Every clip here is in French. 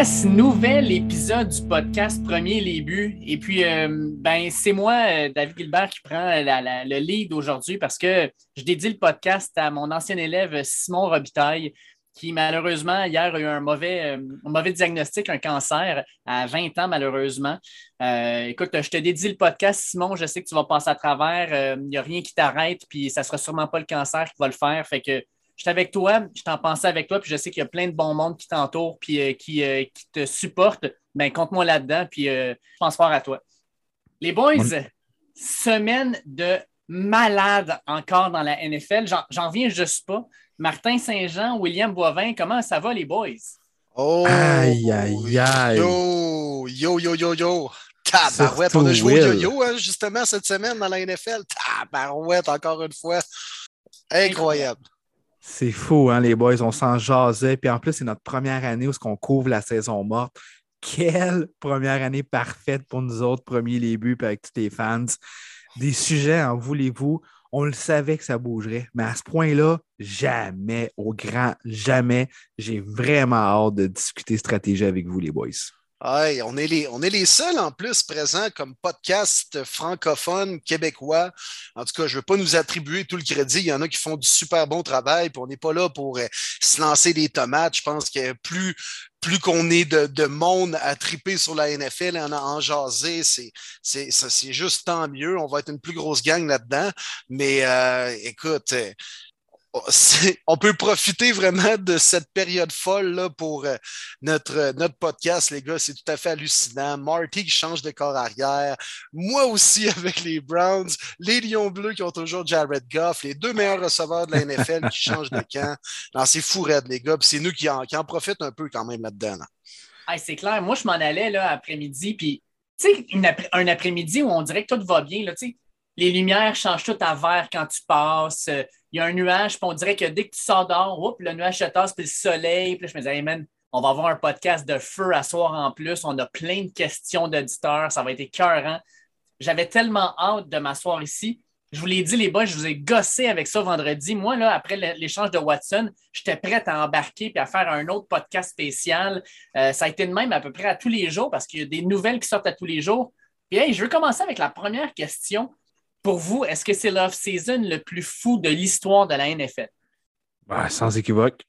Nouvel épisode du podcast Premier les. Et puis, euh, ben, c'est moi, euh, David Gilbert, qui prend le lead aujourd'hui parce que je dédie le podcast à mon ancien élève Simon Robitaille, qui malheureusement, hier, a eu un mauvais, euh, mauvais diagnostic, un cancer à 20 ans, malheureusement. écoute, je te dédie le podcast, Simon. Je sais que tu vas passer à travers. Il n'y a rien qui t'arrête, puis ça ne sera sûrement pas le cancer qui va le faire. Fait que je suis avec toi, je t'en pensais avec toi, puis je sais qu'il y a plein de bons monde qui t'entourent, puis euh, qui, euh, qui, te supportent. Ben, compte-moi là-dedans, puis euh, je pense fort à toi. Les boys, semaine de malade encore dans la NFL. J'en viens juste pas. Martin Saint-Jean, William Boivin, comment ça va, les boys? Oh! Aïe, aïe, aïe! Yo, yo, yo, yo, yo! Tabarouette, on a joué au yo-yo hein, justement cette semaine dans la NFL. Tabarouette, encore une fois. Incroyable. C'est fou, hein, les boys, on s'en jasait. Puis en plus, c'est notre première année où on couvre la saison morte. Quelle première année parfaite pour nous autres, premier les buts, avec tous les fans. Des sujets, en voulez-vous? On le savait que ça bougerait, mais à ce point-là, jamais, au grand jamais, j'ai vraiment hâte de discuter stratégie avec vous, les boys on, est les, on est les seuls en plus présents comme podcast francophone québécois. En tout cas, je ne veux pas nous attribuer tout le crédit. Il y en a qui font du super bon travail, puis on n'est pas là pour euh, se lancer des tomates. Je pense que plus, plus qu'on est de, monde à triper sur la NFL et en, en jaser, c'est, c'est, juste tant mieux. On va être une plus grosse gang là-dedans. Mais euh, écoute, euh, on peut profiter vraiment de cette période folle là, pour euh, notre, euh, notre podcast, les gars. C'est tout à fait hallucinant. Marty qui change de corps arrière. Moi aussi avec les Browns. Les Lions Bleus qui ont toujours Jared Goff. Les deux meilleurs receveurs de la NFL qui changent de camp. C'est fou, Red, les gars. c'est nous qui en, qui en profitent un peu quand même là-dedans. c'est clair. Moi, je m'en allais là, après-midi. Puis, tu sais, un après-midi où on dirait que tout va bien. Là, les lumières changent tout à vert quand tu passes il y a un nuage, puis on dirait que dès que tu sors dehors, le nuage se tasse, puis le soleil, puis je me disais, hey man, on va avoir un podcast de feu à soir en plus. On a plein de questions d'auditeurs. Ça va être écœurant. J'avais tellement hâte de m'asseoir ici. Je vous l'ai dit, les boys, je vous ai gossé avec ça vendredi. Moi, là, après l'échange de Watson, j'étais prête à embarquer et à faire un autre podcast spécial. Euh, ça a été de même à peu près à tous les jours parce qu'il y a des nouvelles qui sortent à tous les jours. Puis, hey, je veux commencer avec la première question. Pour vous, est-ce que c'est l'off-season le plus fou de l'histoire de la NFL? sans équivoque.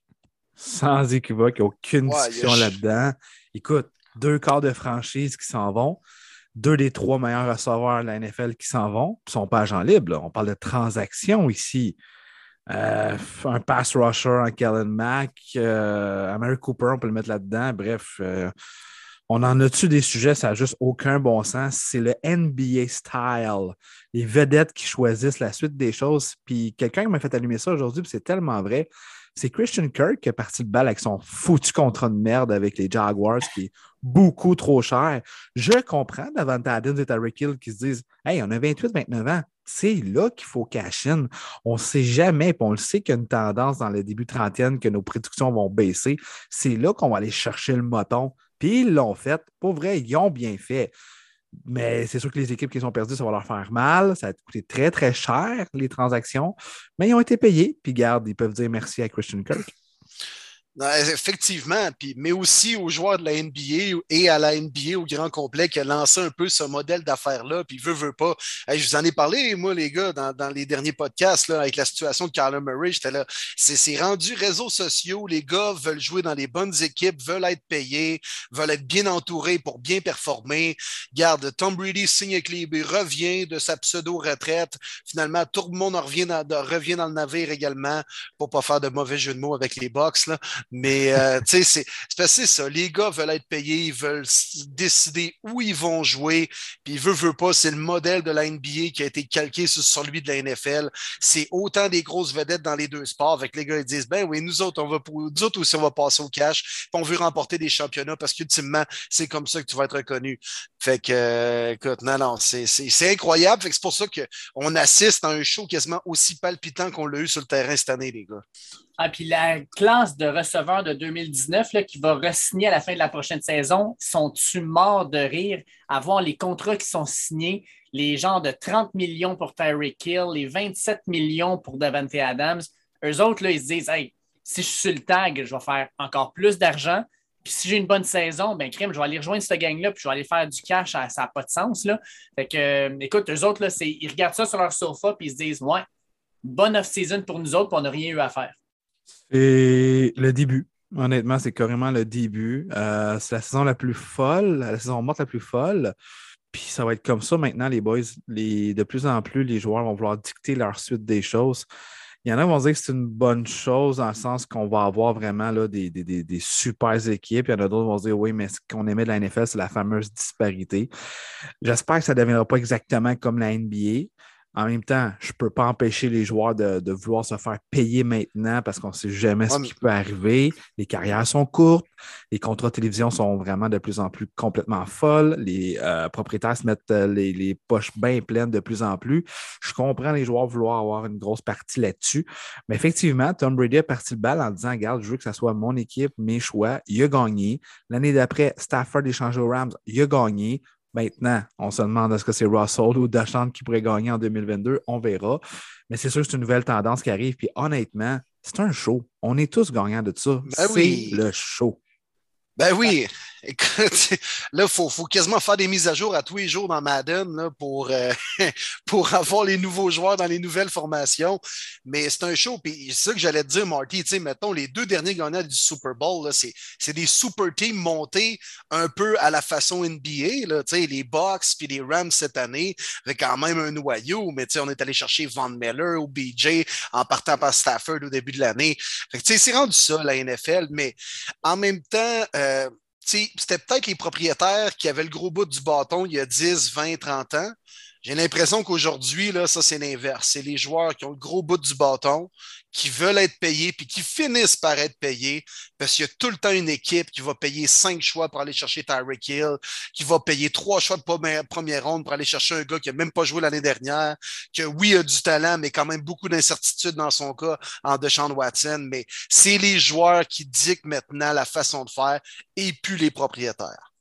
Sans équivoque, aucune discussion là-dedans. Écoute, deux quarts de franchise qui s'en vont, deux des trois meilleurs receveurs de la NFL qui s'en vont, ne sont pas agents libres. On parle de transactions ici. Euh, un pass rusher en Kellen Mack, euh, Amari Cooper, on peut le mettre là-dedans. Bref, euh, on en a-tu des sujets, ça n'a juste aucun bon sens. C'est le NBA style. Les vedettes qui choisissent la suite des choses. Puis quelqu'un m'a fait allumer ça aujourd'hui, c'est tellement vrai. C'est Christian Kirk qui a parti le bal avec son foutu contrat de merde avec les Jaguars, qui est beaucoup trop cher. Je comprends Davante Adams et Tyreek Hill qui se disent Hey, on a 28-29 ans. C'est là qu'il faut cash in. On ne sait jamais, puis on le sait qu'il y a une tendance dans le début trentaine que nos prédictions vont baisser. C'est là qu'on va aller chercher le moton. Puis ils l'ont fait. Pour vrai, ils ont bien fait. Mais c'est sûr que les équipes qui sont perdues, ça va leur faire mal. Ça a coûté très, très cher, les transactions. Mais ils ont été payés. Puis garde, ils peuvent dire merci à Christian Kirk. Effectivement, mais aussi aux joueurs de la NBA et à la NBA au grand complet qui a lancé un peu ce modèle d'affaires-là, puis veut, veut pas. je vous en ai parlé, moi, les gars, dans, les derniers podcasts, avec la situation de Kyler Murray, j'étais là. C'est rendu réseaux sociaux, les gars veulent jouer dans les bonnes équipes, veulent être payés, veulent être bien entourés pour bien performer. Garde, Tom Brady signe avec revient de sa pseudo-retraite. Finalement, tout le monde revient dans, revient dans le navire également pour pas faire de mauvais jeu de mots avec les box. Mais, euh, tu sais, c'est ça. Les gars veulent être payés, ils veulent décider où ils vont jouer. Puis, ils veulent, veulent pas, c'est le modèle de la NBA qui a été calqué sur celui de la NFL. C'est autant des grosses vedettes dans les deux sports. Avec les gars, ils disent, ben oui, nous autres, on va, nous autres aussi, on va passer au cash. Puis, on veut remporter des championnats parce qu'ultimement, c'est comme ça que tu vas être reconnu. Fait que, euh, écoute, non, non, c'est incroyable. Fait que c'est pour ça qu'on assiste à un show quasiment aussi palpitant qu'on l'a eu sur le terrain cette année, les gars. Ah, puis la classe de receveurs de 2019 là, qui va re-signer à la fin de la prochaine saison, sont-tu morts de rire à voir les contrats qui sont signés, les gens de 30 millions pour Tyreek Hill, les 27 millions pour Davante Adams? Eux autres, là, ils se disent Hey, si je suis le tag, je vais faire encore plus d'argent. Puis si j'ai une bonne saison, ben crime, je vais aller rejoindre cette gang-là, puis je vais aller faire du cash, ça n'a pas de sens. Là. Fait que, euh, écoute, eux autres, là, ils regardent ça sur leur sofa, puis ils se disent, ouais, bonne off-season pour nous autres, puis on n'a rien eu à faire. C'est le début. Honnêtement, c'est carrément le début. Euh, c'est la saison la plus folle, la saison morte la plus folle. Puis ça va être comme ça maintenant, les boys. De plus en plus, les joueurs vont vouloir dicter leur suite des choses. Il y en a qui vont dire que c'est une bonne chose dans le sens qu'on va avoir vraiment là, des, des, des, super équipes. Il y en a d'autres qui vont dire oui, mais ce qu'on aimait de la NFL, c'est la fameuse disparité. J'espère que ça ne deviendra pas exactement comme la NBA. En même temps, je ne peux pas empêcher les joueurs de, vouloir se faire payer maintenant parce qu'on ne sait jamais ce qui peut arriver. Les carrières sont courtes, les contrats de télévision sont vraiment de plus en plus complètement folles, les euh, propriétaires se mettent euh, les, poches bien pleines de plus en plus. Je comprends les joueurs vouloir avoir une grosse partie là-dessus. Mais effectivement, Tom Brady a parti le bal en disant Regarde, je veux que ce soit mon équipe, mes choix. Il a gagné. L'année d'après, Stafford échangé aux Rams, il a gagné. Maintenant, on se demande est-ce que c'est Russell ou Dachant qui pourrait gagner en 2022. On verra. Mais c'est sûr que c'est une nouvelle tendance qui arrive. Puis honnêtement, c'est un show. On est tous gagnants de ça. Ben c'est le show. Ben oui, écoute, là, il faut, quasiment faire des mises à jour à tous les jours dans Madden pour, euh, pour avoir les nouveaux joueurs dans les nouvelles formations. Mais c'est un show. Puis c'est ça que j'allais te dire, Marty. Mettons, les deux derniers gagnants du Super Bowl, c'est des super teams montés un peu à la façon NBA. Là, les Bucks puis les Rams cette année, avec quand même un noyau. Mais on est allé chercher Von Miller ou BJ en partant par Stafford au début de l'année. C'est rendu ça, la NFL. Mais en même temps, euh, euh, c'était peut-être les propriétaires qui avaient le gros bout du bâton il y a 10, 20, 30 ans. J'ai l'impression qu'aujourd'hui, là, ça, c'est l'inverse. C'est les joueurs qui ont le gros bout du bâton, qui veulent être payés, puis qui finissent par être payés, parce qu'il y a tout le temps une équipe qui va payer cinq choix pour aller chercher Tyreek Hill, qui va payer trois choix de première ronde pour aller chercher un gars qui n'a même pas joué l'année dernière, qui, oui, a du talent, mais quand même beaucoup d'incertitudes dans son cas en Deshaun Watson. Mais c'est les joueurs qui dictent maintenant la façon de faire et plus les propriétaires.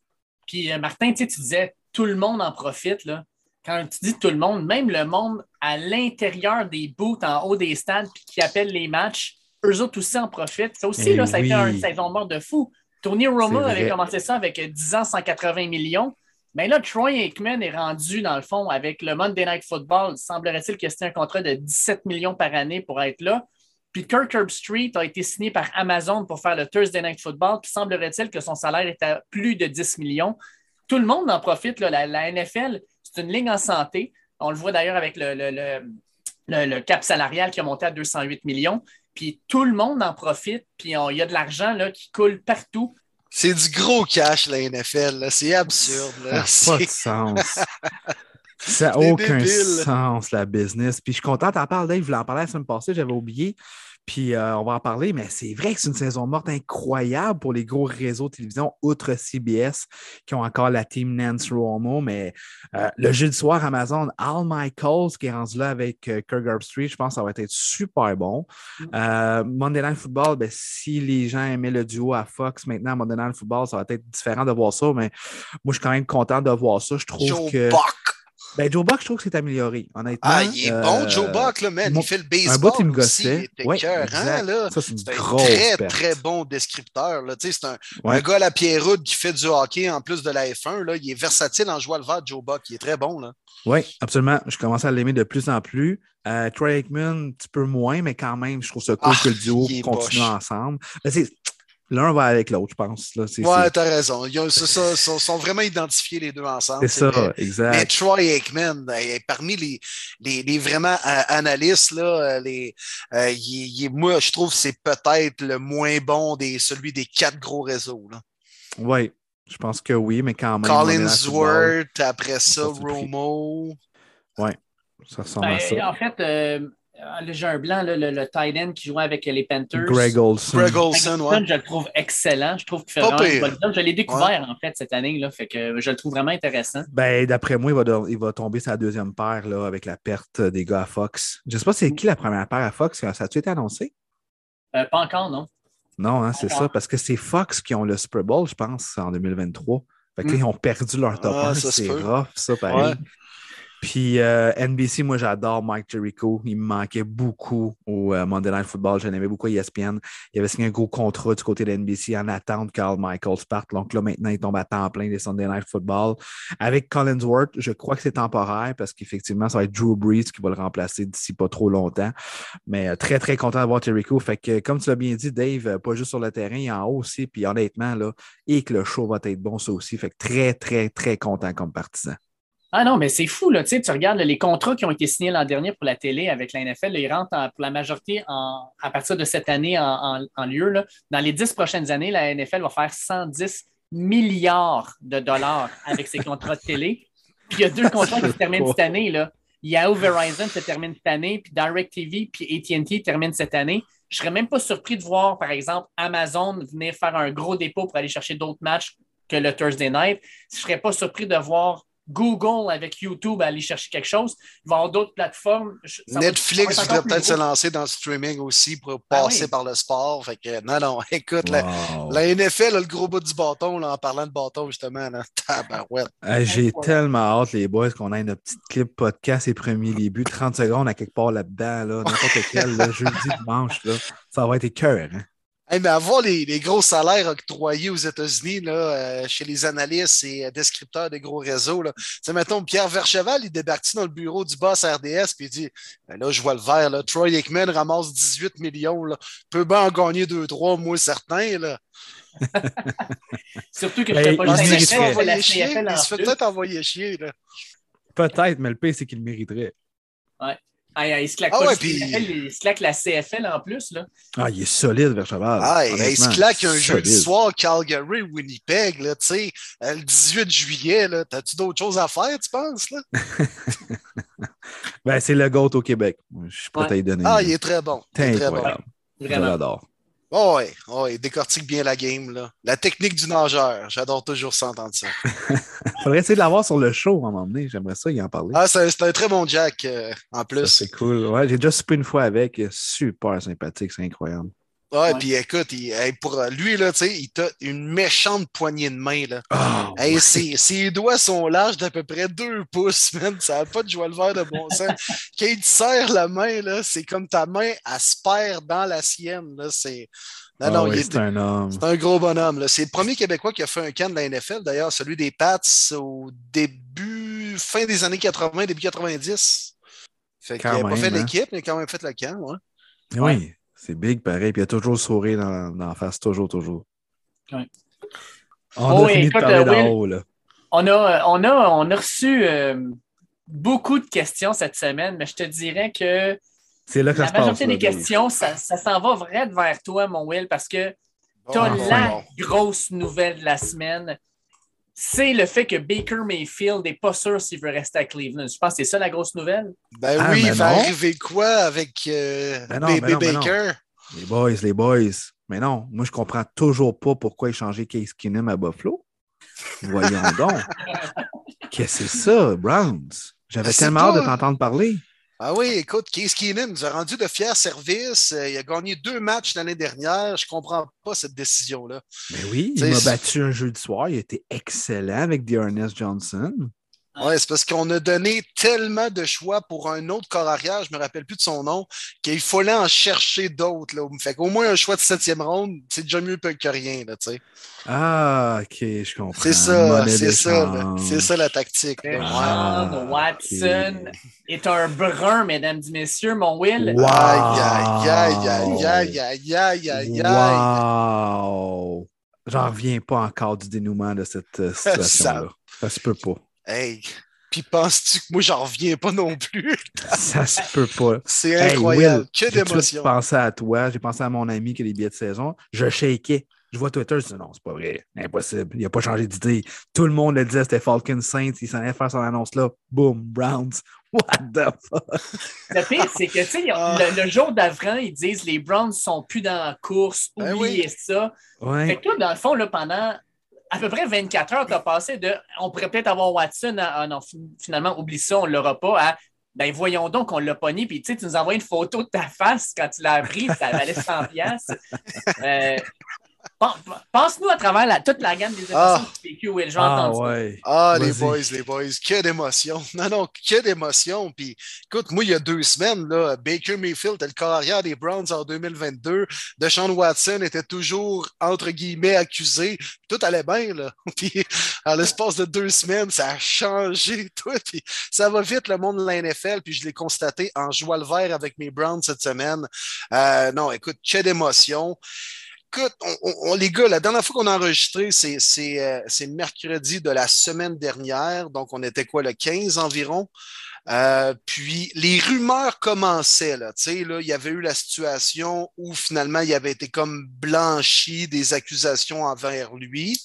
Puis, euh, Martin, tu disais, tout le monde en profite, là quand tu dis tout le monde, même le monde à l'intérieur des booths, en haut des stands, puis qui appellent les matchs, eux autres aussi en profitent. Ça aussi, là, ça a été une saison morte de fou. Tony Romo avait commencé ça avec 10 ans, 180 millions. Mais là, Troy Aikman est rendu, dans le fond, avec le Monday Night Football. Semblerait-il que c'était un contrat de 17 millions par année pour être là. Puis Kirk Street a été signé par Amazon pour faire le Thursday Night Football. Puis semblerait-il que son salaire est à plus de 10 millions. Tout le monde en profite. Là. la NFL, c'est une ligne en santé. On le voit d'ailleurs avec le, cap salarial qui a monté à 208 millions. Puis tout le monde en profite. Puis il y a de l'argent qui coule partout. C'est du gros cash, la NFL. C'est absurde. Ça n'a pas de sens. Ça n'a aucun sens, la business. Puis je suis content d'en parler. Je voulais en parler la semaine passée, j'avais oublié. Puis euh, on va en parler, mais c'est vrai que c'est une saison morte incroyable pour les gros réseaux de télévision, outre CBS, qui ont encore la team Nance Romo. Mais euh, le jeudi soir, Amazon, Al Michaels, qui est rendu là avec euh, Kirk Street, je pense que ça va être super bon. Mm. Monday Night Football, ben, si les gens aimaient le duo à Fox, maintenant, Monday Night Football, ça va être différent de voir ça, mais moi, je suis quand même content de voir ça. Je trouve que. Ben, Joe Buck, je trouve que c'est amélioré, honnêtement. Ah, il est bon, Joe euh, Buck, là, man. Il fait le baseball. Un bout, il me gossait. Ouais, hein, là. Ça, c'est un très, très bon descripteur. Là. C'est un, un, gars à la Pierre-Route qui fait du hockey en plus de la F1. Là. Il est versatile en jouant le vert, Joe Buck. Il est très bon. Là. Oui, absolument. Je commence à l'aimer de plus en plus. Euh, Troy Aikman, un petit peu moins, mais quand même, je trouve ça cool ah, que le duo continue ensemble. Mais L'un va avec l'autre, je pense. Là. ouais, t'as raison. Ils sont, vraiment identifiés les deux ensemble. C'est ça, exact. Mais Troy Aikman, ben, parmi les, les, les vraiment euh, analystes, là, euh, les, euh, moi, je trouve que c'est peut-être le moins bon des celui des quatre gros réseaux. Oui, je pense que oui, mais quand même. Collinsworth, après ça, Romo. Oui, ça ressemble à ben, ça. En fait, j'ai un blanc, le, le, tight end qui jouait avec les Panthers. Greg Olson. Greg Olson, ouais. Je le trouve excellent. Je trouve qu'il fait vraiment Je l'ai découvert, en fait, cette année. Là, fait que je le trouve vraiment intéressant. Ben, d'après moi, il va, il va tomber sa deuxième paire là, avec la perte des gars à Fox. Je ne sais pas c'est qui la première paire à Fox. Ça a-tu été annoncé? Euh, pas encore, non. Non, hein, c'est ça, parce que c'est Fox qui ont le Super Bowl, je pense, en 2023. Fait que, hmm. ils ont perdu leur top 1. Ah, c'est rough, ça, pareil. Puis euh, NBC, moi, j'adore Mike Jericho. Il me manquait beaucoup au euh, Monday Night Football. Je l'aimais beaucoup à ESPN. Il avait signé un gros contrat du côté de NBC en attente Carl Michaels parte. Donc là, maintenant, il tombe à temps plein des Sunday Night Football. Avec Collinsworth, je crois que c'est temporaire parce qu'effectivement, ça va être Drew Brees qui va le remplacer d'ici pas trop longtemps. Mais euh, très, très content d'avoir Jericho. Fait que, comme tu l'as bien dit, Dave, pas juste sur le terrain, il est en haut aussi. Puis honnêtement, là, et que le show va être bon, ça aussi. Fait que très, très, très content comme partisan. Ah non, mais c'est fou, là. Tu, sais, tu regardes les contrats qui ont été signés l'an dernier pour la télé avec la NFL, ils rentrent pour la majorité à partir de cette année en, lieu. Dans les dix prochaines années, la NFL va faire 110 milliards de dollars avec ses contrats de télé. Puis il y a deux contrats qui se terminent cette année. Là. Yahoo Verizon se termine cette année, puis DirecTV puis ATT termine cette année. Je ne serais même pas surpris de voir, par exemple, Amazon venir faire un gros dépôt pour aller chercher d'autres matchs que le Thursday night. Je ne serais pas surpris de voir Google avec YouTube à aller chercher quelque chose. Il va y avoir d'autres plateformes. Netflix voudrait peut-être se lancer dans le streaming aussi pour ben passer par le sport. Fait que, non, non, écoute, la, NFL a le gros bout du bâton en parlant de bâton, justement. J'ai tellement hâte, les boys, qu'on ait notre petite clip podcast et premiers débuts, 30 secondes à quelque part là-dedans, là, n'importe quel, jeudi, dimanche. Là, ça va être cœur. Hein? Mais avoir les, gros salaires octroyés aux États-Unis euh, chez les analystes et euh, descripteurs des gros réseaux, là. mettons, Pierre Vercheval, il débarque dans le bureau du boss RDS puis il dit ben là, je vois le vert, là, Troy Aikman ramasse 18 millions, là. peut bien en gagner 2-3, moi certain. Là. Surtout que je ne ben, pas il, il se fait peut-être envoyer chier. Peut-être, mais le pire, c'est qu'il le mériterait. Ouais. Ah, il, se claque ah pas il se claque la CFL en plus. Là. Ah, il est solide, Vercheval. Ah, il se claque un jeudi soir, Calgary, Winnipeg, là, tu sais, euh, le 18 juillet. T'as-tu d'autres choses à faire, tu penses? Là? ben, c'est le GOAT au Québec. Je suis pas ouais. donner. Ah, il est très bon. Il est très bon. Je l'adore. Oh ouais, oh il décortique bien la game. Là. La technique du nageur, j'adore toujours ça entendre ça. Faudrait essayer de l'avoir sur le show à un moment donné. J'aimerais ça y en parler. Ah, c'est un très bon Jack euh, en plus. C'est cool. Ouais, j'ai déjà soupé une fois avec. Super sympathique, c'est incroyable. Ouais, puis écoute, il, pour lui, là, il a une méchante poignée de main. Là. Oh, ses, doigts sont larges d'à peu près deux pouces, man. Ça n'a pas de joie le vert de bon sens. Quand il te serre la main, là, c'est comme ta main, elle se perd dans la sienne. Là. C'est... Non, non, c'est un homme. C'est un gros bonhomme. C'est le premier Québécois qui a fait un camp de la NFL, d'ailleurs, celui des Pats au début, fin des années 80, début 90. Fait qu'il n'a pas fait hein. l'équipe, mais il a quand même fait le camp. Ouais. Oui. C'est big, pareil. Puis il a toujours souri dans, dans la face, toujours, toujours. Ouais. On a oh, fini de parler d'en haut, là. On a, on a, on a reçu euh, beaucoup de questions cette semaine, mais je te dirais que c'est là que la majorité des questions, ça, ça s'en va vraiment vers toi, mon Will, parce que tu as la grosse nouvelle de la semaine c'est le fait que Baker Mayfield n'est pas sûr s'il veut rester à Cleveland. Je pense que c'est ça la grosse nouvelle. Ben ah, oui, il va arriver quoi avec euh, ben Baby Baker? Les boys, les boys. Mais non, moi, je comprends toujours pas pourquoi échanger Case Keenum à Buffalo. Voyons donc. Qu'est-ce que c'est ça, Browns? J'avais tellement hâte de t'entendre parler. Ah oui, écoute, Case Keenum nous a rendu de fiers services. Euh, il a gagné deux matchs l'année dernière. Je ne comprends pas cette décision-là. Mais oui, il m'a battu un jeu de soir. Il était excellent avec Dearness Johnson. Oui, c'est parce qu'on a donné tellement de choix pour un autre corps arrière, je ne me rappelle plus de son nom, qu'il fallait en chercher d'autres. Fait qu'au moins un choix de septième ronde, c'est déjà mieux que rien. Là, ah, ok, je comprends. C'est ça, c'est ça. C'est ça la tactique. Watson est un brun, mesdames et messieurs, mon Will. Wow. Aïe, aïe, aïe, aïe, aïe, aïe, aïe, aïe. Wow. J'en reviens pas encore du dénouement de cette euh, situation-là. ça se peut pas. Hey, puis penses-tu que moi, j'en reviens pas non plus? ça se peut pas. C'est incroyable. que d'émotion. J'ai pensé à toi, j'ai pensé à mon ami qui a des billets de saison. Je shakeais. Je vois Twitter, je dis non, c'est pas vrai, impossible. Il n'a pas changé d'idée. Tout le monde le disait, c'était Falcon Saints, il s'en allait faire son annonce là. Boom, Browns. What the fuck? Le pire, c'est que, tu sais, ah. le, jour d'avant, ils disent les Browns sont plus dans la course, ben oubliez ça. Ouais. Fait que toi, dans le fond, là, pendant à peu près 24 heures, tu as passé de on pourrait peut-être avoir Watson à, non, finalement, oublie ça, on ne l'aura pas à ben voyons donc, on l'a pogné, puis tu nous envoies une photo de ta face quand tu l'as pris, ça valait 100 pièces. Euh, Passe-nous à travers toute la gamme des ah. émotions du PQ, Will. Ah, ouais. ah les boys, les boys, que d'émotions. Non, non, que d'émotions. Puis, écoute, moi, il y a deux semaines, là, Baker Mayfield était le carrière des Browns en 2022. Deshaun Watson était toujours, entre guillemets, accusé. Tout allait bien, là. Puis, en l'espace de deux semaines, ça a changé tout. Puis, ça va vite, le monde de la NFL. Puis, je l'ai constaté en jouant le vert avec mes Browns cette semaine. Euh, non, écoute, que d'émotions écoute, on, les gars, la dernière fois qu'on a enregistré, euh, c'est mercredi de la semaine dernière. Donc, on était quoi, le 15 environ? Euh, puis les rumeurs commençaient. Là, là, il y avait eu la situation où finalement il avait été comme blanchi des accusations envers lui.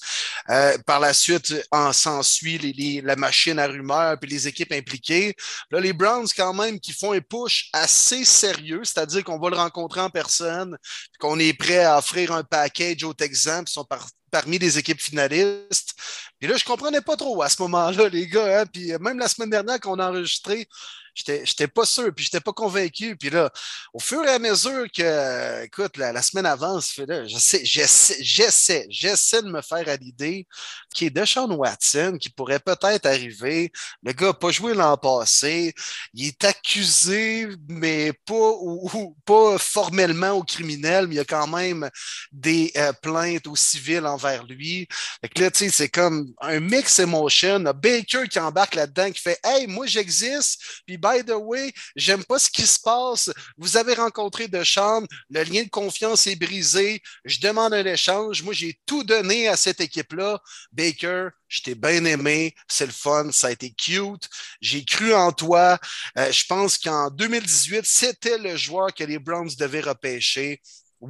Euh, par la suite, en s'ensuit les, la machine à rumeurs puis les équipes impliquées. Là, les Browns, quand même, qui font un push assez sérieux, c'est-à-dire qu'on va le rencontrer en personne, qu'on est prêt à offrir un package au Texans, puis sont par parmi les équipes finalistes. Et là, je comprenais pas trop à ce moment-là, les gars. Hein. Puis même la semaine dernière qu'on a enregistré, J'étais pas sûr, puis j'étais pas convaincu. Puis là, au fur et à mesure que, écoute, la, semaine avance, j'essaie, j'essaie, j'essaie de me faire à l'idée qui est Deshaun Watson, qui pourrait peut-être arriver. Le gars n'a pas joué l'an passé. Il est accusé, mais pas, ou, pas formellement au criminel, mais il y a quand même des euh, plaintes au civil envers lui. Fait que là, tu sais, c'est comme un mix emotion. Baker qui embarque là-dedans, qui fait Hey, moi j'existe, puis by the way, j'aime pas ce qui se passe. Vous avez rencontré de chambre, le lien de confiance est brisé. Je demande un échange. Moi, j'ai tout donné à cette équipe-là. Baker, je t'ai bien aimé, c'est le fun, ça a été cute. J'ai cru en toi. Euh, je pense qu'en 2018, c'était le joueur que les Browns devaient repêcher.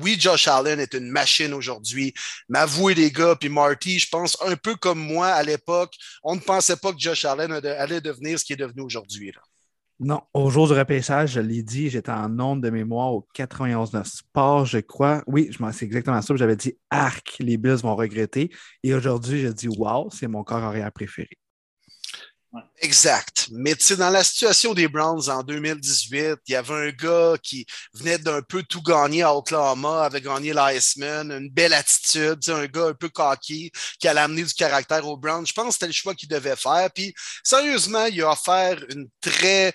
Oui, Josh Allen est une machine aujourd'hui. Mais avouez, les gars, puis Marty, je pense un peu comme moi à l'époque, on ne pensait pas que Josh Allen allait devenir ce qu'il est devenu aujourd'hui. Non, au jour du repêchage, je l'ai dit, j'étais en nombre de mémoire au 91 sport, je crois. Oui, c'est exactement ça. J'avais dit arc, les Bills vont regretter. Et aujourd'hui, je dis wow, c'est mon corps arrière préféré. Exact. Mais tu sais, dans la situation des Browns en 2018, il y avait un gars qui venait d'un peu tout gagner à Oklahoma, avait gagné l'Iceman, une belle attitude, un gars un peu cocky qui allait amener du caractère aux Browns. Je pense que c'était le choix qu'il devait faire. Puis, sérieusement, il a offert une très,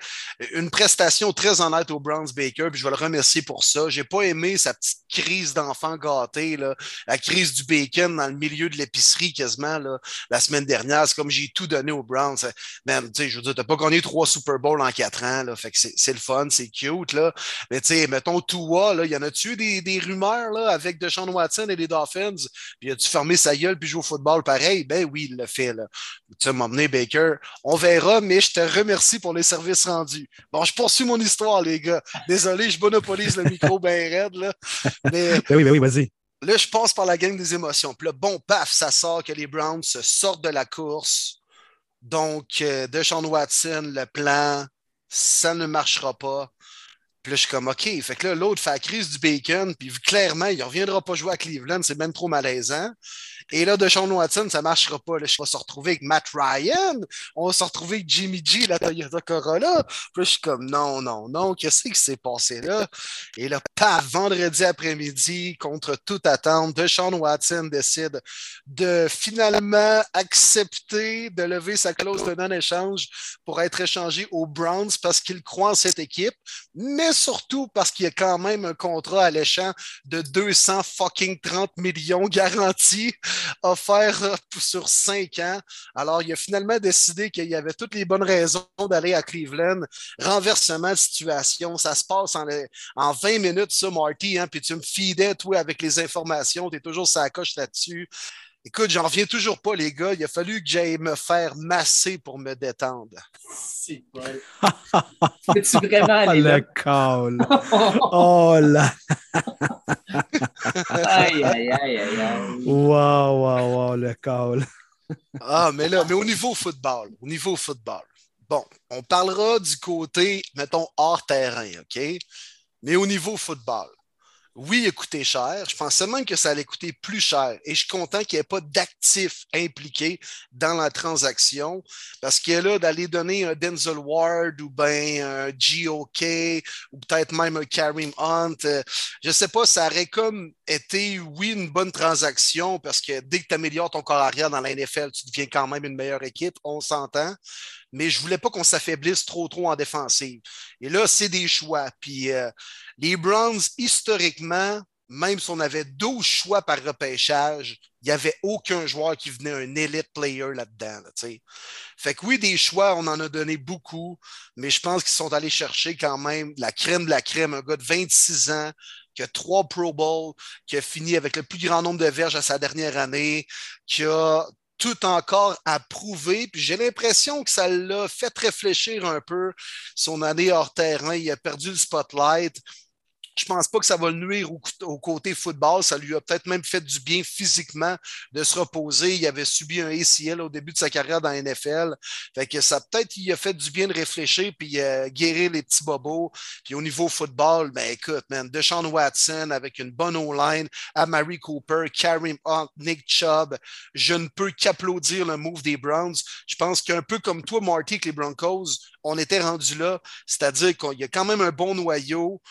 une prestation très honnête aux Browns Baker. Puis, je vais le remercier pour ça. J'ai pas aimé sa petite crise d'enfant gâté, là, la crise du bacon dans le milieu de l'épicerie quasiment la semaine dernière. C'est comme j'ai tout donné aux Browns man, tu sais, je veux dire, t'as pas gagné trois Super Bowls en quatre ans, là, fait que c'est le fun, c'est cute, là. Mais tu sais, mettons Tua, là, y en a-tu des, des rumeurs, là, avec Deshaun Watson et les Dolphins, puis as-tu fermé sa gueule puis joué au football pareil? Ben oui, il l'a fait, là. Tu sais, m'emmener Baker. On verra, mais je te remercie pour les services rendus. Bon, je poursuis mon histoire, les gars. Désolé, je monopolise le micro ben raide, là. Mais... ben oui, ben oui, vas-y. Là, je passe par la gang des émotions. Puis là, bon, paf, ça sort que les Browns sortent de la course donc, euh, Deshaun Watson, le plan, ça ne marchera pas. Puis là, je suis comme, OK. Fait que là, l'autre fait la crise du bacon, puis clairement, il ne reviendra pas jouer à Cleveland, c'est même trop malaisant. Et là, de Sean Watson, ça ne marchera pas. Là, je vais se retrouver avec Matt Ryan. On va se retrouver avec Jimmy G, la Toyota Corolla. Puis je suis comme, non, non, non, qu'est-ce qui s'est passé là? Et là, paf, vendredi après-midi, contre toute attente, de Sean Watson décide de finalement accepter de lever sa clause de non-échange pour être échangé aux Browns parce qu'il croit en cette équipe, mais surtout parce qu'il y a quand même un contrat alléchant de 200 fucking 30 millions garantis offert euh, sur cinq ans. Alors, il a finalement décidé qu'il y avait toutes les bonnes raisons d'aller à Cleveland. Renversement de situation, ça se passe en, en 20 minutes, ça, Marty, hein, puis tu me fidais, toi, avec les informations, tu es toujours sa coche là-dessus. Écoute, j'en reviens toujours pas, les gars. Il a fallu que j'aille me faire masser pour me détendre. C'est vrai. tu vraiment aller Le call. oh là. aïe, aïe, aïe, aïe, aïe. Wow, wow, wow, le call. ah, mais là, mais au niveau football, au niveau football. Bon, on parlera du côté, mettons, hors terrain, OK? Mais au niveau football, oui, il a coûté cher. Je pensais même que ça allait coûter plus cher. Et je suis content qu'il n'y ait pas d'actifs impliqués dans la transaction. Parce que là, d'aller donner un Denzel Ward ou bien un GOK ou peut-être même un Karim Hunt, euh, je ne sais pas, ça aurait comme été, oui, une bonne transaction parce que dès que tu améliores ton corps arrière dans la NFL, tu deviens quand même une meilleure équipe. On s'entend mais je voulais pas qu'on s'affaiblisse trop trop en défensive. Et là, c'est des choix. Puis euh, les Browns, historiquement, même si on avait 12 choix par repêchage, il n'y avait aucun joueur qui venait un elite player là-dedans. fait que oui, des choix, on en a donné beaucoup, mais je pense qu'ils sont allés chercher quand même la crème de la crème, un gars de 26 ans, qui a trois Pro Bowl, qui a fini avec le plus grand nombre de verges à sa dernière année, qui a tout encore à prouver. Puis j'ai l'impression que ça l'a fait réfléchir un peu son année hors terrain. Il a perdu le spotlight. Je pense pas que ça va le nuire au, côté football. Ça lui a peut-être même fait du bien physiquement de se reposer. Il avait subi un ACL au début de sa carrière dans la NFL. Fait que ça peut-être il a fait du bien de réfléchir puis euh, guérir les petits bobos. Puis au niveau football, ben écoute, man, Deshaun Watson avec une bonne O-line, Amari Cooper, Karim Hunt, Nick Chubb. Je ne peux qu'applaudir le move des Browns. Je pense qu'un peu comme toi, Marty, avec les Broncos, on était rendu là. C'est-à-dire qu'il y a quand même un bon noyau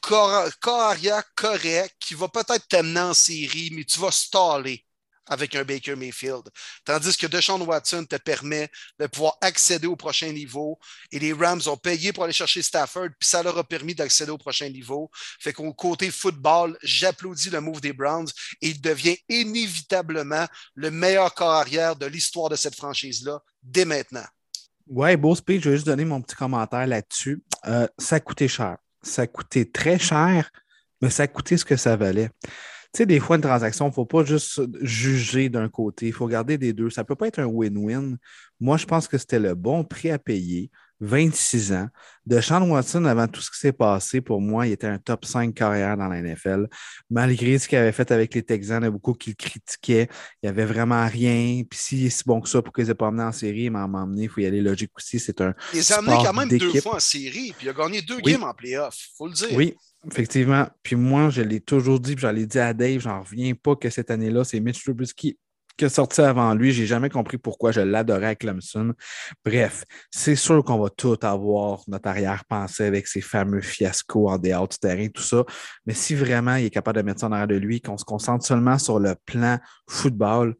corps, arrière correct qui va peut-être t'amener en série, mais tu vas staller avec un Baker Mayfield. Tandis que Deshaun Watson te permet de pouvoir accéder au prochain niveau et les Rams ont payé pour aller chercher Stafford, puis ça leur a permis d'accéder au prochain niveau. Fait qu'au côté football, j'applaudis le move des Browns et il devient inévitablement le meilleur corps arrière de l'histoire de cette franchise-là dès maintenant. Ouais, beau speech, je vais juste donner mon petit commentaire là-dessus. Euh, ça a coûté cher ça coûté très cher, mais ça coûté ce que ça valait. Tu sais, des fois, une transaction, il ne faut pas juste juger d'un côté, il faut regarder des deux. Ça ne peut pas être un win-win. Moi, je pense que c'était le bon prix à payer. 26 ans. De Sean Watson, avant tout ce qui s'est passé, pour moi, il était un top 5 carrière dans la NFL. Malgré ce qu'il avait fait avec les Texans, il y a beaucoup qui le critiquaient. Il n'y avait vraiment rien. Puis s'il est si bon que ça, pour qu'ils aient pas emmené en série, il m'a emmené, il faut y aller logique aussi. C'est un. Il les a amenés quand même deux fois en série, puis il a gagné deux games en playoff, il faut le dire. Oui, effectivement. Puis moi, je l'ai toujours dit, puis j'allais dit à Dave, j'en reviens pas que cette année-là, c'est Mitch Trubisky qui a sorti avant lui. J'ai jamais compris pourquoi je l'adorais à Clemson. Bref, c'est sûr qu'on va tout avoir notre arrière-pensée avec ces fameux fiascos en dehors du terrain, tout ça. Mais si vraiment il est capable de mettre ça en arrière de lui, qu'on se concentre seulement sur le plan football,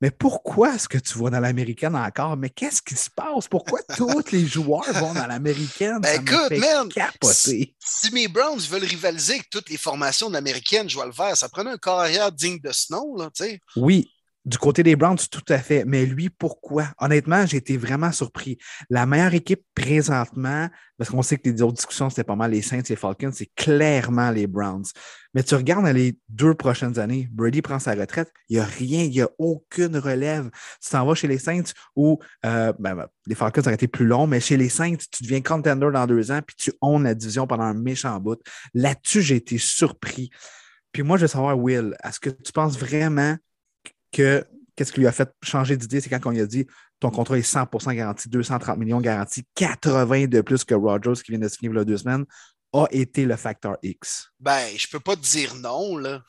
mais pourquoi est-ce que tu vas dans l'américaine encore? Mais qu'est-ce qui se passe? Pourquoi tous les joueurs vont dans l'américaine? Ben écoute, man, si, si, mes Browns veulent rivaliser avec toutes les formations de l'américaine, je vois le faire. Ça prenait un carrière digne de Snow, là, tu sais. Oui, du côté des Browns, tout à fait. Mais lui, pourquoi? Honnêtement, j'ai été vraiment surpris. La meilleure équipe présentement, parce qu'on sait que les autres discussions, c'était pas mal les Saints et les Falcons, c'est clairement les Browns. Mais tu regardes les deux prochaines années, Brady prend sa retraite, il n'y a rien, il n'y a aucune relève. Tu t'en vas chez les Saints où euh, ben, ben, les Falcons auraient été plus longs, mais chez les Saints, tu deviens contender dans deux ans, puis tu owns la division pendant un méchant bout. Là-dessus, j'ai été surpris. Puis moi, je veux savoir, Will, est-ce que tu penses vraiment que qu'est-ce qui lui a fait changer d'idée, c'est quand on lui a dit ton contrat est 100% garanti, 230 millions garantis, 80 de plus que Rogers qui vient de signer il y a deux semaines, a été le facteur X. Ben, je peux pas te dire non, là.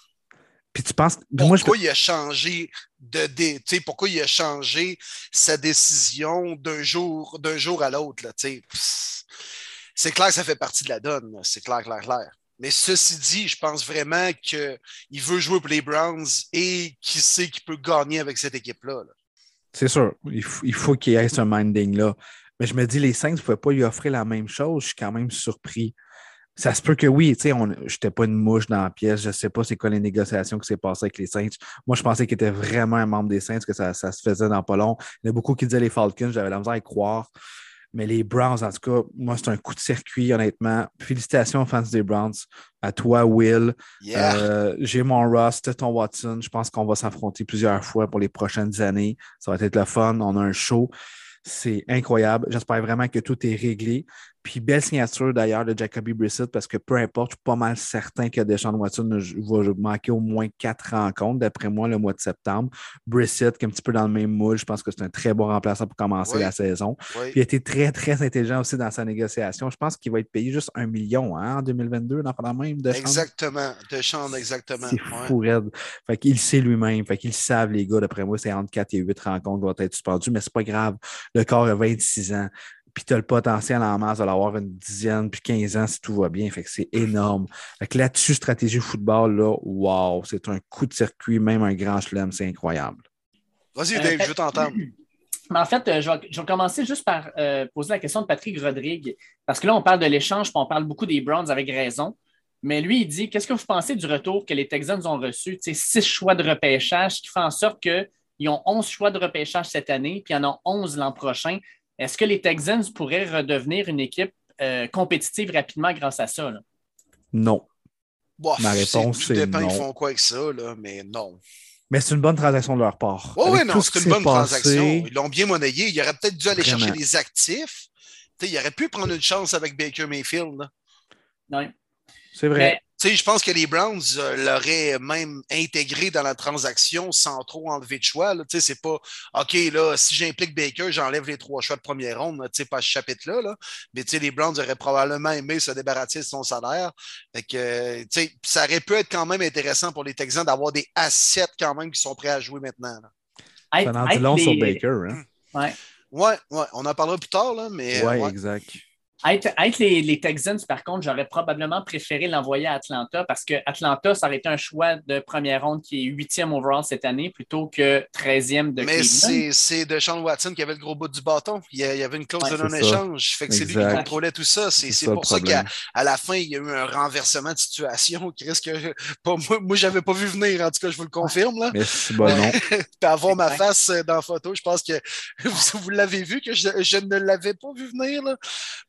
Puis tu penses. Pourquoi il a changé de sais pourquoi il a changé sa décision d'un jour, d'un jour à l'autre, là, C'est clair que ça fait partie de la donne, c'est clair, clair, clair. Mais ceci dit, je pense vraiment qu'il veut jouer pour les Browns et qu'il sait qu'il peut gagner avec cette équipe-là. C'est sûr. Il, faut qu'il ait ce minding-là. Mais je me dis, les Saints ne pouvaient pas lui offrir la même chose. Je suis quand même surpris. Ça se peut que oui, tu sais, je n'étais pas une mouche dans la pièce. Je ne sais pas c'est quoi les négociations qui s'est passées avec les Saints. Moi, je pensais qu'il était vraiment un membre des Saints, que ça, ça se faisait dans pas long. Il y a beaucoup qui disaient les Falcons. J'avais la misère à y croire. Mais les Browns, en tout cas, moi, c'est un coup de circuit, honnêtement. Félicitations aux fans des Browns. À toi, Will. Euh, j'ai mon Ross, ton Watson. Je pense qu'on va s'affronter plusieurs fois pour les prochaines années. Ça va être le fun. On a un show. C'est incroyable. J'espère vraiment que tout est réglé. Puis belle signature d'ailleurs de Jacoby Brissett parce que peu importe, je suis pas mal certain que Deshaun Watson va manquer au moins quatre rencontres, d'après moi, le mois de septembre. Brissett, qui est un petit peu dans le même moule, je pense que c'est un très bon remplaçant pour commencer la saison. Puis il a été très, très intelligent aussi dans sa négociation. Je pense qu'il va être payé juste un million hein, en 2022, dans la même de Exactement, de chambre, exactement. C'est fou, raide. Fait qu'il sait lui-même. Fait qu'ils savent, les gars, d'après moi, c'est entre 4 et 8 rencontres vont être suspendues, mais c'est pas grave. Le corps a 26 ans puis tu as le potentiel en masse de l'avoir une dizaine, puis 15 ans si tout va bien. Fait que c'est énorme. Fait que là-dessus, stratégie football, là, wow, c'est un coup de circuit, même un grand chelem, c'est incroyable. Vas-y, Dave, je veux t'entendre. en fait, euh, je vais, commencer juste par euh, poser la question de Patrick Rodrigue, parce que là, on parle de l'échange, puis on parle beaucoup des Browns avec raison. Mais lui, il dit Qu'est-ce que vous pensez du retour que les Texans ont reçu? Six choix de repêchage qui fait en sorte qu'ils ont 11 choix de repêchage cette année, puis ils en ont 11 l'an prochain. Est-ce que les Texans pourraient redevenir une équipe euh, compétitive rapidement grâce à ça? Non. Ma réponse, c'est non. Ils font quoi avec ça, là, mais non. Mais c'est une bonne transaction de leur part. Oui, oui, non, c'est une bonne transaction. Ils l'ont bien monnayé. Ils auraient peut-être dû aller chercher des actifs. ils auraient pu prendre une chance avec Baker Mayfield. Oui. C'est vrai je pense que les Browns euh, l'auraient même intégré dans la transaction sans trop enlever de choix. C'est pas OK, là, si j'implique Baker, j'enlève les trois choix de première ronde, pas ce chapitre-là. Là. Mais les Browns auraient probablement aimé se débarrasser de son salaire. que, ça aurait pu être quand même intéressant pour les Texans d'avoir des assets quand même qui sont prêts à jouer maintenant. Ça en dit long sur Baker. Hein? Ouais. Ouais, ouais, on en parlera plus tard, là, mais. ouais. exact. Être, les, Texans, par contre, j'aurais probablement préféré l'envoyer à Atlanta parce que Atlanta, ça aurait été un choix de première ronde qui est huitième overall cette année plutôt que 13e de Mais c'est Deshaun Watson qui avait le gros bout du bâton. Il y avait une clause de non-échange. Fait que c'est lui qui contrôlait tout ça. C'est pour ça qu'à la fin, il y a eu un renversement de situation. Que, pas, moi, moi je n'avais pas vu venir, en tout cas, je vous le confirme. Là. Merci, bon. Puis avoir ma face euh, dans la photo, je pense que vous, l'avez vu, que je, je ne l'avais pas vu venir. Là.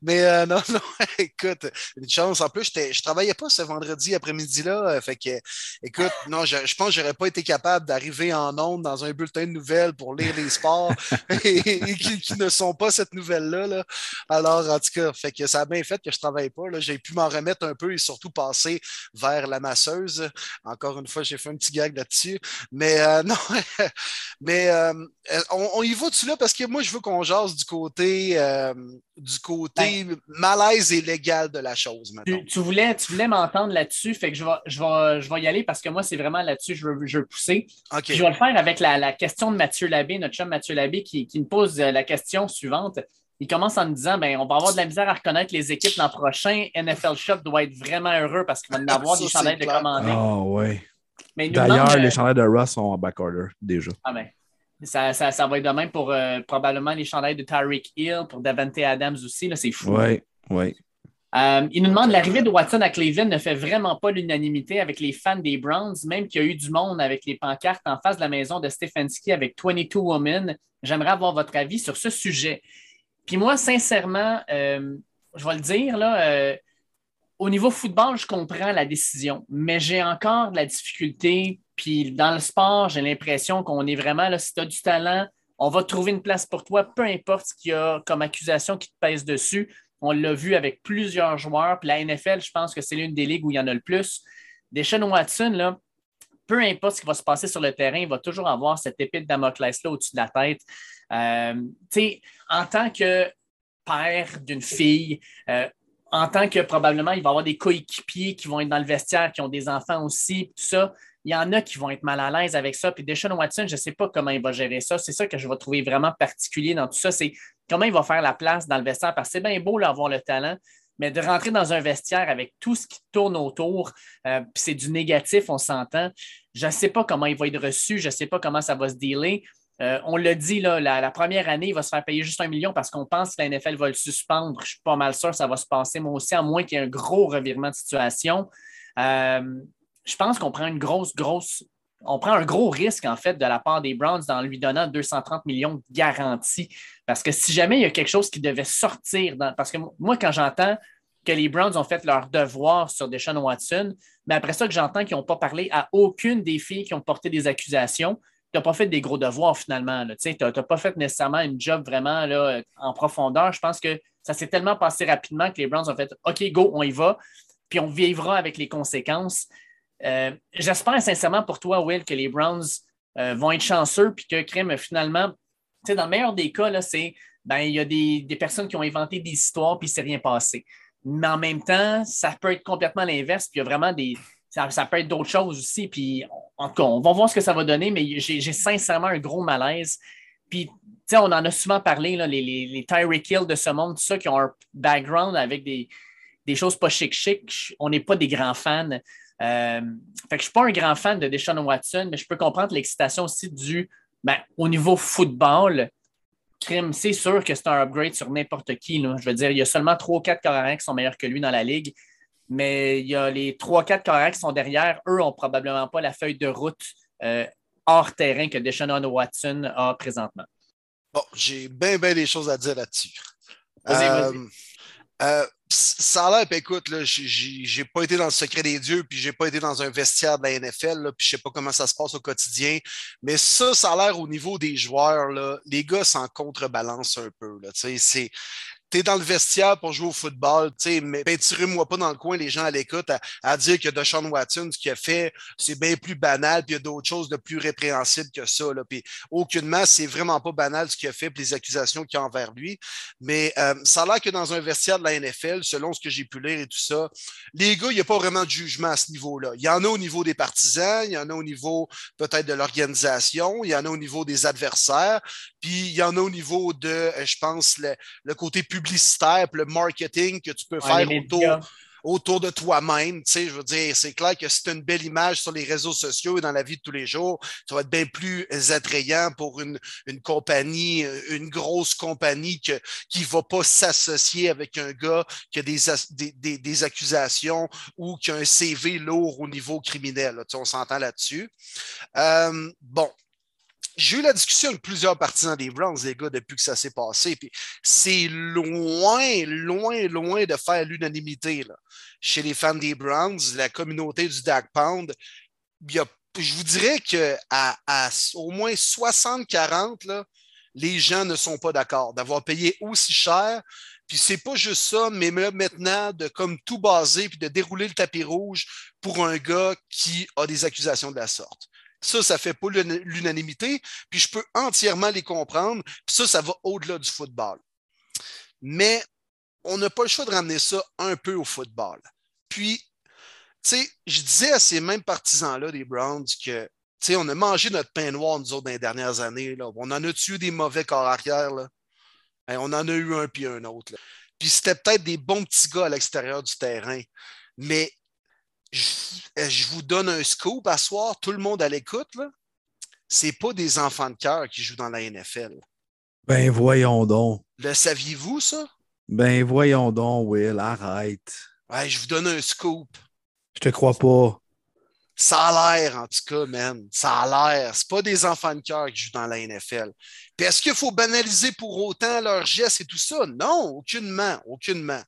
Mais euh, non, non, écoute, une chance. En plus, je ne travaillais pas ce vendredi après-midi-là. Euh, fait que, écoute, non, je, pense que je n'aurais pas été capable d'arriver en ondes dans un bulletin de nouvelles pour lire les sports et, qui, ne sont pas cette nouvelle-là. Là. Alors, en tout cas, fait que ça a bien fait que je ne travaille pas. J'ai pu m'en remettre un peu et surtout passer vers la masseuse. Encore une fois, j'ai fait un petit gag là-dessus. Mais euh, non, mais on, y va-tu là? Parce que moi, je veux qu'on jase du côté, du côté ben, malaise et légal de la chose. Tu, voulais, tu voulais m'entendre là-dessus, fait que je vais, je, vais, je vais y aller parce que moi, c'est vraiment là-dessus que je veux, je veux pousser. Je vais le faire avec la, question de Mathieu Labbé, notre chum Mathieu Labbé, qui, qui me pose euh, la question suivante. Il commence en me disant ben, on va avoir de la misère à reconnaître les équipes l'an prochain. NFL Shop doit être vraiment heureux parce qu'il va en avoir des chandails de commandés. Oh, ouais. D'ailleurs, les euh, chandails de Ross sont en backorder déjà. Ah ben, ça, ça, va être de même pour euh, probablement les chandails de Tyreek Hill, pour Davante Adams aussi. C'est fou. Oui, oui. Euh, il nous demande l'arrivée de Watson à Cleveland ne fait vraiment pas l'unanimité avec les fans des Browns, même qu'il y a eu du monde avec les pancartes en face de la maison de Stefanski avec 22 Women. J'aimerais avoir votre avis sur ce sujet. Puis moi, sincèrement, euh, je vais le dire, là, au niveau football, je comprends la décision, mais j'ai encore de la difficulté puis dans le sport, j'ai l'impression qu'on est vraiment là, si tu as du talent, on va trouver une place pour toi, peu importe ce qu'il y a comme accusation qui te pèse dessus. On l'a vu avec plusieurs joueurs. Puis la NFL, je pense que c'est l'une des ligues où il y en a le plus. Deshaun Watson, là, peu importe ce qui va se passer sur le terrain, il va toujours avoir cette épée de Damoclès-là au-dessus de la tête. Euh, en tant que père d'une fille, euh, en tant que probablement il va avoir des coéquipiers qui vont être dans le vestiaire, qui ont des enfants aussi, tout ça, il y en a qui vont être mal à l'aise avec ça. Puis Deshaun Watson, je ne sais pas comment il va gérer ça. C'est ça que je vais trouver vraiment particulier dans tout ça. C'est comment il va faire la place dans le vestiaire. Parce que c'est bien beau d'avoir le talent, mais de rentrer dans un vestiaire avec tout ce qui tourne autour, euh, puis c'est du négatif, on s'entend. Je ne sais pas comment il va être reçu. Je ne sais pas comment ça va se dealer. Euh, on l'a dit, là, la, première année, il va se faire payer juste un million parce qu'on pense que la NFL va le suspendre. Je suis pas mal sûr que ça va se passer, moi aussi, à moins qu'il y ait un gros revirement de situation. Euh, je pense qu'on prend une grosse, grosse. On prend un gros risque, en fait, de la part des Browns en lui donnant 230 millions de garantie. Parce que si jamais il y a quelque chose qui devait sortir, parce que moi, quand j'entends que les Browns ont fait leur devoir sur Deshaun Watson, mais après ça, que j'entends qu'ils n'ont pas parlé à aucune des filles qui ont porté des accusations, tu n'as pas fait des gros devoirs finalement. Tu n'as pas fait nécessairement une job vraiment là, en profondeur. Je pense que ça s'est tellement passé rapidement que les Browns ont fait OK, go, on y va, puis on vivra avec les conséquences. Euh, j'espère sincèrement pour toi, Will, que les Browns euh, vont être chanceux, puis que Crème, finalement, dans le meilleur des cas, c'est ben, il y a des, personnes qui ont inventé des histoires, puis s'est rien passé. Mais en même temps, ça peut être complètement l'inverse, puis il y a vraiment des. Ça, peut être d'autres choses aussi. Puis, on va voir ce que ça va donner, mais j'ai sincèrement un gros malaise. Puis, on en a souvent parlé, les, les, les Tyreek Hill de ce monde, qui ont un background avec des, choses pas chic-chic. On n'est pas des grands fans. Euh, fait que je ne suis pas un grand fan de Deshaun Watson, mais je peux comprendre l'excitation aussi du ben, au niveau football c'est sûr que c'est un upgrade sur n'importe qui. Je veux dire, il y a seulement 3 ou 4 carrières qui sont meilleurs que lui dans la ligue, mais il y a les 3-4 carrières qui sont derrière. Eux n'ont probablement pas la feuille de route euh, hors terrain que Deshaun Watson a présentement. Bon, j'ai bien, bien des choses à dire là-dessus. Vas-y, vas-y. Euh, ça a l'air, écoute, j'ai pas été dans le secret des dieux, puis j'ai pas été dans un vestiaire de la NFL, puis je sais pas comment ça se passe au quotidien. Mais ça, ça a l'air au niveau des joueurs, les gars s'en contrebalancent un peu. C'est tu dans le vestiaire pour jouer au football, mais ben, tirez-moi pas dans le coin les gens à l'écoute à, dire que Deshaun Watson, ce qu'il a fait, c'est bien plus banal, puis il y a d'autres choses de plus répréhensibles que ça. Là. Puis aucunement, c'est vraiment pas banal ce qu'il a fait, puis les accusations qu'il y a envers lui. Mais euh, ça a l'air que dans un vestiaire de la NFL, selon ce que j'ai pu lire et tout ça, les gars, il n'y a pas vraiment de jugement à ce niveau-là. Il y en a au niveau des partisans, il y en a au niveau peut-être de l'organisation, il y en a au niveau des adversaires, puis il y en a au niveau de, euh, je pense, le, le côté public publicitaire, le marketing que tu peux faire autour, autour de toi-même. Tu sais, je veux dire, c'est clair que si tu as une belle image sur les réseaux sociaux et dans la vie de tous les jours, ça va être bien plus attrayant pour une, une compagnie, une grosse compagnie que, qui ne va pas s'associer avec un gars qui a des, des, des, accusations ou qui a un CV lourd au niveau criminel. Tu sais, on s'entend là-dessus. Euh, bon, j'ai eu la discussion avec plusieurs partisans des Browns, les gars, depuis que ça s'est passé. Puis c'est loin, loin, loin de faire l'unanimité chez les fans des Browns, la communauté du Dark Pound. je vous dirais qu'à à au moins 60-40, les gens ne sont pas d'accord d'avoir payé aussi cher. Puis c'est pas juste ça, mais maintenant de comme tout baser puis de dérouler le tapis rouge pour un gars qui a des accusations de la sorte. Ça, ça fait pas l'unanimité, puis je peux entièrement les comprendre. Puis ça, ça va au-delà du football. Mais on n'a pas le choix de ramener ça un peu au football. Puis, tu sais, je disais à ces mêmes partisans-là des Browns que, tu sais, on a mangé notre pain noir, nous autres, dans les dernières années. On en a tué des mauvais corps arrière. Là? on en a eu un puis un autre. Puis c'était peut-être des bons petits gars à l'extérieur du terrain. Mais euh, je, vous donne un scoop à soir, tout le monde à l'écoute, Ce n'est pas des enfants de cœur qui jouent dans la NFL. Ben voyons donc. Le saviez-vous, ça? Ben voyons donc, Will, arrête. Ouais, je vous donne un scoop. Je te crois pas. Ça a l'air, en tout cas, man. Ça a l'air. C'est pas des enfants de cœur qui jouent dans la NFL. Puis est-ce qu'il faut banaliser pour autant leurs gestes et tout ça? Non, aucunement, aucunement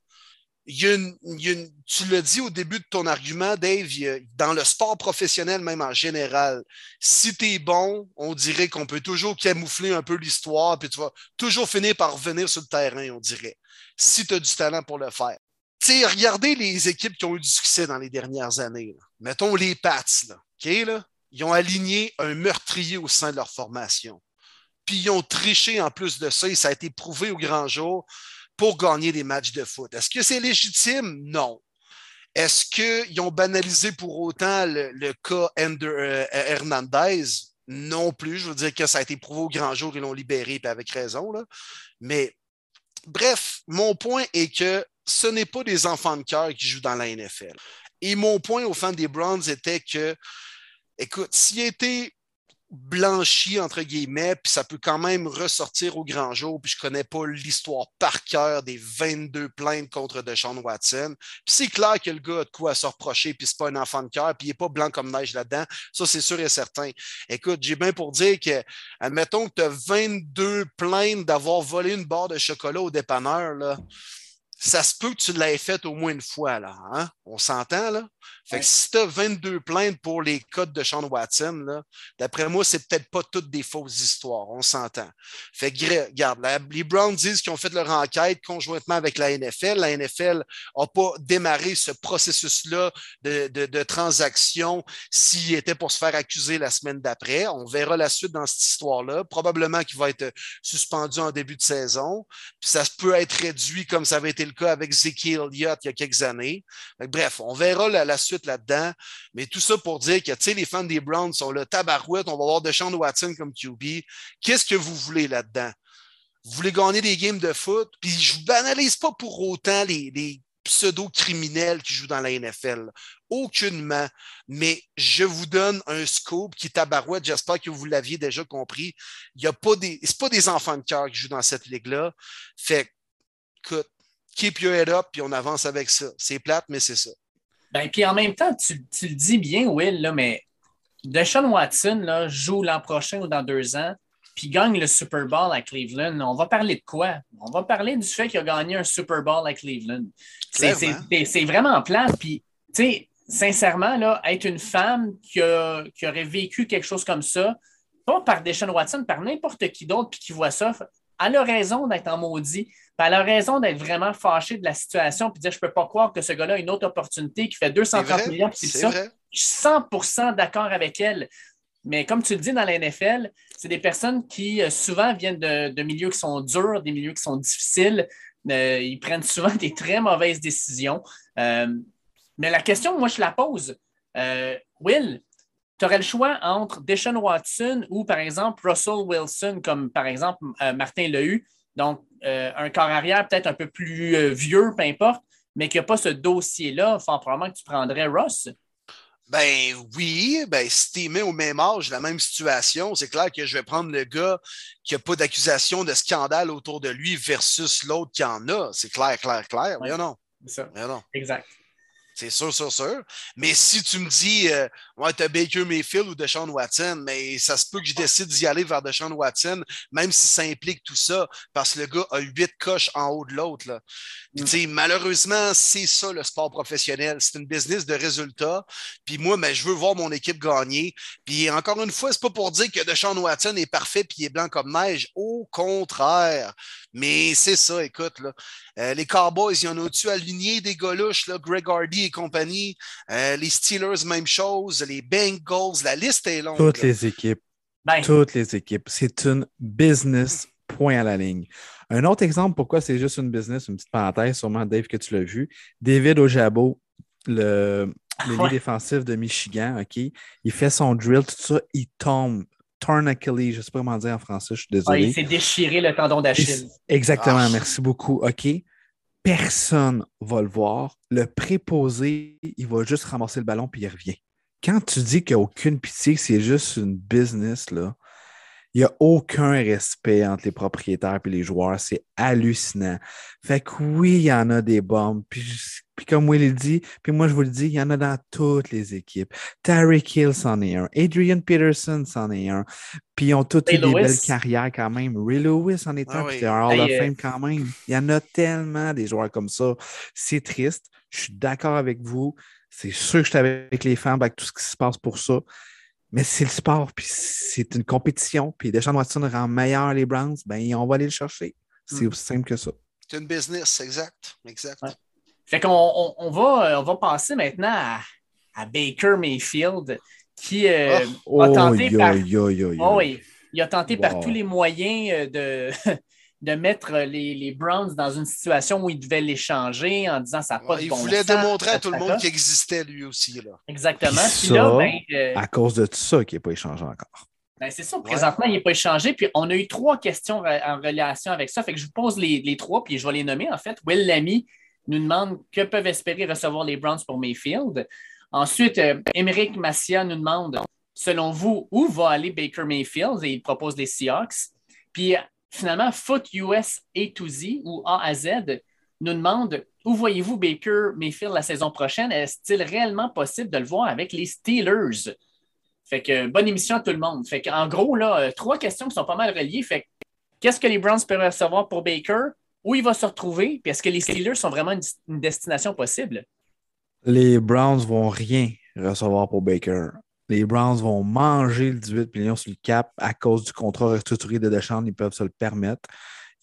tu l'as dit au début de ton argument, Dave, dans le sport professionnel, même en général, si tu es bon, on dirait qu'on peut toujours camoufler un peu l'histoire, puis tu vas toujours finir par revenir sur le terrain, on dirait, si tu as du talent pour le faire. sais, regardez les équipes qui ont eu du succès dans les dernières années. Mettons les Pats, là, ils ont aligné un meurtrier au sein de leur formation. Puis ils ont triché en plus de ça, et ça a été prouvé au grand jour pour gagner des matchs de foot. Est-ce que c'est légitime? Non. Est-ce qu'ils ont banalisé pour autant le, cas euh, Hernandez? Non plus. Je veux dire que ça a été prouvé au grand jour, ils l'ont libéré, puis avec raison. Mais bref, mon point est que ce n'est pas des enfants de cœur qui jouent dans la NFL. Et mon point aux fans des Browns était que, écoute, s'il était blanchi, entre guillemets, puis ça peut quand même ressortir au grand jour, puis je connais pas l'histoire par cœur des 22 plaintes contre Deshaun Watson. Puis c'est clair que le gars a de quoi à se reprocher, puis c'est pas un enfant de cœur, puis il est pas blanc comme neige là-dedans. Ça, c'est sûr et certain. Écoute, j'ai bien pour dire que, admettons que tu as 22 plaintes d'avoir volé une barre de chocolat au dépanneur, ça se peut que tu l'aies fait au moins une fois, là. Hein? On s'entend, là? Fait que si tu as 22 plaintes pour les codes de Sean Watson, d'après moi, c'est peut-être pas toutes des fausses histoires. On s'entend. Fait que, regarde, les Browns disent qu'ils ont fait leur enquête conjointement avec la NFL. La NFL n'a pas démarré ce processus-là de, de, transaction s'il était pour se faire accuser la semaine d'après. On verra la suite dans cette histoire-là. Probablement qu'il va être suspendu en début de saison. Puis ça peut être réduit comme ça avait été le cas avec Zeki Elliott il y a quelques années. bref, on verra la, la suite là-dedans. Mais tout ça pour dire que les fans des Browns sont le tabarouette, on va avoir Deshaun Watson comme QB. Qu'est-ce que vous voulez là-dedans? Vous voulez gagner des games de foot? Puis je ne banalise pas pour autant les, pseudo-criminels qui jouent dans la NFL. Aucunement. Mais je vous donne un scoop qui est tabarouette. J'espère que vous l'aviez déjà compris. Il y a pas des, c'est pas des enfants de cœur qui jouent dans cette ligue-là. Fait, écoute, keep your head up, puis on avance avec ça. C'est plate, mais c'est ça. Ben, puis en même temps, tu, le dis bien, Will, là, mais Deshaun Watson là, joue l'an prochain ou dans deux ans, puis gagne le Super Bowl à Cleveland. On va parler de quoi? On va parler du fait qu'il a gagné un Super Bowl à Cleveland. C'est vraiment plat. Puis, tu sais, sincèrement, là, être une femme qui, qui, aurait vécu quelque chose comme ça, pas par Deshaun Watson, par n'importe qui d'autre, puis qui voit ça, elle a raison d'être en maudit elle a raison d'être vraiment fâchée de la situation puis de dire je ne peux pas croire que ce gars-là a une autre opportunité qui fait 230 millions. C'est ça. Je suis 100 d'accord avec elle. Mais comme tu le dis dans la NFL, c'est des personnes qui euh, souvent viennent de, milieux qui sont durs, des milieux qui sont difficiles. Euh, ils prennent souvent des très mauvaises décisions. Euh, mais la question, moi, je la pose. Will, tu aurais le choix entre Deshaun Watson ou, par exemple, Russell Wilson, comme par exemple Martin l'a eu. Donc, euh, un corps arrière peut-être un peu plus euh, vieux, peu importe, mais qui n'a pas ce dossier-là, fort probablement que tu prendrais Ross. Ben oui, ben si tu mets au même âge, la même situation, c'est clair que je vais prendre le gars qui n'a pas d'accusation de scandale autour de lui versus l'autre qui en a. C'est clair, clair, clair. Mais non. C'est ça. non. Exact. C'est sûr, sûr, sûr. Mais si tu me dis, euh, ouais, tu as Baker Mayfield ou Deshaun Watson, mais ça se peut que je décide d'y aller vers Deshaun Watson, même si ça implique tout ça, parce que le gars a huit coches en haut de l'autre. Mm. Malheureusement, c'est ça le sport professionnel. C'est une business de résultats. Puis moi, ben, je veux voir mon équipe gagner. Puis encore une fois, c'est pas pour dire que Deshaun Watson est parfait puis il est blanc comme neige. Au contraire. Mais c'est ça, écoute, là. Euh, les Cowboys, il y en a-tu aligné des goluches, là, Greg Hardy et compagnie? Euh, les Steelers, même chose. Les Bengals, la liste est longue. Toutes les équipes. Ben. Toutes les équipes. C'est une business, point à la ligne. Un autre exemple, pourquoi c'est juste une business, une petite parenthèse, sûrement Dave que tu l'as vu. David Ojabo, le, le défensif de Michigan, OK, il fait son drill, tout ça, il tombe. Torn Achilles, je ne sais pas comment dire en français, je suis désolé. il s'est déchiré le tendon d'Achille. Exactement, ah. merci beaucoup. OK. Personne ne va le voir. Le préposé, il va juste ramasser le ballon puis il revient. Quand tu dis qu'il n'y a aucune pitié, c'est juste une business, là, il n'y a aucun respect entre les propriétaires et les joueurs. C'est hallucinant. Fait que oui, il y en a des bombes. Puis, comme Will dit, puis moi je vous le dis, il y en a dans toutes les équipes. Tarek Hill c'en est un. Adrian Peterson c'en est un. Puis ils ont toutes des belles carrières quand même. Ray Lewis en est un. Ah puis un Hall of euh, Fame quand même. Il y en a tellement des joueurs comme ça. C'est triste. Je suis d'accord avec vous. C'est sûr que je suis avec les fans, avec tout ce qui se passe pour ça. Mais c'est le sport, puis c'est une compétition, puis Deshaun Watson rend meilleur les Browns, ben on va aller le chercher. C'est hmm. aussi simple que ça. C'est une business, exact. exact. Fait qu'on on, va, on va passer maintenant à, Baker Mayfield, qui euh, oh. a tenté par... Oh, oui. Il a tenté par tous les moyens euh, de, de mettre les, Browns dans une situation où ils devaient l'échanger en disant ça pas Il voulait démontrer à tout le monde qu'il existait lui aussi. Là. Exactement. Ben, euh, à cause de tout ça qu'il n'est pas échangé encore. Ben, c'est ça, présentement, il n'est pas échangé. Puis on a eu trois questions en relation avec ça. Fait que je vous pose les, trois, puis je vais les nommer en fait. Will Lamy nous demande que peuvent espérer recevoir les Browns pour Mayfield. Ensuite, euh, Émeric Massia nous demande selon vous, où va aller Baker Mayfield? Et il propose les Seahawks. Puis finalement, Foot US A to Z ou A à Z nous demande où voyez-vous Baker Mayfield la saison prochaine? Est-il réellement possible de le voir avec les Steelers? Fait que bonne émission à tout le monde. Fait en gros, là, euh, trois questions qui sont pas mal reliées. Fait qu'est-ce que les Browns peuvent recevoir pour Baker? où il va se retrouver? Puis est-ce que les Steelers sont vraiment une, destination possible? Les Browns vont rien recevoir pour Baker. Les Browns vont manger le 18 millions sur le cap à cause du contrat restructuré de Deschamps. Ils peuvent se le permettre.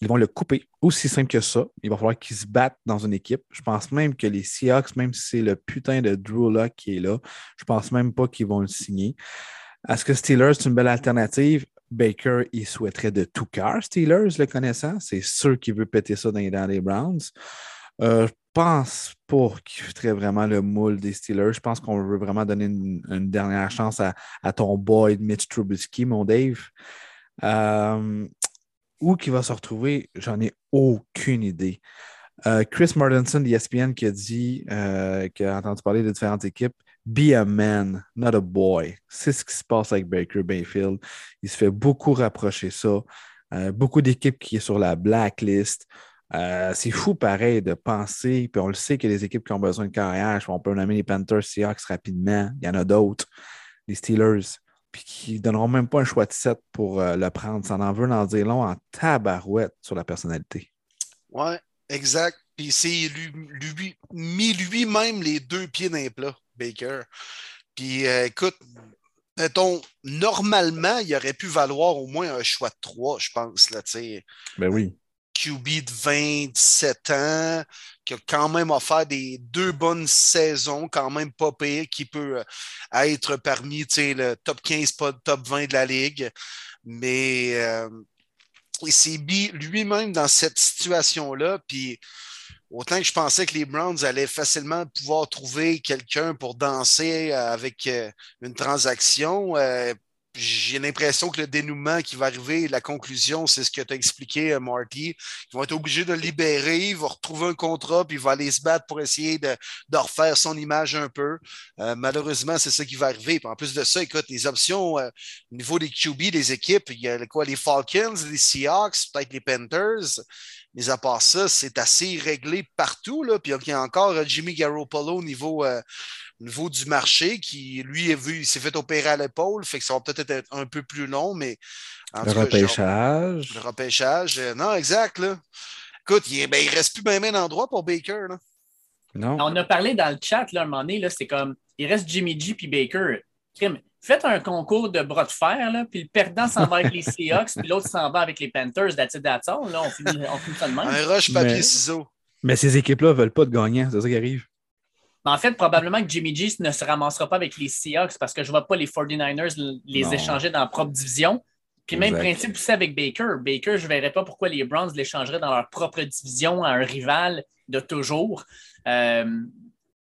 Ils vont le couper. Aussi simple que ça. Il va falloir qu'ils se battent dans une équipe. Je pense même que les Seahawks, même si c'est le putain de Drew Lock qui est là, je pense même pas qu'ils vont le signer. Est-ce que Steelers, c'est une belle alternative? Baker, il souhaiterait de tout cœur, Steelers, le connaissant. C'est sûr qu'il veut péter ça dans, les Browns. Euh, pense pas qu'il vraiment le moule des Steelers. Je pense qu'on veut vraiment donner une, dernière chance à, ton boy Mitch Trubisky, mon Dave. Euh, où qu'il va se retrouver, j'en ai aucune idée. Euh, Chris Martinson d'ESPN qui a dit, qui a entendu parler de différentes équipes, Be a man, not a boy. C'est ce qui se passe avec Baker Bayfield. Il se fait beaucoup rapprocher ça. Euh, beaucoup d'équipes qui sont sur la blacklist. Euh, c'est fou pareil de penser, puis on le sait que les équipes qui ont besoin de carrière, on peut nommer les Panthers, Seahawks rapidement, il y en a d'autres, les Steelers, puis qui ne donneront même pas un choix de set pour euh, le prendre. Ça en veut en dire long en tabarouette sur la personnalité. Ouais, exact. Puis c'est lui, mis lui-même les deux pieds dans les plats. Baker. Puis euh, écoute, mettons, normalement, il aurait pu valoir au moins un choix de 3, je pense. Là, ben oui. QB de 27 ans, qui a quand même offert des deux bonnes saisons, quand même pas pire, qui peut euh, être parmi le top 15, pas top 20 de la ligue. Mais euh, il lui-même dans cette situation-là. Puis autant que je pensais que les Browns allaient facilement pouvoir trouver quelqu'un pour danser euh, avec euh, une transaction, j'ai l'impression que le dénouement qui va arriver, la conclusion, c'est ce que tu as expliqué, Marty. Ils vont être obligés de le libérer, il va retrouver un contrat, puis il va aller se battre pour essayer de, refaire son image un peu. malheureusement, c'est ça qui va arriver. en plus de ça, écoute, les options au niveau des QB, des équipes, il y a quoi, les Falcons, les Seahawks, peut-être les Panthers. Mais à part ça, c'est assez réglé partout. Là. Puis il y a encore euh, Jimmy Garoppolo au niveau, euh, niveau du marché qui, lui, vu, il s'est fait opérer à l'épaule. Fait que ça va peut-être être un peu plus long, mais. le repêchage. le repêchage. Euh, non, exact. Là. Écoute, il, ben, reste plus même d'endroit pour Baker. Là. Non. On a parlé dans le chat là, un moment donné, c'est comme il reste Jimmy G puis Baker faites un concours de bras de fer, là, puis le perdant s'en va avec les Seahawks, puis l'autre s'en va avec les Panthers, that's it, that's all, là, on finit, on finit ça de même. Un rush papier ciseaux. Mais ces équipes-là ne veulent pas de gagnants, c'est ça qui arrive. En fait, probablement que Jimmy G ne se ramassera pas avec les Seahawks parce que je ne vois pas les 49ers les échanger dans leur propre division. Puis même principe aussi avec Baker. Baker, je ne verrais pas pourquoi les Browns l'échangeraient dans leur propre division à un rival de toujours. Euh,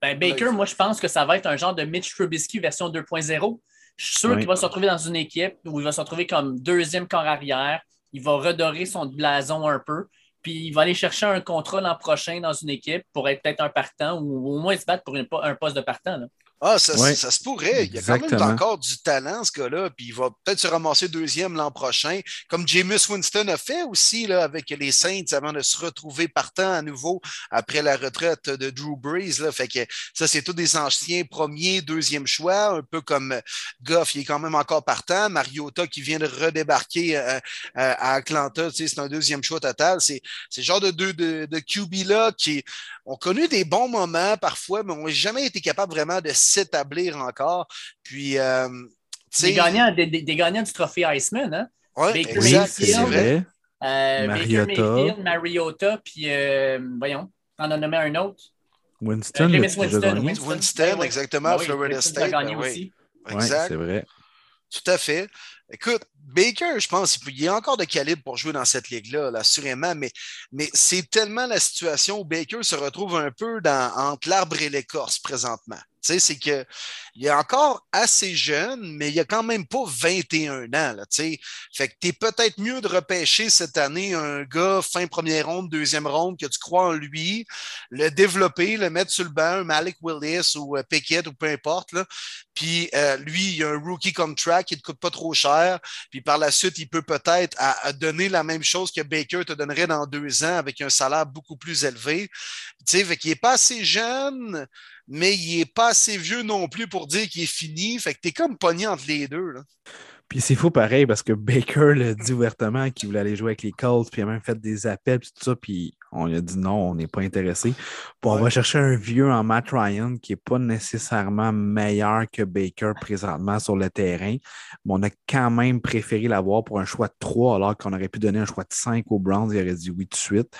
ben Baker, moi, je pense que ça va être un genre de Mitch Trubisky version 2.0. Je suis sûr qu'il va se retrouver dans une équipe où il va se retrouver comme deuxième corps arrière. Il va redorer son blason un peu. Puis il va aller chercher un contrat l'an prochain dans une équipe pour être peut-être un partant ou au moins se battre pour un poste de partant. Ah, ça, ça, se pourrait. Il y a quand même encore du talent, ce gars-là. Puis il va peut-être se ramasser deuxième l'an prochain, comme Jameis Winston a fait aussi là, avec les Saints avant de se retrouver partant à nouveau après la retraite de Drew Brees. Là. Fait que ça, c'est tous des anciens premiers, deuxième choix, un peu comme Goff, il est quand même encore partant. Mariota qui vient de redébarquer euh, euh, à Atlanta, c'est un deuxième choix total. C'est ce genre de, de, de, de QB-là qui ont connu des bons moments parfois, mais n'ont jamais été capables vraiment de s'établir encore. Puis, euh, des, gagnants, des, gagnants du trophée Iceman, hein? Oui, exact, c'est vrai. Euh, Mariota. Mariota, puis euh, voyons, on en a nommé un autre. Winston, Winston, Winston, exactement, oui, Florida State. A gagné ben aussi. Exact. c'est vrai. Tout à fait. Écoute, Baker, je pense, il y a encore de calibre pour jouer dans cette ligue-là, assurément, mais, mais c'est tellement la situation où Baker se retrouve un peu dans, entre l'arbre et l'écorce présentement c'est qu'il est encore assez jeune, mais il a quand même pas 21 ans. Là, fait que tu es peut-être mieux de repêcher cette année un gars fin première ronde, deuxième ronde, que tu crois en lui, le développer, le mettre sur le banc, Malik Willis ou euh, Pickett ou peu importe. Là. Puis euh, lui, il a un rookie contract qui ne te coûte pas trop cher. Puis par la suite, il peut peut-être donner la même chose que Baker te donnerait dans deux ans avec un salaire beaucoup plus élevé. Tu sais, fait qu'il n'est pas assez jeune mais il n'est pas assez vieux non plus pour dire qu'il est fini. Fait que tu es comme pogné entre les deux. Là. Puis c'est fou pareil parce que Baker l'a dit ouvertement qu'il voulait aller jouer avec les Colts, puis il a même fait des appels, puis tout ça, puis On lui a dit non, on n'est pas intéressé. on va chercher un vieux en Matt Ryan qui n'est pas nécessairement meilleur que Baker présentement sur le terrain. Mais on a quand même préféré l'avoir pour un choix de 3 alors qu'on aurait pu donner un choix de 5 aux Browns. Il aurait dit oui tout de suite.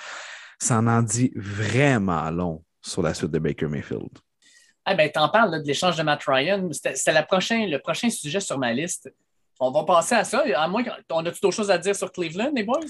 Ça en dit vraiment long sur la suite de Baker Mayfield. Ah ben, t'en parles de l'échange de Matt Ryan. C'était le prochain sujet sur ma liste. On va passer à ça. À moins on a-tu d'autres choses à dire sur Cleveland, les boys?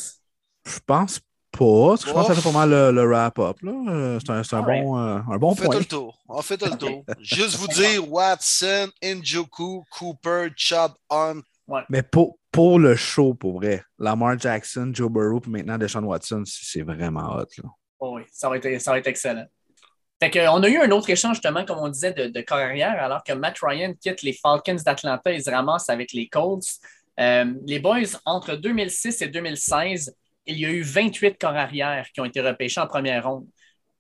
Je pense pas. je pense que c'est pas mal le, wrap-up. Euh, c'est un, bon, euh, un bon on point. Fait le tour. On fait le tour. Juste vous dire Watson, Njoku, Cooper, Chubb, On. Mais pour, pour le show, pour vrai, Lamar Jackson, Joe Burrow, puis maintenant Deshaun Watson, c'est vraiment hot. Là. Oh oui, ça va, être, ça va être excellent. On a eu un autre échange, justement, comme on disait, de, de carrière, alors que Matt Ryan quitte les Falcons d'Atlanta et se ramasse avec les Colts. Euh, les Boys, entre 2006 et 2016, il y a eu 28 corps arrière qui ont été repêchés en première ronde.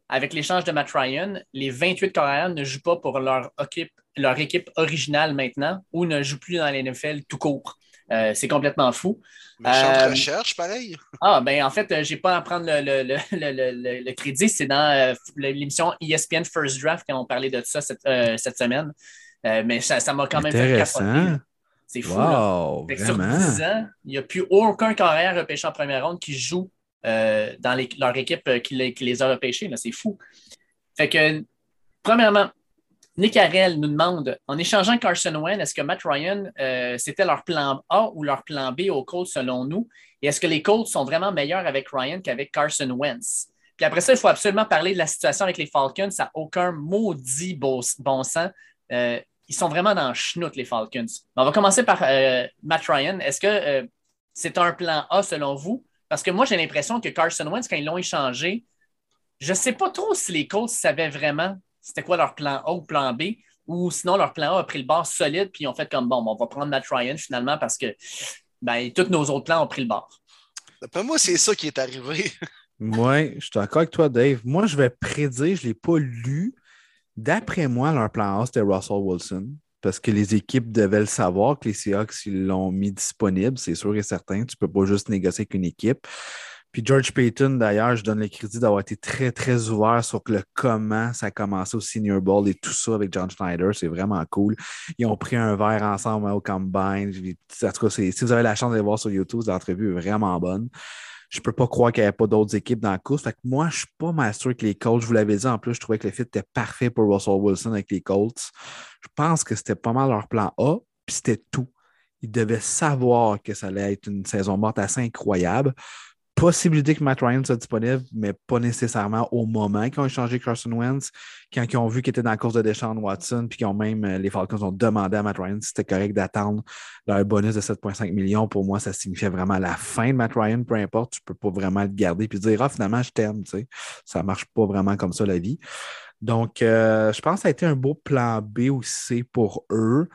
Avec l'échange de Matt Ryan, les 28 corps arrière ne jouent pas pour leur équipe, leur équipe originale maintenant ou ne jouent plus dans la NFL tout court. Euh, c'est complètement fou. Euh, recherche, pareil. Ah, ben en fait, euh, je n'ai pas à prendre le, crédit. C'est dans euh, l'émission ESPN First Draft quand on parlait de ça cette, semaine. mais ça m'a quand même fait capoter. C'est fou. Wow, sur 10 ans, il n'y a plus aucun carrière repêché en première ronde qui joue dans leur équipe qui les, qui les a repêchés. C'est fou. Fait que, premièrement, Nick Harrell nous demande en échangeant Carson Wentz, est-ce que Matt Ryan, euh, c'était leur plan A ou leur plan B aux Colts selon nous? Et est-ce que les Colts sont vraiment meilleurs avec Ryan qu'avec Carson Wentz? Puis après ça, il faut absolument parler de la situation avec les Falcons. Ça n'a aucun maudit bon, sens. Euh, ils sont vraiment dans le les Falcons. On va commencer par euh, Matt Ryan. Est-ce que c'est un plan A selon vous? Parce que moi, j'ai l'impression que Carson Wentz, quand ils l'ont échangé, je ne sais pas trop si les Colts savaient vraiment c'était quoi leur plan A ou plan B, ou sinon leur plan A a pris le bord solide, puis ils ont fait comme bon, on va prendre Matt Ryan finalement parce que ben, tous nos autres plans ont pris le bord. D'après moi, c'est ça qui est arrivé. oui, je suis d'accord avec toi, Dave. Moi, je vais prédire, je ne l'ai pas lu. D'après moi, leur plan A, c'était Russell Wilson. Parce que les équipes devaient le savoir que les Seahawks l'ont mis disponible, c'est sûr et certain. Tu ne peux pas juste négocier avec une équipe. Puis George Payton, d'ailleurs, je donne le crédit d'avoir été très, très ouvert sur le comment ça a commencé au Senior Bowl et tout ça avec John Schneider. C'est vraiment cool. Ils ont pris un verre ensemble au Combine. En tout cas, si vous avez la chance de les voir sur YouTube, l'entrevue est vraiment bonne. Je ne peux pas croire qu'il n'y avait pas d'autres équipes dans la course. Fait que moi, je ne suis pas mal sûr que les Colts, je vous l'avais dit, en plus, je trouvais que le fit était parfait pour Russell Wilson avec les Colts. Je pense que c'était pas mal leur plan A, puis c'était tout. Ils devaient savoir que ça allait être une saison morte assez incroyable possibilité que Matt Ryan soit disponible, mais pas nécessairement au moment qu'ils ont échangé Carson Wentz, quand ils ont vu qu'il était dans la course de Deshaun Watson, puis qu'ils même, euh, les Falcons ont demandé à Matt Ryan si c'était correct d'attendre leur bonus de 7,5 millions. Pour moi, ça signifiait vraiment la fin de Matt Ryan, peu importe, tu peux pas vraiment le garder puis dire, ah, finalement, je t'aime, tu sais. Ça marche pas vraiment comme ça, la vie. Donc, euh, je pense que ça a été un beau plan B ou C pour eux.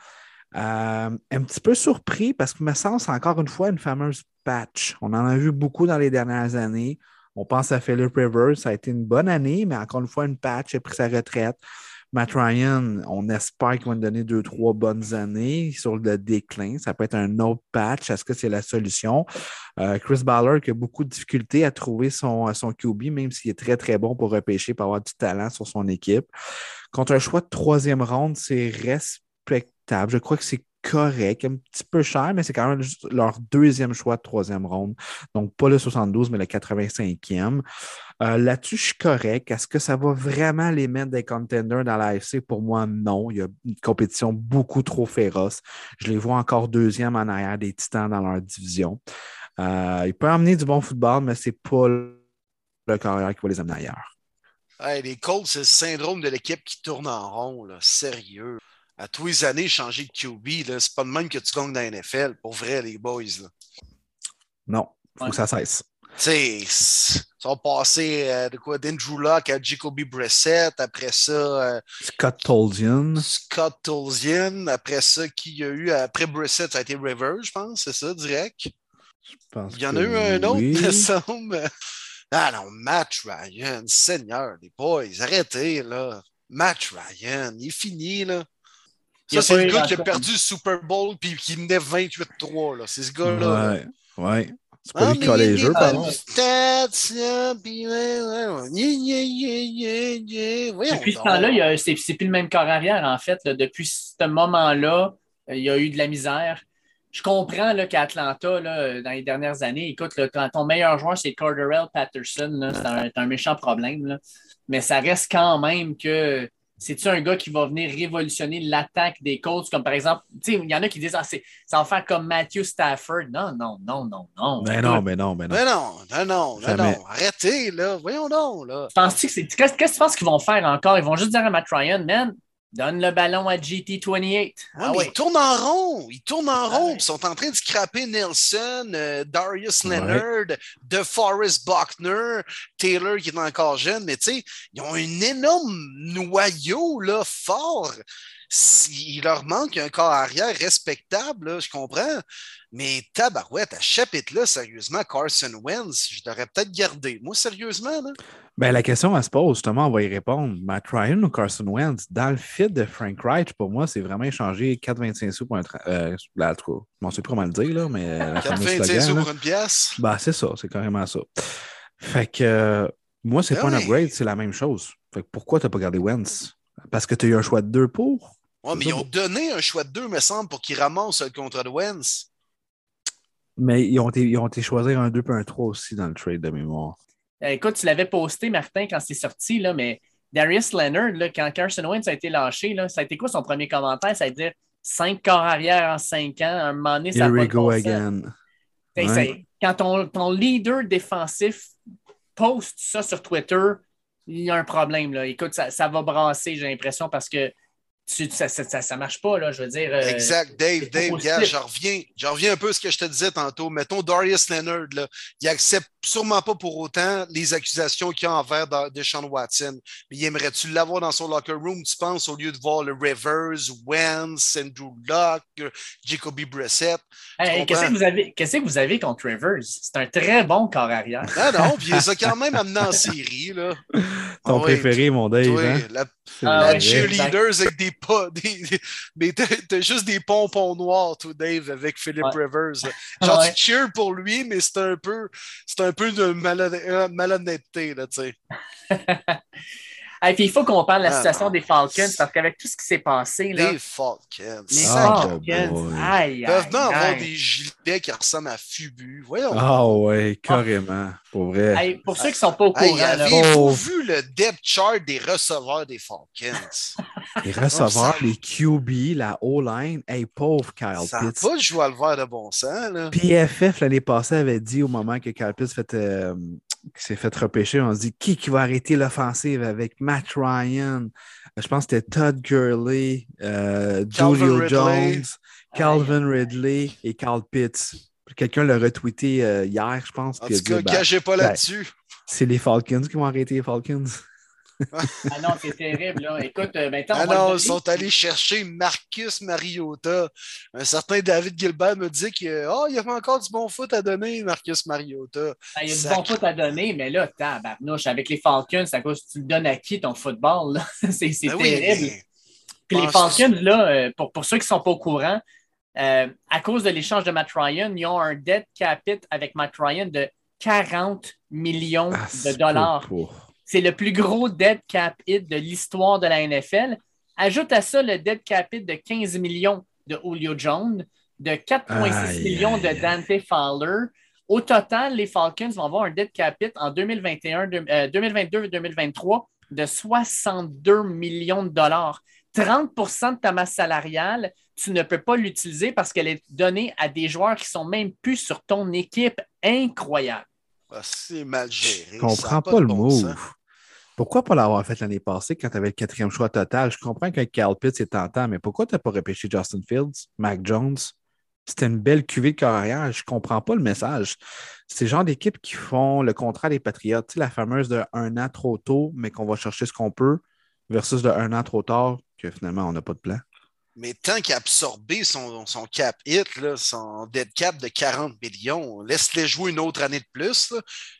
Euh, un petit peu surpris parce que me c'est encore une fois une fameuse On en a vu beaucoup dans les dernières années. On pense à Philip Rivers, ça a été une bonne année, mais encore une fois, une patch, a pris sa retraite. Matt Ryan, on espère qu'il va nous donner deux, trois bonnes années sur le déclin. Ça peut être un autre patch. Est-ce que c'est la solution? Euh, Chris Ballard qui a beaucoup de difficultés à trouver son, son QB, même s'il est très, très bon pour repêcher, pour avoir du talent sur son équipe. Contre un choix de troisième ronde, c'est respectable. Je crois que c'est correct, un petit peu cher, mais c'est quand même leur deuxième choix de troisième ronde. Donc, pas le 72, mais le 85e. Euh, là-dessus, je suis correct. Est-ce que ça va vraiment les mettre des contenders dans l'AFC? Pour moi, non. Il y a une compétition beaucoup trop féroce. Je les vois encore deuxième en arrière des Titans dans leur division. Euh, il peut amener du bon football, mais c'est pas le carrière qui va les amener ailleurs. les Colts, c'est le syndrome de l'équipe qui tourne en rond. Sérieux à tous les années, changer de QB, c'est pas de même que tu gagnes dans la NFL, pour vrai, les boys. Là. Non, il faut que ça cesse. Tu sais, ça va passer euh, de quoi d'Andrew Luck à Jacoby Brissett, après ça. Euh, Scott Tolzien. Scott Tolzien, après ça, qui y a eu après Brissett, ça a été Rivers, je pense, c'est ça, direct? Je pense Il y en a eu un autre, il me semble. Ah non, Matt Ryan, Seigneur, les boys, arrêtez, là. Matt Ryan, il est fini, là. Ça, c'est le gars qui a perdu le Super Bowl puis qui menait 28-3. C'est ce gars-là. Ouais, ouais. C'est pas lui qui a les jeux, pardon. Depuis ce temps-là, c'est plus le même corps arrière, en fait. Depuis ce moment-là, il y a eu de la misère. Je comprends qu'à Atlanta, dans les dernières années, écoute, ton meilleur joueur, c'est Corderell Patterson. C'est un, méchant problème. Mais ça reste quand même que c'est-tu un gars qui va venir révolutionner l'attaque des Colts? Comme par exemple, il y en a qui disent ah, ça va faire comme Matthew Stafford. Non, non, non, non, non. Mais non, mais non, mais non. Mais non, non, non, non, non. Arrêtez, là. Voyons donc, là. Qu'est-ce que tu penses qu'ils vont faire encore? Ils vont juste dire à Matt Ryan, man, Donne le ballon à GT28. Ah Ils tournent en rond. Ils tournent en rond. Ils sont en train de scraper Nelson, euh, Darius Leonard, DeForest Buckner, Taylor qui est encore jeune. Mais tu sais, ils ont un énorme noyau là, fort. Il leur manque un corps arrière respectable, je comprends. Mais tabarouette, à chapitre-là, sérieusement, Carson Wentz, je l'aurais peut-être gardé. Moi, sérieusement, là. Ben, la question, elle se pose, justement, on va y répondre. Matt Ryan ou Carson Wentz, dans le fit de Frank Wright, pour moi, c'est vraiment échangé 4,25 sous pour un. Euh, là, bon, on sait pas comment le dire, là, mais. 4,25 euh, sous pour une pièce? Ben, c'est ça, c'est carrément ça. Fait que euh, moi, c'est ben pas un upgrade, c'est la même chose. Fait que pourquoi t'as pas gardé Wentz? Parce que tu as eu un choix de deux pour? Ouais, mais ils ont donné un choix de deux, me semble, pour qu'ils ramassent le contrat de Wentz. Mais ils ont, été, ils ont été choisir un 2 et un 3 aussi dans le trade de mémoire. Euh, écoute, tu l'avais posté, Martin, quand c'est sorti, là, mais Darius Leonard, là, quand Carson Wentz a été lâché, là, ça a été quoi son premier commentaire? Ça veut dire 5 corps arrière en 5 ans, un moment donné, ça Here we go again. Quand ton, ton, leader défensif poste ça sur Twitter, il y a un problème. Là. Écoute, ça, ça va brasser, j'ai l'impression, parce que ça, ça, marche pas, là, je veux dire. Euh, exact, Dave, Dave, gars, je reviens, reviens un peu à ce que je te disais tantôt. Mettons Darius Leonard, là, il accepte sûrement pas pour autant les accusations qu'il y a envers de Sean Watson. Mais il aimerait-tu l'avoir dans son locker room, tu penses, au lieu de voir le Rivers, Wentz, Andrew Locke, Jacoby Brissett? qu'est-ce, que vous avez, qu'est-ce que vous avez contre Rivers? C'est un très bon corps arrière. Ah non, puis il les a quand même amené en série. Là. Ton ah préféré, mon Dave. Oui, hein? la, ah, cheerleaders avec des pas. Des, mais t'as, juste des pompons noirs, tout, Dave, avec Philip Rivers. Genre, tu cheers pour lui, mais c'est un peu. C'est un peu de euh, malhonnêteté, là, tu sais. Et puis il faut qu'on parle de la ah, situation des Falcons parce qu'avec tout ce qui s'est passé. Là, les Falcons. Les Falcons. aïe, peuvent avoir des gilets qui ressemblent à Fubu. Voyons. Ah ouais, carrément. Pour vrai. pour ceux qui ne sont pas au courant. Avez-vous vu le depth chart des receveurs des Falcons? les receveurs, les QB, la O-line. Hey, pauvre Kyle Pitts. Ça pas de jouer à le voir de bon sens. Là. PFF l'année passée avait dit au moment que Kyle Pitts fait, euh, s'est fait repêcher, on se dit qui, qui va arrêter l'offensive avec Matt Ryan? Je pense que c'était Todd Gurley, euh, Julio Jones, Calvin Ridley et Carl Pitts. Quelqu'un l'a retweeté euh, hier, je pense. En tout cas, ben, pas ben, là-dessus. c'est les Falcons qui vont arrêter les Falcons ah non, c'est terrible. Là. Écoute, maintenant. Euh, ah non, ils sont allés chercher Marcus Mariota. Un certain David Gilbert me dit qu'il oh, il y avait encore du bon foot à donner, Marcus Mariota. Ah, il y a du bon foot à donner, mais là, tabarnouche, avec les Falcons, c'est à cause que tu le donnes à qui ton football? c'est ben terrible. Puis les Falcons, là, euh, pour, pour ceux qui ne sont pas au courant, euh, à cause de l'échange de Matt Ryan, ils ont un debt capit avec Matt Ryan de 40 millions ah, de dollars. C'est le plus gros dead cap hit de l'histoire de la NFL. Ajoute à ça le dead cap hit de 15 millions de Julio Jones, de 4,6 millions de Dante Fowler. Au total, les Falcons vont avoir un dead cap hit en 2021, 2022 et 2023 de 62 millions de dollars. 30% de ta masse salariale, tu ne peux pas l'utiliser parce qu'elle est donnée à des joueurs qui sont même plus sur ton équipe. Incroyable. Ah, c'est mal géré. Je comprends pas, le move. Pourquoi pas l'avoir fait l'année passée quand tu avais le quatrième choix total? Je comprends qu'avec Cal Pitts, c'est tentant, mais pourquoi tu n'as pas repêché Justin Fields, Mac Jones? C'était une belle cuvée de carrière. Je comprends pas le message. C'est le genre d'équipe qui font le contrat des Patriotes. Tu la fameuse de un an trop tôt, mais qu'on va chercher ce qu'on peut, versus de un an trop tard, que finalement, on n'a pas de plan mais tant qu'il a absorbé son, son cap hit, son dead cap de 40 millions, laisse-les jouer une autre année de plus.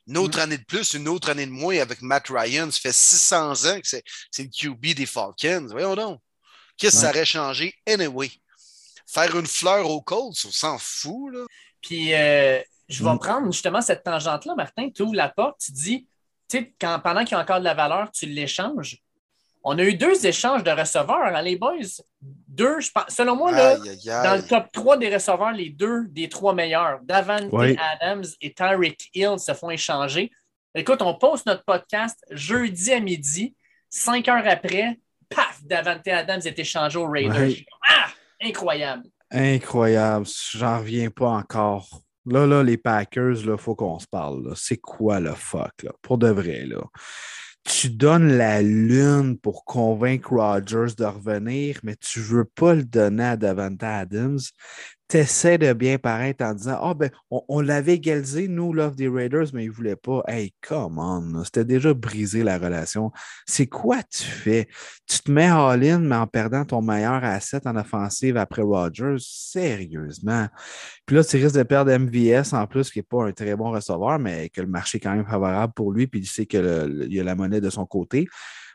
Une autre mm. année de plus, une autre année de moins avec Matt Ryan. Ça fait 600 ans que c'est, le QB des Falcons. Voyons donc. Qu'est-ce que ça aurait changé? Anyway? Faire une fleur aux Colts, on s'en fout. Là. Puis, euh, je vais mm. prendre justement cette tangente-là, Martin. Tu ouvres la porte, tu dis, tu sais, pendant qu'il y a encore de la valeur, tu l'échanges. On a eu deux échanges de receveurs, hein, les boys. Deux, je pense, selon moi, là, dans le top 3 des receveurs, les deux des trois meilleurs, Davante Adams et Tyreek Hill, se font échanger. Écoute, on poste notre podcast jeudi à midi. Cinq heures après, paf, Davante Adams est échangé aux Raiders. Ah! Incroyable. Incroyable. J'en reviens pas encore. Là, là, les Packers, il faut qu'on se parle. C'est quoi le fuck, là? Pour de vrai, là tu donnes la lune pour convaincre Rogers de revenir, mais tu ne veux pas le donner à Davante Adams tu essaies de bien paraître en disant Ah, ben, on, l'avait égalisé, nous, Love des Raiders, mais ils ne voulaient pas. Hey, come on, c'était déjà brisé la relation. C'est quoi tu fais? Tu te mets all-in, mais en perdant ton meilleur asset en offensive après Rodgers, sérieusement. Puis là, tu risques de perdre MVS en plus, qui n'est pas un très bon receveur, mais que le marché est quand même favorable pour lui, puis il sait qu'il y a la monnaie de son côté.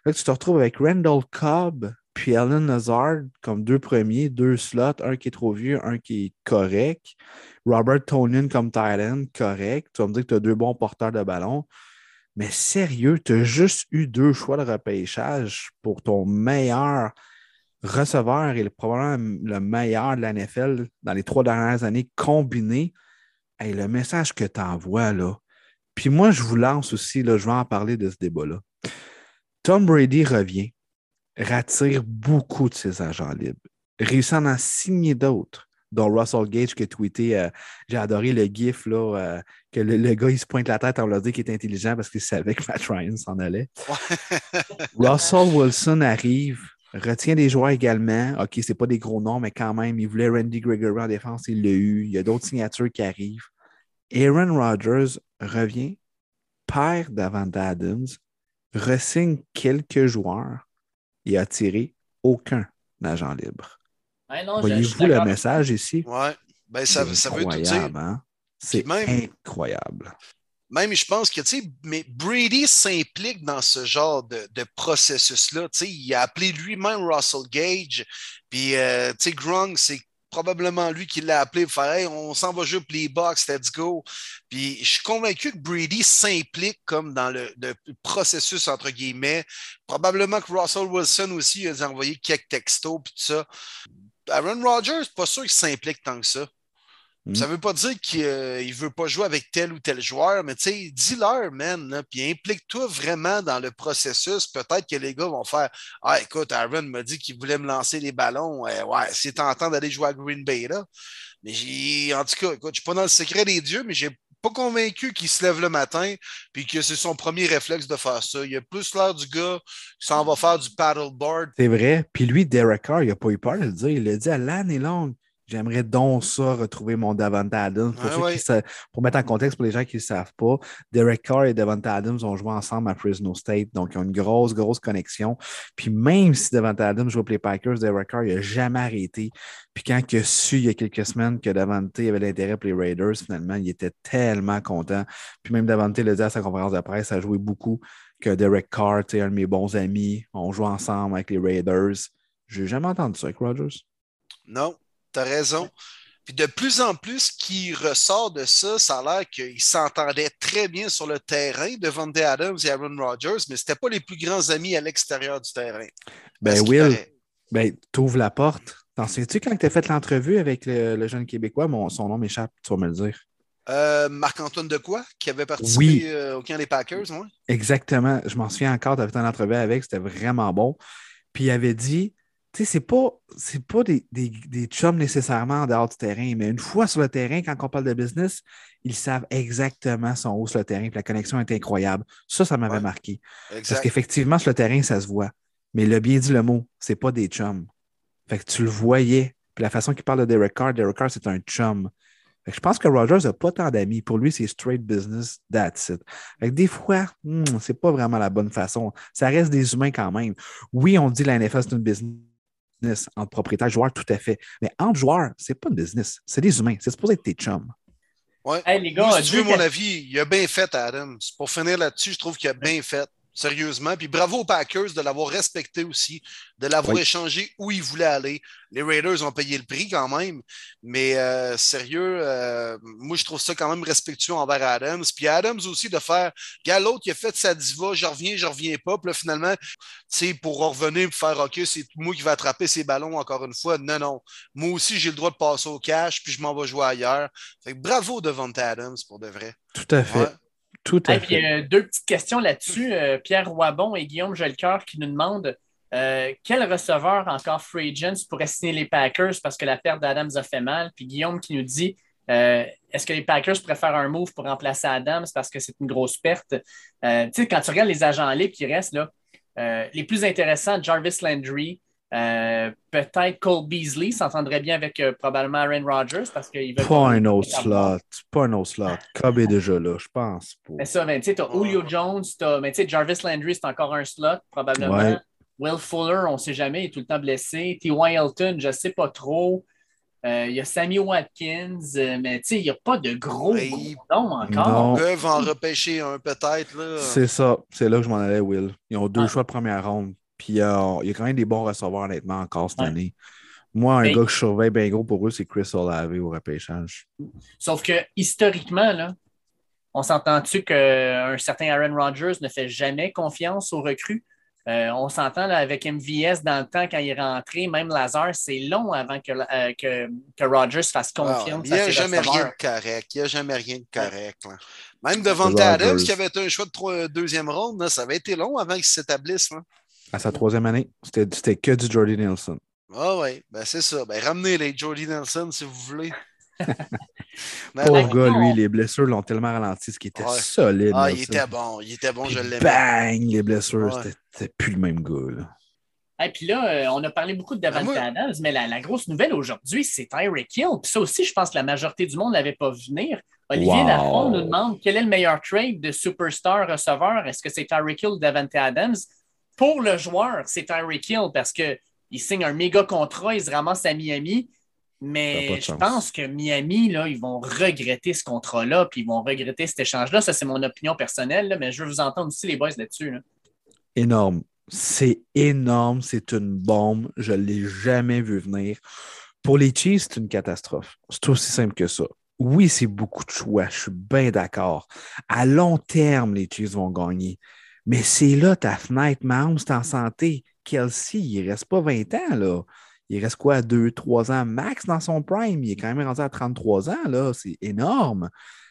Là, tu te retrouves avec Randall Cobb, puis Alan Nazard comme deux premiers, deux slots, un qui est trop vieux, un qui est correct. Robert Tonin comme Thailand, correct. Tu vas me dire que tu as deux bons porteurs de ballon. Mais sérieux, tu as juste eu deux choix de repêchage pour ton meilleur receveur et probablement le meilleur de la NFL dans les trois dernières années combinés. Et le message que tu envoies, là. Puis moi, je vous lance aussi, là, je vais en parler de ce débat-là. Tom Brady revient rattire beaucoup de ses agents libres, réussit à en signer d'autres dont Russell Gage qui a tweeté euh, J'ai adoré le gif là, euh, que le, gars il se pointe la tête en leur dit qu'il est intelligent parce qu'il savait que Matt Ryan s'en allait. Russell Wilson arrive, retient des joueurs également. OK, c'est pas des gros noms, mais quand même, il voulait Randy Gregory en défense, il l'a eu. Il y a d'autres signatures qui arrivent. Aaron Rodgers revient, perd Davant Adams, ressigne quelques joueurs et a tiré aucun agent libre. Voyez-vous le message ici? Oui. Ben, ça, ça veut tout dire. Hein? C'est incroyable. Même, je pense que, tu sais, mais Brady s'implique dans ce genre de, processus-là. Tu sais, il a appelé lui-même Russell Gage. Puis, euh, tu sais, Grung, c'est probablement lui qui l'a appelé pour faire on s'en va jouer box, let's go. Puis je suis convaincu que Brady s'implique comme dans le, processus, entre guillemets. Probablement que Russell Wilson aussi a envoyé quelques textos puis tout ça. Aaron Rodgers, pas sûr qu'il s'implique tant que ça. Mm. Ça ne veut pas dire qu'il ne euh, veut pas jouer avec tel ou tel joueur, mais tu sais, dis-leur, man, puis implique-toi vraiment dans le processus. Peut-être que les gars vont faire Ah, écoute, Aaron m'a dit qu'il voulait me lancer les ballons. ouais, c'est tentant d'aller jouer à Green Bay, là. Mais j'ai, en tout cas, écoute, je ne suis pas dans le secret des dieux, mais j'ai pas convaincu qu'il se lève le matin puis que c'est son premier réflexe de faire ça. Il a plus l'air du gars qui s'en va faire du paddleboard. C'est vrai. Puis lui, Derek Carr, il n'a pas eu peur de le dire. Il l'a dit à l'année longue. J'aimerais donc ça, retrouver mon Davante Adams. Pour, mettre en contexte pour les gens qui ne le savent pas, Derek Carr et Davante Adams ont joué ensemble à Fresno State. Donc, ils ont une grosse, grosse connexion. Puis même si Davante Adams joue pour les Packers, Derek Carr, il n'a jamais arrêté. Puis quand il a su il y a quelques semaines que Davante avait l'intérêt pour les Raiders, finalement, il était tellement content. Puis même Davante le dit à sa conférence de presse, ça a joué beaucoup que Derek Carr, un de mes bons amis, on joue ensemble avec les Raiders. J'ai jamais entendu ça avec Rogers. Non, tu as raison. Puis de plus en plus, ce qui ressort de ça, ça a l'air qu'ils s'entendaient très bien sur le terrain de Van Adams et Aaron Rodgers, mais ce n'étaient pas les plus grands amis à l'extérieur du terrain. Ben, Will, ben, t'ouvres la porte. T'en sais-tu quand tu as fait l'entrevue avec le, jeune Québécois? son nom m'échappe, tu vas me le dire. Euh, Marc-Antoine Decoy, qui avait participé euh, au camp des Packers, oui. Exactement. Je m'en souviens encore, tu avais fait une entrevue avec, c'était vraiment bon. Puis il avait dit tu sais, c'est pas, c'est pas des, des, des, chums nécessairement en dehors du terrain, mais une fois sur le terrain, quand on parle de business, ils savent exactement son haut sur le terrain, puis la connexion est incroyable. Ça, ça m'avait marqué. Parce qu'effectivement, sur le terrain, ça se voit. Mais le bien dit le mot, c'est pas des chums. Fait que tu le voyais. Puis la façon qu'il parle de Derek Carr, Derek Carr, c'est un chum. Fait que je pense que Rogers n'a pas tant d'amis. Pour lui, c'est straight business, that's it. Fait que des fois, hmm, c'est pas vraiment la bonne façon. Ça reste des humains quand même. Oui, on dit la NFL, c'est une business entre propriétaires joueurs, tout à fait. Mais entre joueurs, c'est pas une business. C'est des humains. C'est supposé être tes chums. Ouais. les gars, si tu veux mon avis, il a bien fait, Adam. Pour finir là-dessus, je trouve qu'il a bien fait. Sérieusement. Puis bravo aux Packers de l'avoir respecté aussi, de l'avoir échangé où ils voulaient aller. Les Raiders ont payé le prix quand même. Mais euh, sérieux, euh, moi, je trouve ça quand même respectueux envers Adams. Puis Adams aussi de faire, gars, l'autre qui a fait sa diva, je reviens, je reviens pas. Puis là, finalement, tu sais, pour revenir et faire, OK, c'est moi qui vais attraper ces ballons encore une fois. Non, non. Moi aussi, j'ai le droit de passer au cash, puis je m'en vais jouer ailleurs. Fait que bravo devant Adams pour de vrai. Tout à fait. Tout à fait. Euh, deux petites questions là-dessus. Euh, Pierre Roibon et Guillaume Jolcoeur qui nous demandent euh, quel receveur encore free agents pourrait signer les Packers parce que la perte d'Adams a fait mal? Puis Guillaume qui nous dit est-ce que les Packers pourraient faire un move pour remplacer Adams parce que c'est une grosse perte? tu sais, quand tu regardes les agents libres qui restent, là, les plus intéressants, Jarvis Landry, euh, peut-être Cole Beasley s'entendrait bien avec euh, probablement Aaron Rodgers parce qu'il veut. Pas un autre slot. Pas un autre slot. Cobb est déjà là, je pense. Mais ça, ben, tu sais, tu as Julio Jones, as, mais tu sais, Jarvis Landry, c'est encore un slot, probablement. Will Fuller, on ne sait jamais, il est tout le temps blessé. T.Y. Elton, je ne sais pas trop. Euh, il y a Sammy Watkins, mais tu sais, il n'y a pas de gros, noms encore. Ils peuvent en repêcher un peut-être. C'est ça. C'est là que je m'en allais, Will. Ils ont deux choix de première ronde. Puis euh, il y a quand même des bons receveurs, honnêtement, encore cette année. Moi, un gars que je surveille bien gros pour eux, c'est Chris Olave au repêchage. Sauf que historiquement, là, on s'entend-tu qu'un certain Aaron Rodgers ne fait jamais confiance aux recrues? Euh, on s'entend avec MVS dans le temps quand il est rentré, même Lazare, c'est long avant que, euh, que, que, Rodgers fasse confiance. il n'y a jamais rien de correct. Il n'y a jamais rien de correct. Même devant Adams, qui avait été un choix de deuxième ronde, ça avait été long avant qu'il s'établisse à sa troisième année. C'était que du Jordy Nelson. Ah oui, ben c'est ça. Ben, ramenez les Jordy Nelson si vous voulez. Pauvre gars, lui, les blessures l'ont tellement ralenti, ce qui était solide. Ah, il était bon, il était bon, je l'aimais. Bang, les blessures, c'était plus le même gars. Et puis là, euh, on a parlé beaucoup de Davante ah, Adams, mais la, grosse nouvelle aujourd'hui, c'est Tyreek Hill. Puis ça aussi, je pense que la majorité du monde ne l'avait pas vu venir. Olivier wow. nous demande quel est le meilleur trade de superstar receveur. Est-ce que c'est Tyreek Hill ou Davante Adams? Pour le joueur, c'est Tyreek Hill parce qu'il signe un méga contrat, il se ramasse à Miami. Mais je pense que Miami, là, ils vont regretter ce contrat-là, puis ils vont regretter cet échange-là. Ça, c'est mon opinion personnelle, mais je veux vous entendre aussi, les boys, là-dessus. Énorme. C'est énorme. C'est une bombe. Je ne l'ai jamais vu venir. Pour les Chiefs, c'est une catastrophe. C'est aussi simple que ça. Oui, c'est beaucoup de choix. Je suis bien d'accord. À long terme, les Chiefs vont gagner. Mais c'est là ta fenêtre. Mahomes, c'est en santé. Kelsey, il ne reste pas 20 ans, là. Il reste quoi, 2-3 ans max dans son prime? Il est quand même rendu à 33 ans, là. C'est énorme.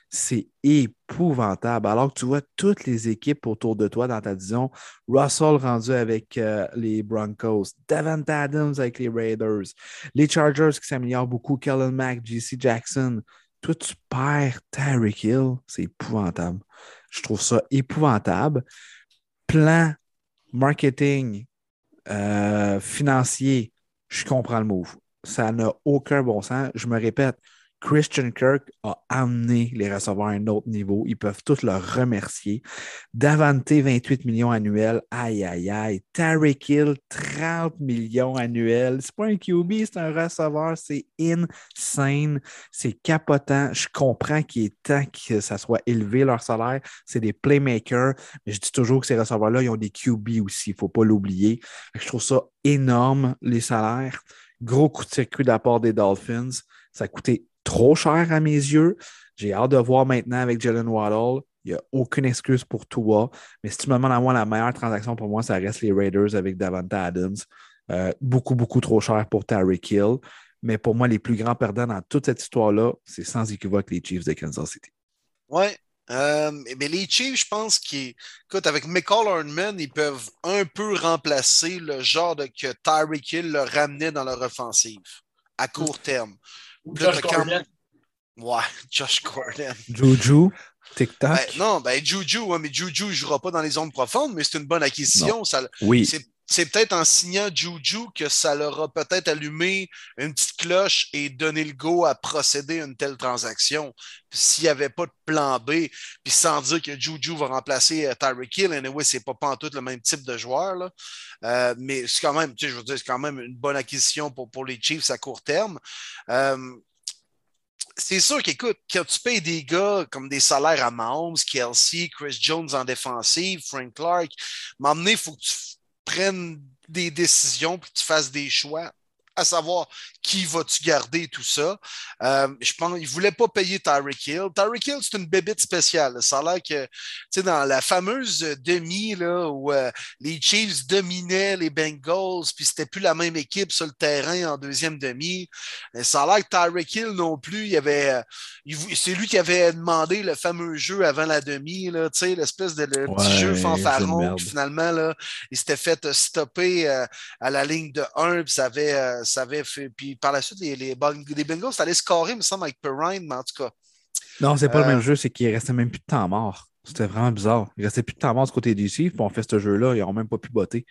C'est épouvantable. Alors que tu vois toutes les équipes autour de toi dans ta division, Russell rendu avec euh, les Broncos, Devant Adams avec les Raiders, les Chargers qui s'améliorent beaucoup, Kellen Mack, JC Jackson. Toi, tu perds Tyreek Hill. C'est épouvantable. Je trouve ça épouvantable plan marketing euh, financier, je comprends le move. Ça n'a aucun bon sens. Je me répète, Christian Kirk a amené les receveurs à un autre niveau. Ils peuvent tous le remercier. Davante, 28 millions annuels. Aïe, aïe, aïe. Tarek Hill, 30 millions annuels. C'est pas un QB, c'est un receveur. C'est insane. C'est capotant. Je comprends qu'il est temps que ça soit élevé leur salaire. C'est des playmakers. Mais je dis toujours que ces receveurs-là, ils ont des QB aussi. Il ne faut pas l'oublier. Je trouve ça énorme, les salaires. Gros coup de circuit d'apport des Dolphins. Ça a coûté trop cher à mes yeux. J'ai hâte de voir maintenant avec Jalen Waddle. Il n'y a aucune excuse pour toi. Mais si tu me demandes à moi la meilleure transaction pour moi, ça reste les Raiders avec Davante Adams. Euh, beaucoup, beaucoup trop cher pour Tyreek Hill. Mais pour moi, les plus grands perdants dans toute cette histoire-là, c'est sans équivoque les Chiefs de Kansas City. Oui. Euh, mais les Chiefs, je pense qu'avec McCall Hardman, ils peuvent un peu remplacer le genre de que Tyreek Hill le ramenait dans leur offensive à court terme. Josh Gordon. Ouais, Josh Gordon. Juju, TikTok. Ben, non, ben Juju, mais Juju ne jouera pas dans les zones profondes, mais c'est une bonne acquisition. Ça, oui. C'est peut-être en signant Juju que ça leur a peut-être allumé une petite cloche et donné le go à procéder à une telle transaction. S'il n'y avait pas de plan B, puis sans dire que Juju va remplacer euh, Tyreek Hill, anyway, c'est pas tout le même type de joueur. Là. Euh, mais c'est quand même, tu sais, je veux dire, c'est quand même une bonne acquisition pour, pour les Chiefs à court terme. Euh, c'est sûr qu'écoute, quand tu payes des gars comme des salaires à Mahomes, Kelsey, Chris Jones en défensive, Frank Clark, m'emmener, il faut que tu prennes des décisions que tu fasses des choix à savoir qui vas-tu garder, tout ça. Euh, je pense qu'il ne voulait pas payer Tyreek Hill. Tyreek Hill, c'est une bébite spéciale. Ça a l'air que, tu sais, dans la fameuse demi, là, où euh, les Chiefs dominaient les Bengals, puis c'était plus la même équipe sur le terrain en deuxième demi. ça a l'air que Tyreek Hill non plus, il avait, euh, c'est lui qui avait demandé le fameux jeu avant la demi, là, tu sais, l'espèce de petit jeu fanfaron. finalement, là, il s'était fait stopper à la ligne de 1, puis ça avait, ça avait fait. Puis par la suite, les, les, les Bengals allaient scorer, il me semble, avec Perrine, mais en tout cas. Non, c'est pas le même euh, jeu, c'est qu'il restait même plus de temps mort. C'était vraiment bizarre. Il restait plus de temps mort du côté des Chiefs, puis on fait ce jeu-là, ils n'ont même pas pu botter.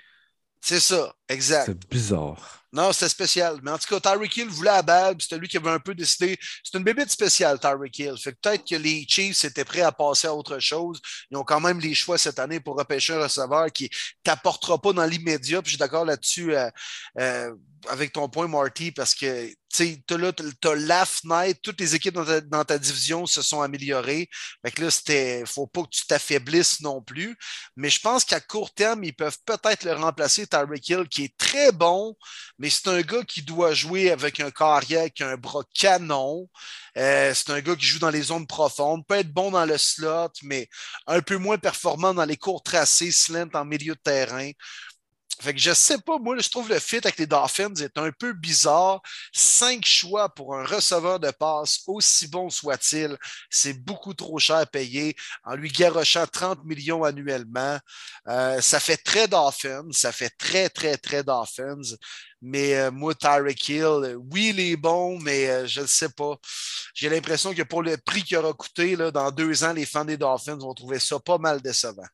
C'est ça, exact. C'est bizarre. Non, c'était spécial. Mais en tout cas, Tyreek Hill voulait à balle, c'était lui qui avait un peu décidé. C'est une bébête spéciale, Tyreek Hill. Fait que peut-être que les Chiefs étaient prêts à passer à autre chose. Ils ont quand même les choix cette année pour repêcher un receveur qui t'apportera pas dans l'immédiat. Puis je suis d'accord là-dessus euh, euh, avec ton point, Marty, parce que tu as la fenêtre, toutes les équipes dans ta, division se sont améliorées. Fait que là, c'était, faut pas que tu t'affaiblisses non plus. Mais je pense qu'à court terme, ils peuvent peut-être le remplacer, Tyreek Hill, qui est très bon, mais c'est un gars qui doit jouer avec un carrière, qui a un bras canon. Euh, c'est un gars qui joue dans les zones profondes, peut être bon dans le slot, mais un peu moins performant dans les courts tracés, slant en milieu de terrain. Fait que je sais pas, moi, je trouve le fit avec les Dolphins est un peu bizarre. Cinq choix pour un receveur de passe, aussi bon soit-il, c'est beaucoup trop cher à payer en lui garochant 30 millions annuellement. Euh, ça fait très Dolphins, ça fait très, très, très Dolphins. Mais euh, moi, Tyreek Hill, oui, il est bon, mais euh, je ne sais pas. J'ai l'impression que pour le prix qu'il aura coûté, là, dans deux ans, les fans des Dolphins vont trouver ça pas mal décevant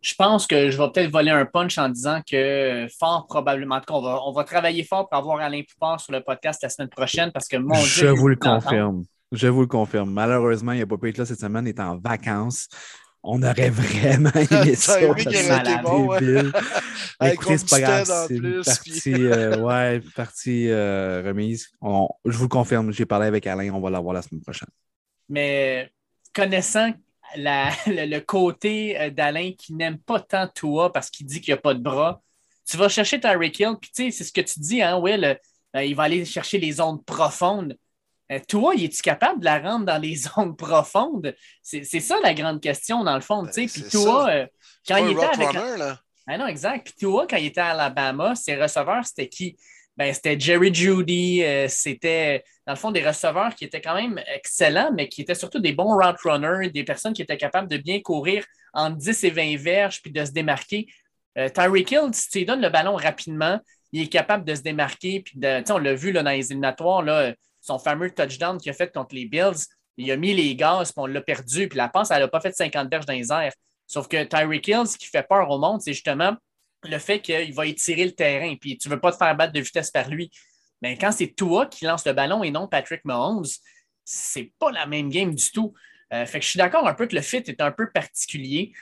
je pense que je vais peut-être voler un punch en disant que fort probablement, en tout cas, on va, on va travailler fort pour avoir Alain Poupard sur le podcast la semaine prochaine parce que mon Je vous le confirme. Je vous le confirme. Malheureusement, il n'y a pas pu être là cette semaine, il est en vacances. On aurait vraiment aimé ça. ça bon, ouais. Écoutez, c'est pas grave. C'est partie, euh, ouais, partie euh, remise. je vous le confirme, j'ai parlé avec Alain, on va l'avoir la semaine prochaine. Mais connaissant le, côté euh, d'Alain qui n'aime pas tant toi parce qu'il dit qu'il n'y a pas de bras. Tu vas chercher Tyreek Hill, puis tu sais, c'est ce que tu dis, hein, Will, euh, il va aller chercher les zones profondes. Euh, toi, es-tu capable de la rendre dans les zones profondes? C'est ça la grande question, dans le fond. Ben, puis toi, quand il était avec. Ah non, exact. Puis toi, quand il était à Alabama, ses receveurs, c'était qui? Ben, c'était Jerry Judy, c'était dans le fond, des receveurs qui étaient quand même excellents, mais qui étaient surtout des bons route runners, des personnes qui étaient capables de bien courir en 10 et 20 verges puis de se démarquer. Euh, Tyreek Hill, si tu lui donnes le ballon rapidement, il est capable de se démarquer. Puis de, on l'a vu là, dans les éliminatoires, là, son fameux touchdown qu'il a fait contre les Bills, il a mis les gaz, puis on l'a perdu. Puis la passe, elle n'a pas fait 50 verges dans les airs. Sauf que Tyreek Hill, ce qui fait peur au monde, c'est justement le fait qu'il va étirer le terrain. Puis tu ne veux pas te faire battre de vitesse par lui. Mais quand c'est toi qui lance le ballon et non Patrick Mahomes, c'est pas la même game du tout. Euh, fait que je suis d'accord un peu que le fit est un peu particulier.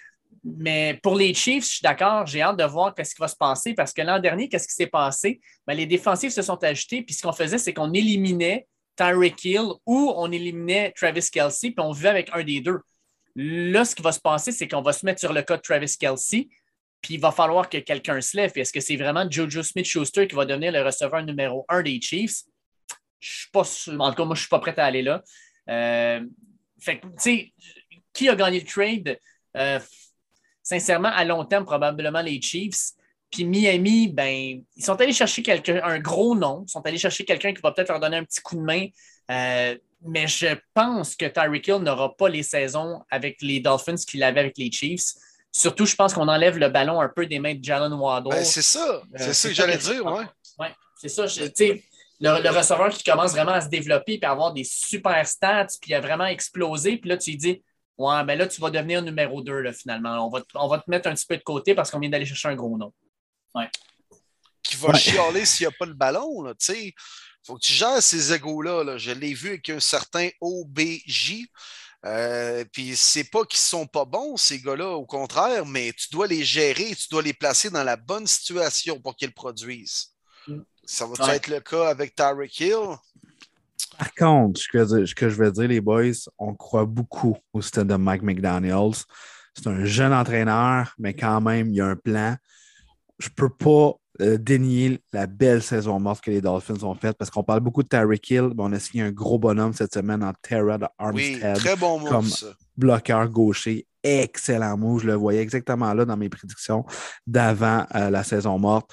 Mais pour les Chiefs, je suis d'accord, j'ai hâte de voir ce qui va se passer parce que l'an dernier, qu'est-ce qui s'est passé? Ben, les défensifs se sont ajoutés, puis ce qu'on faisait, c'est qu'on éliminait Tyreek Hill ou on éliminait Travis Kelsey, puis on vivait avec un des deux. Là, ce qui va se passer, c'est qu'on va se mettre sur le cas de Travis Kelsey, puis il va falloir que quelqu'un se lève. Est-ce que c'est vraiment Jojo Smith-Schuster qui va devenir le receveur numéro un des Chiefs? Je suis pas En tout cas, moi, je suis pas prêt à aller là. Euh, tu sais, qui a gagné le trade? Euh, sincèrement, à long terme, probablement les Chiefs. Puis Miami, ben, ils sont allés chercher quelqu'un, un gros nom. Ils sont allés chercher quelqu'un qui va peut-être leur donner un petit coup de main. Euh, mais je pense que Tyreek Hill n'aura pas les saisons avec les Dolphins qu'il avait avec les Chiefs. Surtout, je pense qu'on enlève le ballon un peu des mains de Jalen Waddle. Ben, c'est ça, euh, c'est ça que j'allais dire, ouais. Ouais, c'est ça. Tu le, le, receveur qui commence vraiment à se développer puis à avoir des super stats, puis à vraiment exploser, puis là, tu lui dis Ouais, ben là, tu vas devenir numéro 2, là, finalement. On va, on va te mettre un petit peu de côté parce qu'on vient d'aller chercher un gros nom. Ouais. Qui va chialer s'il n'y a pas le ballon, là, tu sais. Faut que tu gères ces égaux-là. Là. Je l'ai vu avec un certain OBJ. Euh, puis c'est pas qu'ils sont pas bons, ces gars-là, au contraire, mais tu dois les gérer, tu dois les placer dans la bonne situation pour qu'ils produisent. Mm. Ça va être le cas avec Tyreek Hill? Par contre, ce que, je veux dire, les boys, on croit beaucoup au système de Mike McDaniels. C'est un jeune entraîneur, mais quand même, il y a un plan. Je ne peux pas euh, dénier la belle saison morte que les Dolphins ont faite parce qu'on parle beaucoup de Tyreek Hill. Mais on a signé un gros bonhomme cette semaine en Terra de Armstead. Oui, très bon move, comme bloqueur gaucher. Excellent move. Je le voyais exactement là dans mes prédictions d'avant euh, la saison morte.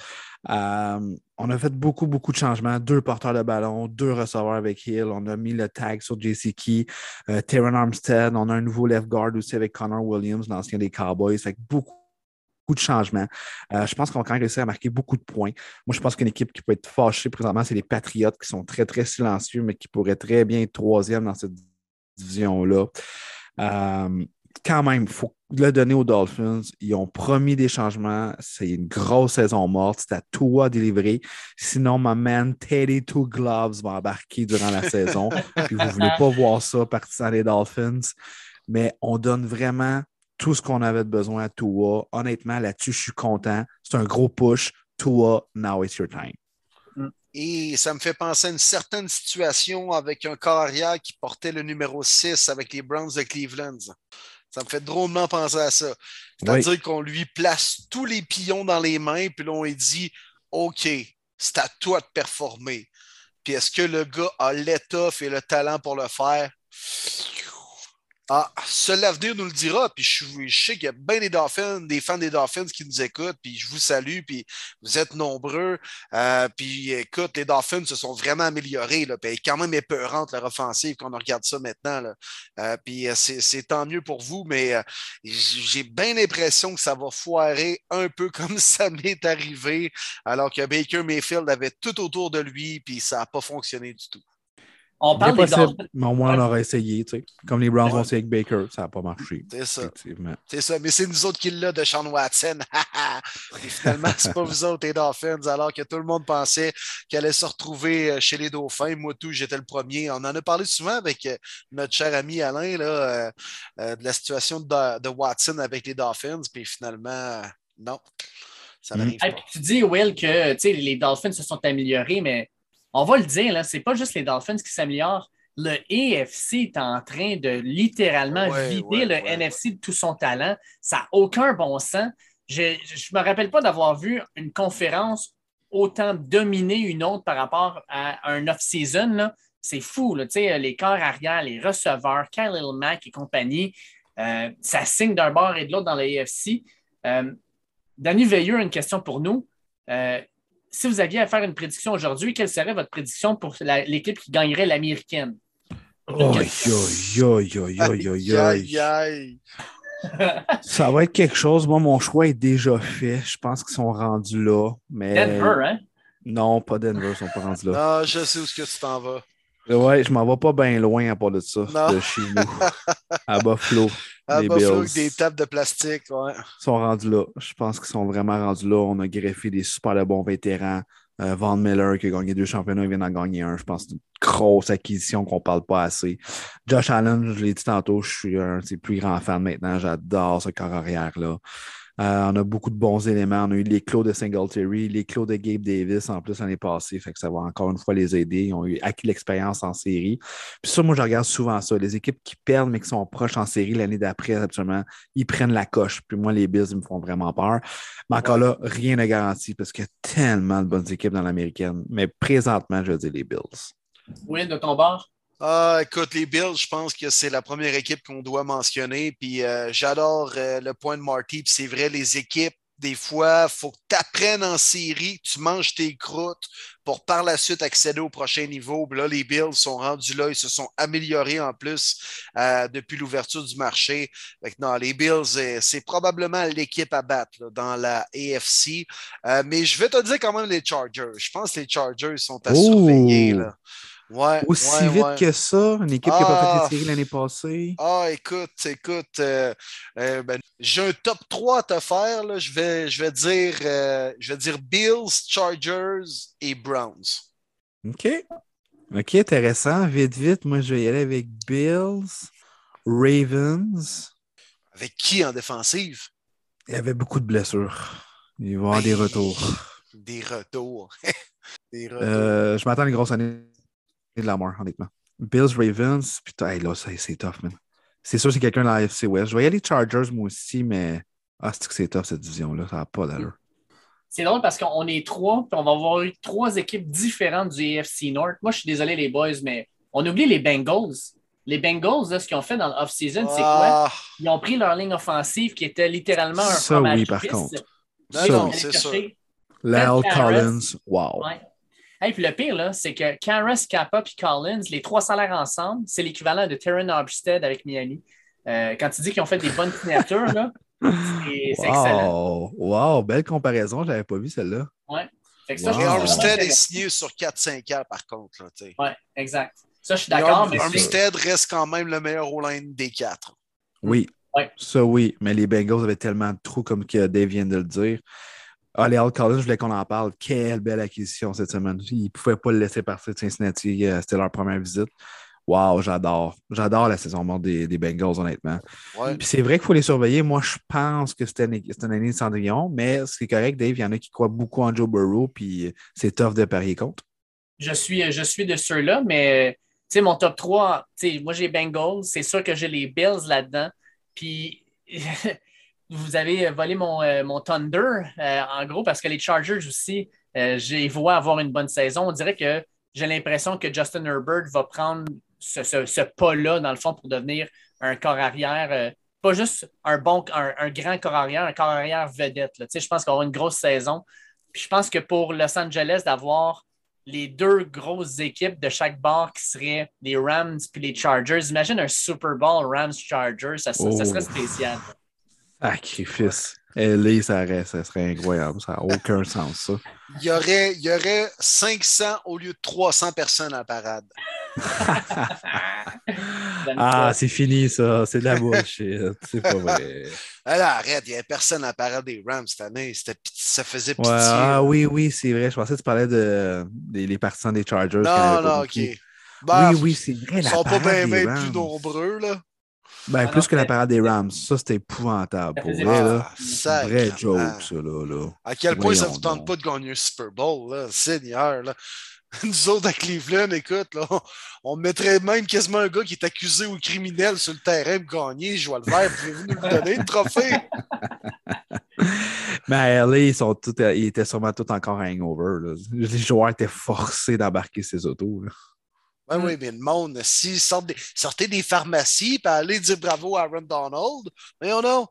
Euh, on a fait beaucoup, beaucoup de changements. Deux porteurs de ballon, deux receveurs avec Hill. On a mis le tag sur JC Key, euh, Armstead. On a un nouveau left guard aussi avec Connor Williams, l'ancien des Cowboys. Fait beaucoup de changements. Euh, je pense qu'on va quand même réussir à marquer beaucoup de points. Moi, je pense qu'une équipe qui peut être fâchée présentement, c'est les Patriots qui sont très, très silencieux, mais qui pourraient très bien être troisième dans cette division-là. Euh, quand même, il faut le donner aux Dolphins. Ils ont promis des changements. C'est une grosse saison morte. C'est à tout à délivrer. Sinon, ma man Teddy Two Gloves va embarquer durant la saison. Puis vous ne voulez pas voir ça partir les Dolphins. Mais on donne vraiment tout ce qu'on avait besoin à Tua. Honnêtement, là-dessus, je suis content. C'est un gros push. Tua, now it's your time. Et ça me fait penser à une certaine situation avec un carrière qui portait le numéro 6 avec les Browns de Cleveland. Ça me fait drôlement penser à ça. C'est-à-dire qu'on lui place tous les pions dans les mains, puis là, on lui dit OK, c'est à toi de performer. Puis est-ce que le gars a l'étoffe et le talent pour le faire? Ah, seul l'avenir nous le dira. Puis je, sais qu'il y a bien des Dolphins, des fans des Dolphins qui nous écoutent. Puis je vous salue. Puis vous êtes nombreux. Euh, puis écoute, les Dolphins se sont vraiment améliorés. Là, puis quand même épeurante leur offensive quand on regarde ça maintenant. Là. Euh, puis euh, c'est tant mieux pour vous, mais j'ai bien l'impression que ça va foirer un peu comme ça m'est arrivé, alors que Baker Mayfield avait tout autour de lui, puis ça n'a pas fonctionné du tout. On parle des Mais au moins, on aurait essayé. Tu sais. Comme les Browns ont essayé avec Baker, ça n'a pas marché. C'est ça. C'est ça. Mais c'est nous autres qui l'a de Sean Watson. Et finalement, c'est pas vous autres, les Dolphins, alors que tout le monde pensait qu'elle allait se retrouver euh, chez les Dauphins. Moi, tout, j'étais le premier. On en a parlé souvent avec euh, notre cher ami Alain là, euh, de la situation de, Watson avec les Dolphins. Puis finalement, non. Ça n'arrive pas. tu dis, Will, que les Dolphins se sont améliorés, mais on va le dire, ce n'est pas juste les Dolphins qui s'améliorent. Le AFC est en train de littéralement vider le NFC de tout son talent. Ça n'a aucun bon sens. Je ne me rappelle pas d'avoir vu une conférence autant dominer une autre par rapport à un off-season. C'est fou. Là. Les corps arrière, les receveurs, Kyle Mack et compagnie, euh, ça signe d'un bord et de l'autre dans le AFC. Euh, Danny Veilleux, une question pour nous. Euh, si vous aviez à faire une prédiction aujourd'hui, quelle serait votre prédiction pour l'équipe qui gagnerait l'américaine? Ça va être quelque chose. Moi, mon choix est déjà fait. Je pense qu'ils sont rendus là. Mais... Denver, hein? Non, pas Denver, ils sont pas rendus là. Non, je sais où est-ce que tu t'en vas. Ouais, je m'en vais pas bien loin à part de ça, de chez nous. à Buffalo. À Buffalo avec des tables de plastique, ouais. Ils sont rendus là. Je pense qu'ils sont vraiment rendus là. On a greffé des super bons vétérans. Euh, Von Miller qui a gagné deux championnats, il vient d'en gagner un. Je pense que c'est une grosse acquisition qu'on ne parle pas assez. Josh Allen, je l'ai dit tantôt, je suis un de ses plus grands fans maintenant. J'adore ce corps arrière-là. Euh, on a beaucoup de bons éléments. On a eu les clos de Singletary, les clos de Gabe Davis en plus l'année passée. Fait que ça va encore une fois les aider. Ils ont eu acquis l'expérience en série. Puis ça, moi, je regarde souvent ça. Les équipes qui perdent mais qui sont proches en série l'année d'après, absolument, ils prennent la coche. Puis moi, les Bills, ils me font vraiment peur. Mais encore là, rien n'est garanti parce qu'il y a tellement de bonnes équipes dans l'américaine. Mais présentement, je dire les Bills. Oui, de ton bord? Ah, écoute, les Bills, je pense que c'est la première équipe qu'on doit mentionner. Puis euh, j'adore euh, le point de Marty. Puis c'est vrai, les équipes, des fois, il faut que tu apprennes en série, tu manges tes croûtes pour par la suite accéder au prochain niveau. là, les Bills sont rendus là, ils se sont améliorés en plus euh, depuis l'ouverture du marché. non, les Bills, c'est probablement l'équipe à battre dans la AFC. mais je vais te dire quand même les Chargers. Je pense que les Chargers sont à surveiller. Là. Aussi vite que ça, une équipe qui n'a pas fait les séries l'année passée. Ah, écoute, écoute, euh, euh, ben, j'ai un top 3 à te faire. Là. Je, vais, je, vais dire, euh, je vais dire Bills, Chargers et Browns. OK. OK, intéressant. Vite, vite, moi, je vais y aller avec Bills, Ravens. Avec qui en défensive? Il y avait beaucoup de blessures. Il va y avoir des retours. Des retours. des retours. je m'attends à une grosse année Lamar, honnêtement. Bills, Ravens, putain, là, c'est tough, man. C'est sûr, c'est quelqu'un dans la FC West. Je vais y aller Chargers, moi aussi, mais ah, c'est que c'est tough, cette division-là? Ça n'a pas d'allure. C'est drôle parce qu'on est trois, puis on va avoir eu trois équipes différentes du AFC North. Moi, je suis désolé, les boys, mais on oublie les Bengals. Les Bengals, là, ce qu'ils ont fait dans l'off-season, c'est quoi? Ah. Ils ont pris leur ligne offensive qui était littéralement un Ça, oui, par contre. Non, c'est ça. Lyle Collins, wow. Et puis le pire, c'est que Karras, Kappa et Collins, les trois salaires ensemble, c'est l'équivalent de Terran Armstead avec Miami. Euh, quand tu dis qu'ils ont fait des bonnes signatures, là, c'est excellent. Wow, belle comparaison, je n'avais pas vu celle-là. Oui. Armstead est signé sur 4-5 ans, par contre. Oui, exact. Ça, je suis d'accord. Mais Armstead reste quand même le meilleur all-line des quatre. Oui. Ça, oui. Mais les Bengals avaient tellement de trous, comme que Dave vient de le dire. Ah, les Al Collins, je voulais qu'on en parle. Quelle belle acquisition cette semaine. Ils ne pouvaient pas le laisser partir de Cincinnati. Euh, c'était leur première visite. Wow, j'adore. J'adore la saison morte des, des Bengals, honnêtement. Puis c'est vrai qu'il faut les surveiller. Moi, je pense que c'était une, une, année de Cendrillon, mais c'est correct, Dave. Il y en a qui croient beaucoup en Joe Burrow, puis c'est tough de parier contre. Je suis, je suis de ceux-là, mais tu sais, mon top 3, moi j'ai Bengals. C'est sûr que j'ai les Bills là-dedans. Puis vous avez volé mon, euh, mon Thunder, euh, en gros, parce que les Chargers aussi, euh, je vois avoir une bonne saison. On dirait que j'ai l'impression que Justin Herbert va prendre ce, pas-là, dans le fond, pour devenir un corps arrière, euh, pas juste un bon, un, grand corps arrière, un corps arrière vedette. Je pense qu'on aura une grosse saison. Puis je pense que pour Los Angeles, d'avoir les deux grosses équipes de chaque bord qui seraient les Rams puis les Chargers, imagine un Super Bowl Rams-Chargers, ça, ça, serait oh. spécial. Sacrifice. LA, ça, ça serait incroyable. Ça n'a aucun sens, ça. Il y, aurait, il y aurait 500 au lieu de 300 personnes en parade. ah, c'est fini, ça. C'est de la bullshit. C'est pas vrai. Alors, arrête, il n'y avait personne en parade des Rams cette année. Ça faisait pitié. ah, oui, oui, c'est vrai. Je pensais que tu parlais de, des les partisans des Chargers. Non, non, OK. oui, bah, oui, c'est vrai. Ils ne sont pas bien plus nombreux, là. Ben, plus que la parade des Rams. Ça, c'était épouvantable. Pour vrai, là. Ah, vrai joke, ça, là, là. À quel point ça ne vous tente pas de gagner un Super Bowl, là, Seigneur, là? Nous autres à Cleveland, écoute, là, on mettrait même quasiment un gars qui est accusé ou criminel sur le terrain pour gagner. Je vois le vert, pouvez-vous nous le donner, le trophée? Mais à LA, ils, sont tout, ils étaient sûrement tous encore hangover. Là. Les joueurs étaient forcés d'embarquer ces autos. Là. Oui, oui, mais le monde, s'ils sortent des, sortez des pharmacies et aller dire bravo à Aaron Donald, mais on a.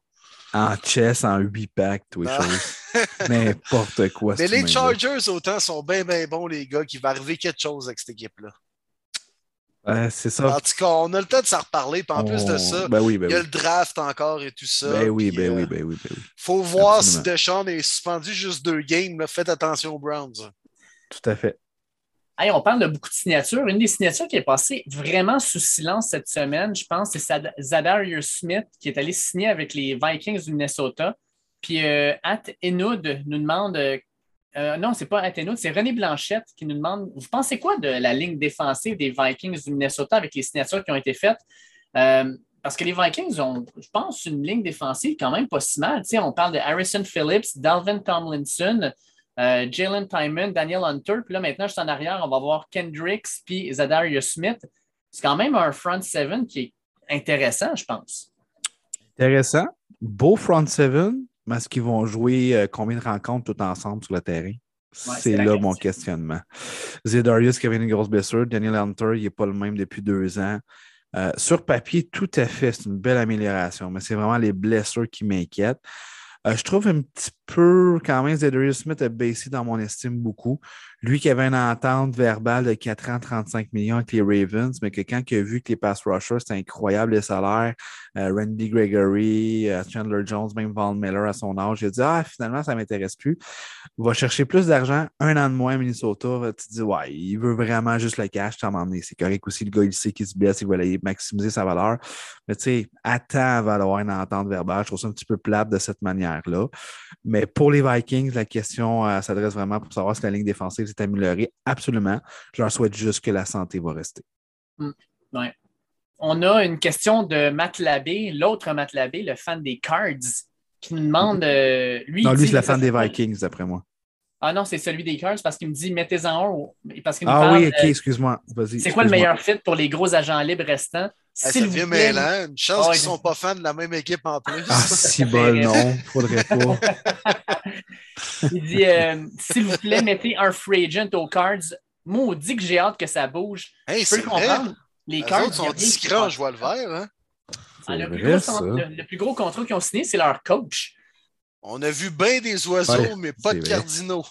En chess, en 8 pack, tout les choses. N'importe quoi. Mais les Chargers, autant, sont bien, bien bons, les gars, qu'il va arriver quelque chose avec cette équipe-là. c'est ça. En tout cas, on a le temps de s'en reparler. Puis en plus de ça, ben oui, ben il y a le draft encore et tout ça. Ben oui, ben, oui, euh, ben oui, ben oui. faut voir si Deshaun est suspendu juste deux games. Faites attention aux Browns. Tout à fait on parle de beaucoup de signatures. Une des signatures qui est passée vraiment sous silence cette semaine, je pense, c'est Zadarius Smith qui est allé signer avec les Vikings du Minnesota. Puis euh, At Enoud nous demande euh, euh, non, c'est pas At Enoud, c'est René Blanchette qui nous demande Vous pensez quoi de la ligne défensive des Vikings du Minnesota avec les signatures qui ont été faites? parce que les Vikings ont, je pense, une ligne défensive quand même pas si mal. on parle de Harrison Phillips, Dalvin Tomlinson, euh, Jalen Timon, Daniel Hunter. Puis là, maintenant, juste en arrière, on va voir Kendricks puis Zadarius Smith. C'est quand même un front seven qui est intéressant, je pense. Intéressant. Beau front seven, mais est-ce qu'ils vont jouer euh, combien de rencontres tout ensemble sur le terrain? c'est là mon questionnement. Zedarius qui avait une grosse blessure. Daniel Hunter, il n'est pas le même depuis deux ans. Euh, sur papier, tout à fait, c'est une belle amélioration, mais c'est vraiment les blessures qui m'inquiètent. Je trouve un petit peu, quand même, Zedarius Smith a baissé dans mon estime beaucoup. Lui qui avait une entente verbale de 4 ans, 35 millions avec les Ravens, mais que quand il a vu que les pass rushers, c'était incroyable les salaires, euh, Randy Gregory, euh, Chandler Jones, même Von Miller à son âge, il a dit Ah, finalement, ça ne m'intéresse plus. Va chercher plus d'argent, un an de moins à Minnesota. Tu te dis Ouais, il veut vraiment juste le cash, t'en emmener. C'est correct aussi, le gars, il sait qu'il se blesse, il va aller maximiser sa valeur. Mais tu sais, attends avant d'avoir une entente verbale. Je trouve ça un petit peu plate de cette manière-là. Mais pour les Vikings, la question euh, s'adresse vraiment pour savoir si la ligne défensive s'est améliorée. Absolument. Je leur souhaite juste que la santé va rester. Hmm. On a une question de Matt Labbé, l'autre Matt Labbé, le fan des Cards, qui nous demande. Euh, lui, non, lui, c'est la fan des Vikings, d'après moi. Ah non, c'est celui des Cards parce qu'il me dit mettez-en un. Parce qu'il ah oui, ok, excuse-moi. C'est quoi le meilleur fit pour les gros agents libres restants? ça devient mêlant. Une chance ah qu'ils ne sont pas fans de la même équipe en plus. Ah, si bol, non. Faudrait pas. Il dit euh, S'il vous plaît, mettez un free agent aux Cards. Maudit que j'ai hâte que ça bouge. Hey, Je peux comprendre. Les Cards sont discrets en jouant le vert. Hein? Ah, le, plus gros, contrat qu'ils ont signé, c'est leur coach. On a vu bien des oiseaux, mais pas de cardinaux.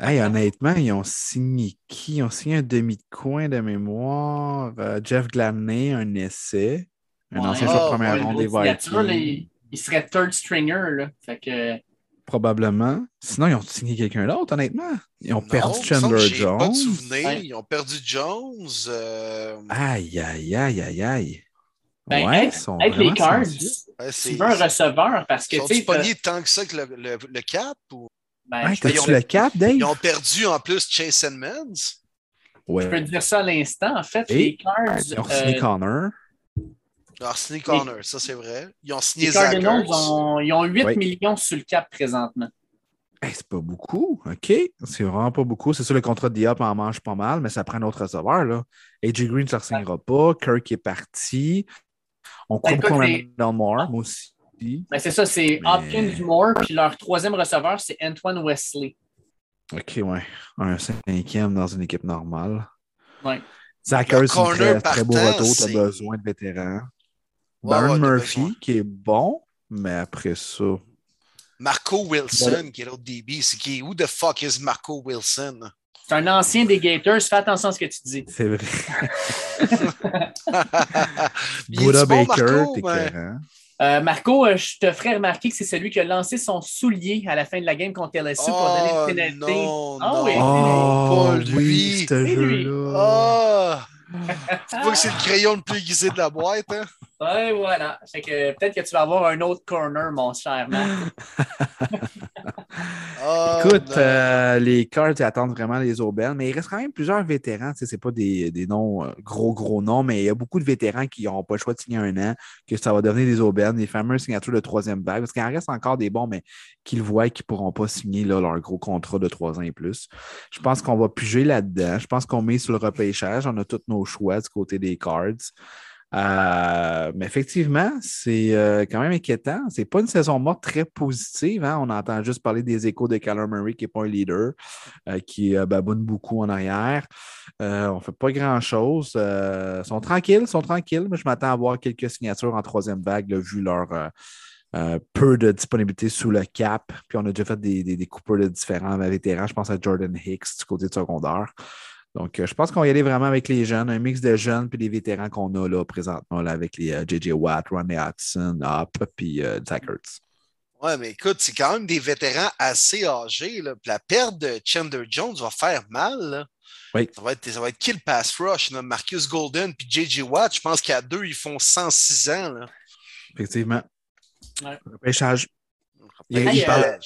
Hey, honnêtement, ils ont signé qui? Ils ont signé un demi de coin de mémoire. Euh, Jeff Gladney, un essai. Un ancien joueur de première ronde des Vikings. Il serait third stringer, là. Fait que... Probablement. Sinon, ils ont signé quelqu'un d'autre, honnêtement. Ils ont perdu Chandler Jones. Pas de souvenir. Ils ont perdu Jones. Euh, aïe, aïe, aïe, aïe, aïe. Ben, ouais, avec, les Cards, tu veux un receveur parce que. Ils ont tant que ça que le, le, le cap? Ou... Ben, tu le cap, Dave? Ils ont perdu en plus Chase Edmonds. Ouais. Je peux te dire ça à l'instant. En fait, les Cards. Ils ont signé euh, Connor. Ils ont signé Connor, ça c'est vrai. Ils ont signé Zach ont, ils ont 8 millions sur le cap présentement. c'est pas beaucoup, OK? C'est vraiment pas beaucoup. C'est sûr, le contrat de Diop en mange pas mal, mais ça prend un autre receveur. Là. AJ Green, ça ne signera pas. Kirk est parti. On ben, dans Moore, moi aussi. Ben, c'est ça, c'est Hopkins Moore, puis leur troisième receveur, c'est Antoine Wesley. OK, ouais. Un cinquième dans une équipe normale. Ouais. Zach c'est un très, très, beau retour, tu as besoin de vétérans. Baron Murphy, qui est bon, mais après ça. Marco Wilson, qui est l'autre DB, c'est qui? Who the fuck is Marco Wilson? C'est un ancien des Gators. Fais attention à ce que tu dis. C'est vrai. Buddha Baker, t'es ben... Euh, Marco, euh, je te ferai remarquer que c'est celui qui a lancé son soulier à la fin de la game contre LSU pour donner une oh, pénalité. Non, ah, oui, oh, pas lui. Oh. tu vois que c'est le crayon le plus aiguisé de la boîte, hein? Ouais, voilà. Fait que peut-être que tu vas avoir un autre corner, mon cher Marc. Oh, Écoute, euh, les Cards attendent vraiment les aubaines, mais il reste quand même plusieurs vétérans. Ce n'est pas des, noms, euh, gros, gros noms, mais il y a beaucoup de vétérans qui n'ont pas le choix de signer un an, que ça va devenir des aubaines, les fameuses signatures de troisième vague, parce qu'il en reste encore des bons, mais qu'ils voient et qui ne pourront pas signer leur gros contrat de trois ans et plus. Je pense qu'on va piger là-dedans. Je pense qu'on met sur le repêchage. On a tous nos choix du côté des Cards. Euh, mais effectivement, c'est euh, quand même inquiétant. C'est pas une saison morte très positive. Hein. On entend juste parler des échos de Callum Murray, qui n'est pas un leader, euh, qui baboune beaucoup en arrière. on ne fait pas grand-chose. ils sont tranquilles, sont tranquilles, mais je m'attends à voir quelques signatures en troisième vague, vu leur peu de disponibilité sous le cap. Puis on a déjà fait des, des, des coupures de différents vétérans. Je pense à Jordan Hicks du côté de secondaire. Donc, euh, je pense qu'on va y aller vraiment avec les jeunes, un mix de jeunes puis des vétérans qu'on a là présentement là, avec les J.J. Euh, Watt, Ronnie Hudson, Hop puis euh, Zach Ertz. Ouais, mais écoute, c'est quand même des vétérans assez âgés. Là. La perte de Chandler Jones va faire mal. Oui. Ça, va être, ça va être kill pass rush. Marcus Golden puis J.J. Watt, je pense qu'à deux, ils font 106 ans. Là. Effectivement. Ouais. Repêchage. Il parle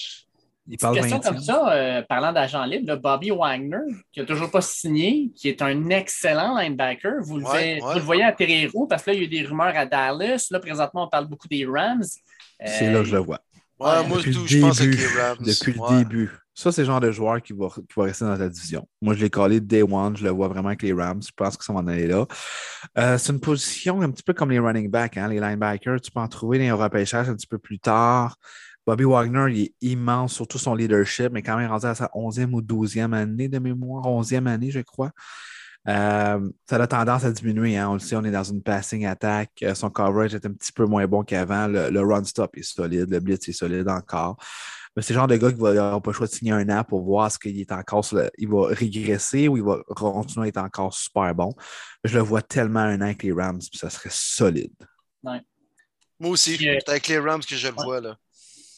question comme ça, euh, parlant d'agent libre, Bobby Wagner, qui n'a toujours pas signé, qui est un excellent linebacker. Vous le, voyez atterrir où? Parce que là, il y a eu des rumeurs à Dallas. Là, présentement, on parle beaucoup des Rams. C'est là que je le vois. moi, depuis je pense que les Rams. Depuis le début. Ça, c'est le genre de joueur qui va, qui va rester dans la division. Moi, je l'ai collé day one. Je le vois vraiment avec les Rams. Je pense que ça va en aller là. Euh, c'est une position un petit peu comme les running backs, hein, les linebackers. Tu peux en trouver dans les repêchages un petit peu plus tard. Bobby Wagner, il est immense, surtout son leadership, mais quand même rendu à sa 11e ou 12e année de mémoire, 11e année, je crois. Euh, ça a tendance à diminuer. Hein. On le sait, on est dans une passing attack. Euh, son coverage est un petit peu moins bon qu'avant. Le, run-stop est solide. Le blitz est solide encore. Mais c'est le genre de gars qui va pas le choix de signer un an pour voir ce qu'il est encore. il va régresser ou il va continuer à être encore super bon. Je le vois tellement un an avec les Rams, puis ça serait solide. Moi aussi, c'est avec les Rams que je le vois. là.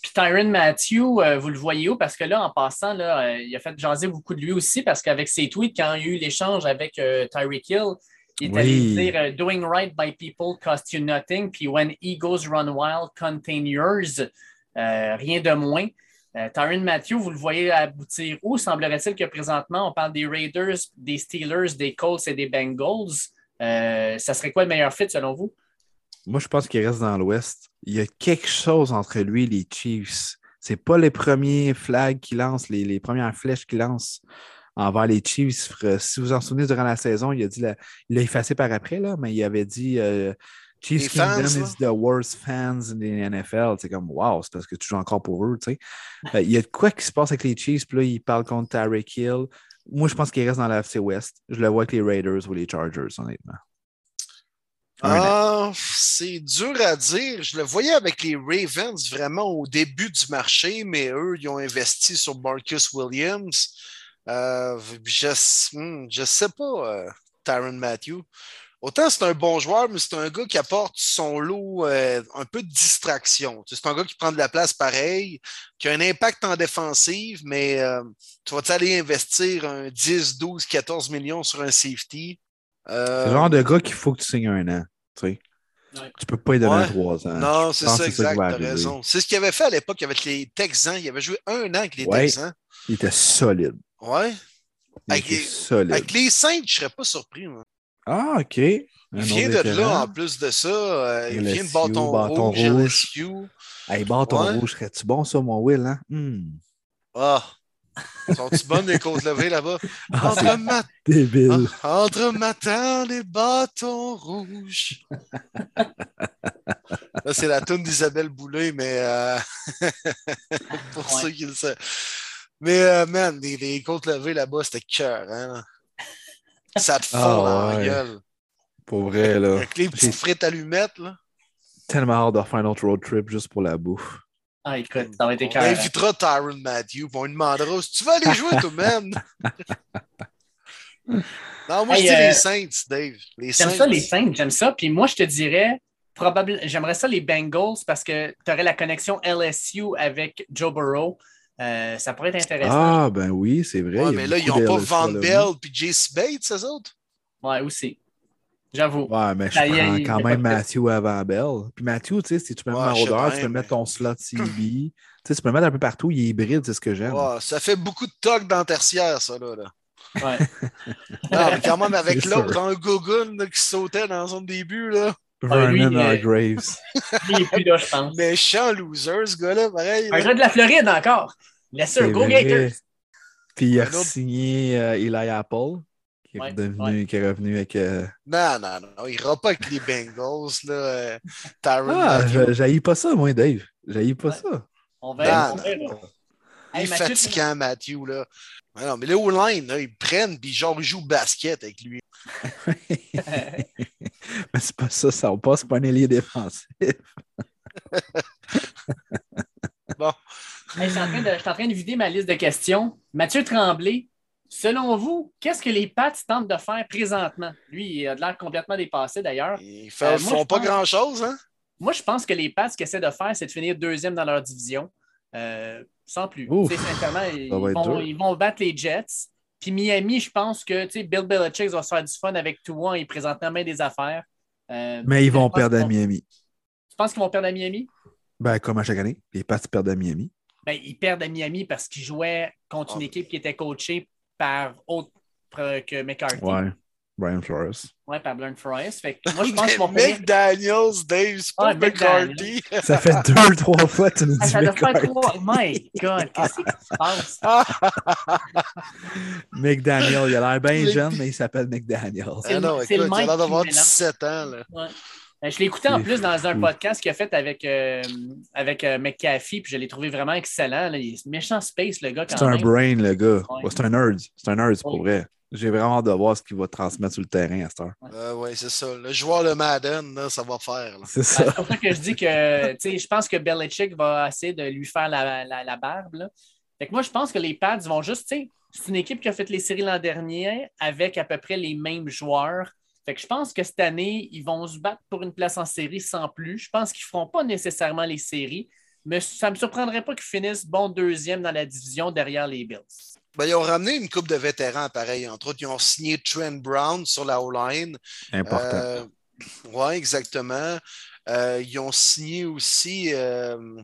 Puis Tyron Matthew, euh, vous le voyez où? Parce que là, en passant, là, euh, il a fait jaser beaucoup de lui aussi parce qu'avec ses tweets, quand il y a eu l'échange avec euh, Tyreek Hill, il est allé dire Doing right by people cost you nothing. Puis when egos run wild, contain yours. rien de moins. Tyron Matthew, vous le voyez aboutir où? Semblerait-il que présentement, on parle des Raiders, des Steelers, des Colts et des Bengals. ça serait quoi le meilleur fit selon vous? Moi, je pense qu'il reste dans l'Ouest. Il y a quelque chose entre lui et les Chiefs. C'est pas les premiers flags qui lancent, les, les premières flèches qui lancent envers les Chiefs. Si vous en souvenez, durant la saison, il a dit il l'a effacé par après, là, mais il avait dit euh, Chiefs Kingdom is the worst fans in the NFL. C'est comme wow, c'est parce que tu joues encore pour eux. Tu sais. Euh, il y a de quoi qui se passe avec les Chiefs, puis là, il parle contre Tarek Hill. Moi, je pense qu'il reste dans la FC West. Je le vois avec les Raiders ou les Chargers, honnêtement. Ah, c'est dur à dire. Je le voyais avec les Ravens vraiment au début du marché, mais eux, ils ont investi sur Marcus Williams. Euh, je, ne hmm, sais pas, euh, Tyron Matthew. Autant c'est un bon joueur, mais c'est un gars qui apporte son lot euh, un peu de distraction. C'est un gars qui prend de la place pareil, qui a un impact en défensive, mais tu vas aller investir un 10, 12, 14 millions sur un safety? c'est le genre de gars qu'il faut que tu signes un an. Tu sais. Tu peux pas y donner trois ans. Non, c'est ça, exact. T'as raison. C'est ce qu'il avait fait à l'époque avec les Texans. Il avait joué un an avec les Texans. Il était solide. Ouais. avec, les... solide. avec les Saints, je serais pas surpris. Ah, OK. il vient de là, en plus de ça. Euh, il vient de bâton, bâton rouge. rouge. Hey, bâton rouge, serais-tu bon, ça, mon Will? Hein? Hmm. Ah, sont-ils bonnes les côtes levées là-bas? Ah, entre, ma... débile. Ah, entre matin, les bâtons rouges. Là, c'est la toune d'Isabelle Boulay, mais euh... pour ceux qui le savent. Mais, euh, man, les, les, côtes levées là-bas, c'était cœur. Hein? Ça te fond ah, dans la gueule. Pour vrai, là. Avec les petites frites allumettes, là. Tellement hâte de faire un autre road trip juste pour la bouffe. Ah, écoute, ça va être On invitera Tyron Matthew, on lui demandera si tu veux aller jouer toi-même. non, moi, je dis les euh, Saints, Dave. J'aime ça, les Saints, j'aime ça. Puis moi, je te dirais, probablement, j'aimerais ça les Bengals parce que tu aurais la connexion LSU avec Joe Burrow. Euh, ça pourrait être intéressant. Ah, ben oui, c'est vrai. Ouais, mais là, ils n'ont pas Van Bell puis Jace Bates, ces autres? Ouais, aussi. J'avoue. Ouais, mais je prends quand même Matthew avant Bell. Puis Matthew, tu sais, si tu peux mettre ouais, Marauder, tu peux mettre ton slot CB. tu sais, tu peux le mettre un peu partout. Il est hybride, c'est ce que j'aime. Ouais, ça fait beaucoup de toc dans tertiaire, ça, là. là. Ouais. non, mais quand même, avec l'autre, un Gogun qui sautait dans son début, là. Vernon ah, Graves. il est plus là, je pense. Méchant loser, ce gars-là, pareil. Un gars de la Floride encore. Laisse un Go Gators. Puis il a signé euh, Eli Apple qui est, devenu, qui est revenu avec. Euh... Non, non, non. Il ira pas avec les Bengals, là. Euh, ah, j'haïs pas ça, moi, Dave. J'haïs pas ça. On va. Il est fatigant, Matthew, là. non, mais les O-line, ils prennent, puis genre, ils jouent basket avec lui. mais c'est pas ça, ça va pas, un ailier défensif. bon. je, suis en train de, je suis en train de vider ma liste de questions. Mathieu Tremblay, Selon vous, qu'est-ce que les Pats tentent de faire présentement? Lui, il a l'air complètement dépassé d'ailleurs. Ils ne euh, font pas grand-chose, hein? Moi, je pense que les Pats, ce qu'ils essaient de faire, c'est de finir deuxième dans leur division. Euh, sans plus. Sincèrement, ils vont, battre les Jets. Puis Miami, je pense que Bill Belichick va se faire du fun avec Tua et présentement même des affaires. Euh, Mais ils vont perdre à Miami. Tu penses qu'ils vont perdre à Miami? Ben, comme à chaque année, les Pats perdent à Miami. Ben, ils perdent à Miami parce qu'ils jouaient contre une ah. équipe qui était coachée par autre que McCarthy. Ouais. Brian Flores. Ouais, par Brian Flores. Fait que moi, je pense que McDaniels, Dave, c'est pas McCarthy. Ça fait deux, trois fois que tu nous dis Ça fait trois. My God, qu'est-ce qui se passe? McDaniel, il a l'air bien jeune, mais il s'appelle McDaniels. Ah non, écoute, il a l'air d'avoir 17 ans. Là. Ouais. Ben, je l'ai écouté en plus dans un podcast qu'il a fait avec, euh, avec euh, McAfee, puis je l'ai trouvé vraiment excellent. Là. Il est méchant space, le gars. C'est un brain, le gars. c'est un nerd. C'est un nerd, pour vrai. J'ai vraiment hâte de voir ce qu'il va transmettre sur le terrain à cette heure. oui, c'est ça. Le joueur de Madden, là, ça va faire. C'est ça. c'est pour ça que je dis que je pense que Belichick va essayer de lui faire la, la, barbe. Là. Fait que moi, je pense que les Pads vont juste. C'est une équipe qui a fait les séries l'an dernier avec à peu près les mêmes joueurs. Fait que je pense que cette année, ils vont se battre pour une place en série sans plus. Je pense qu'ils ne feront pas nécessairement les séries, mais ça ne me surprendrait pas qu'ils finissent bon deuxième dans la division derrière les Bills. Ben, ils ont ramené une coupe de vétérans, pareil. Entre autres, ils ont signé Trent Brown sur la O-line. Important. Euh, oui, exactement. Euh, ils ont signé aussi euh,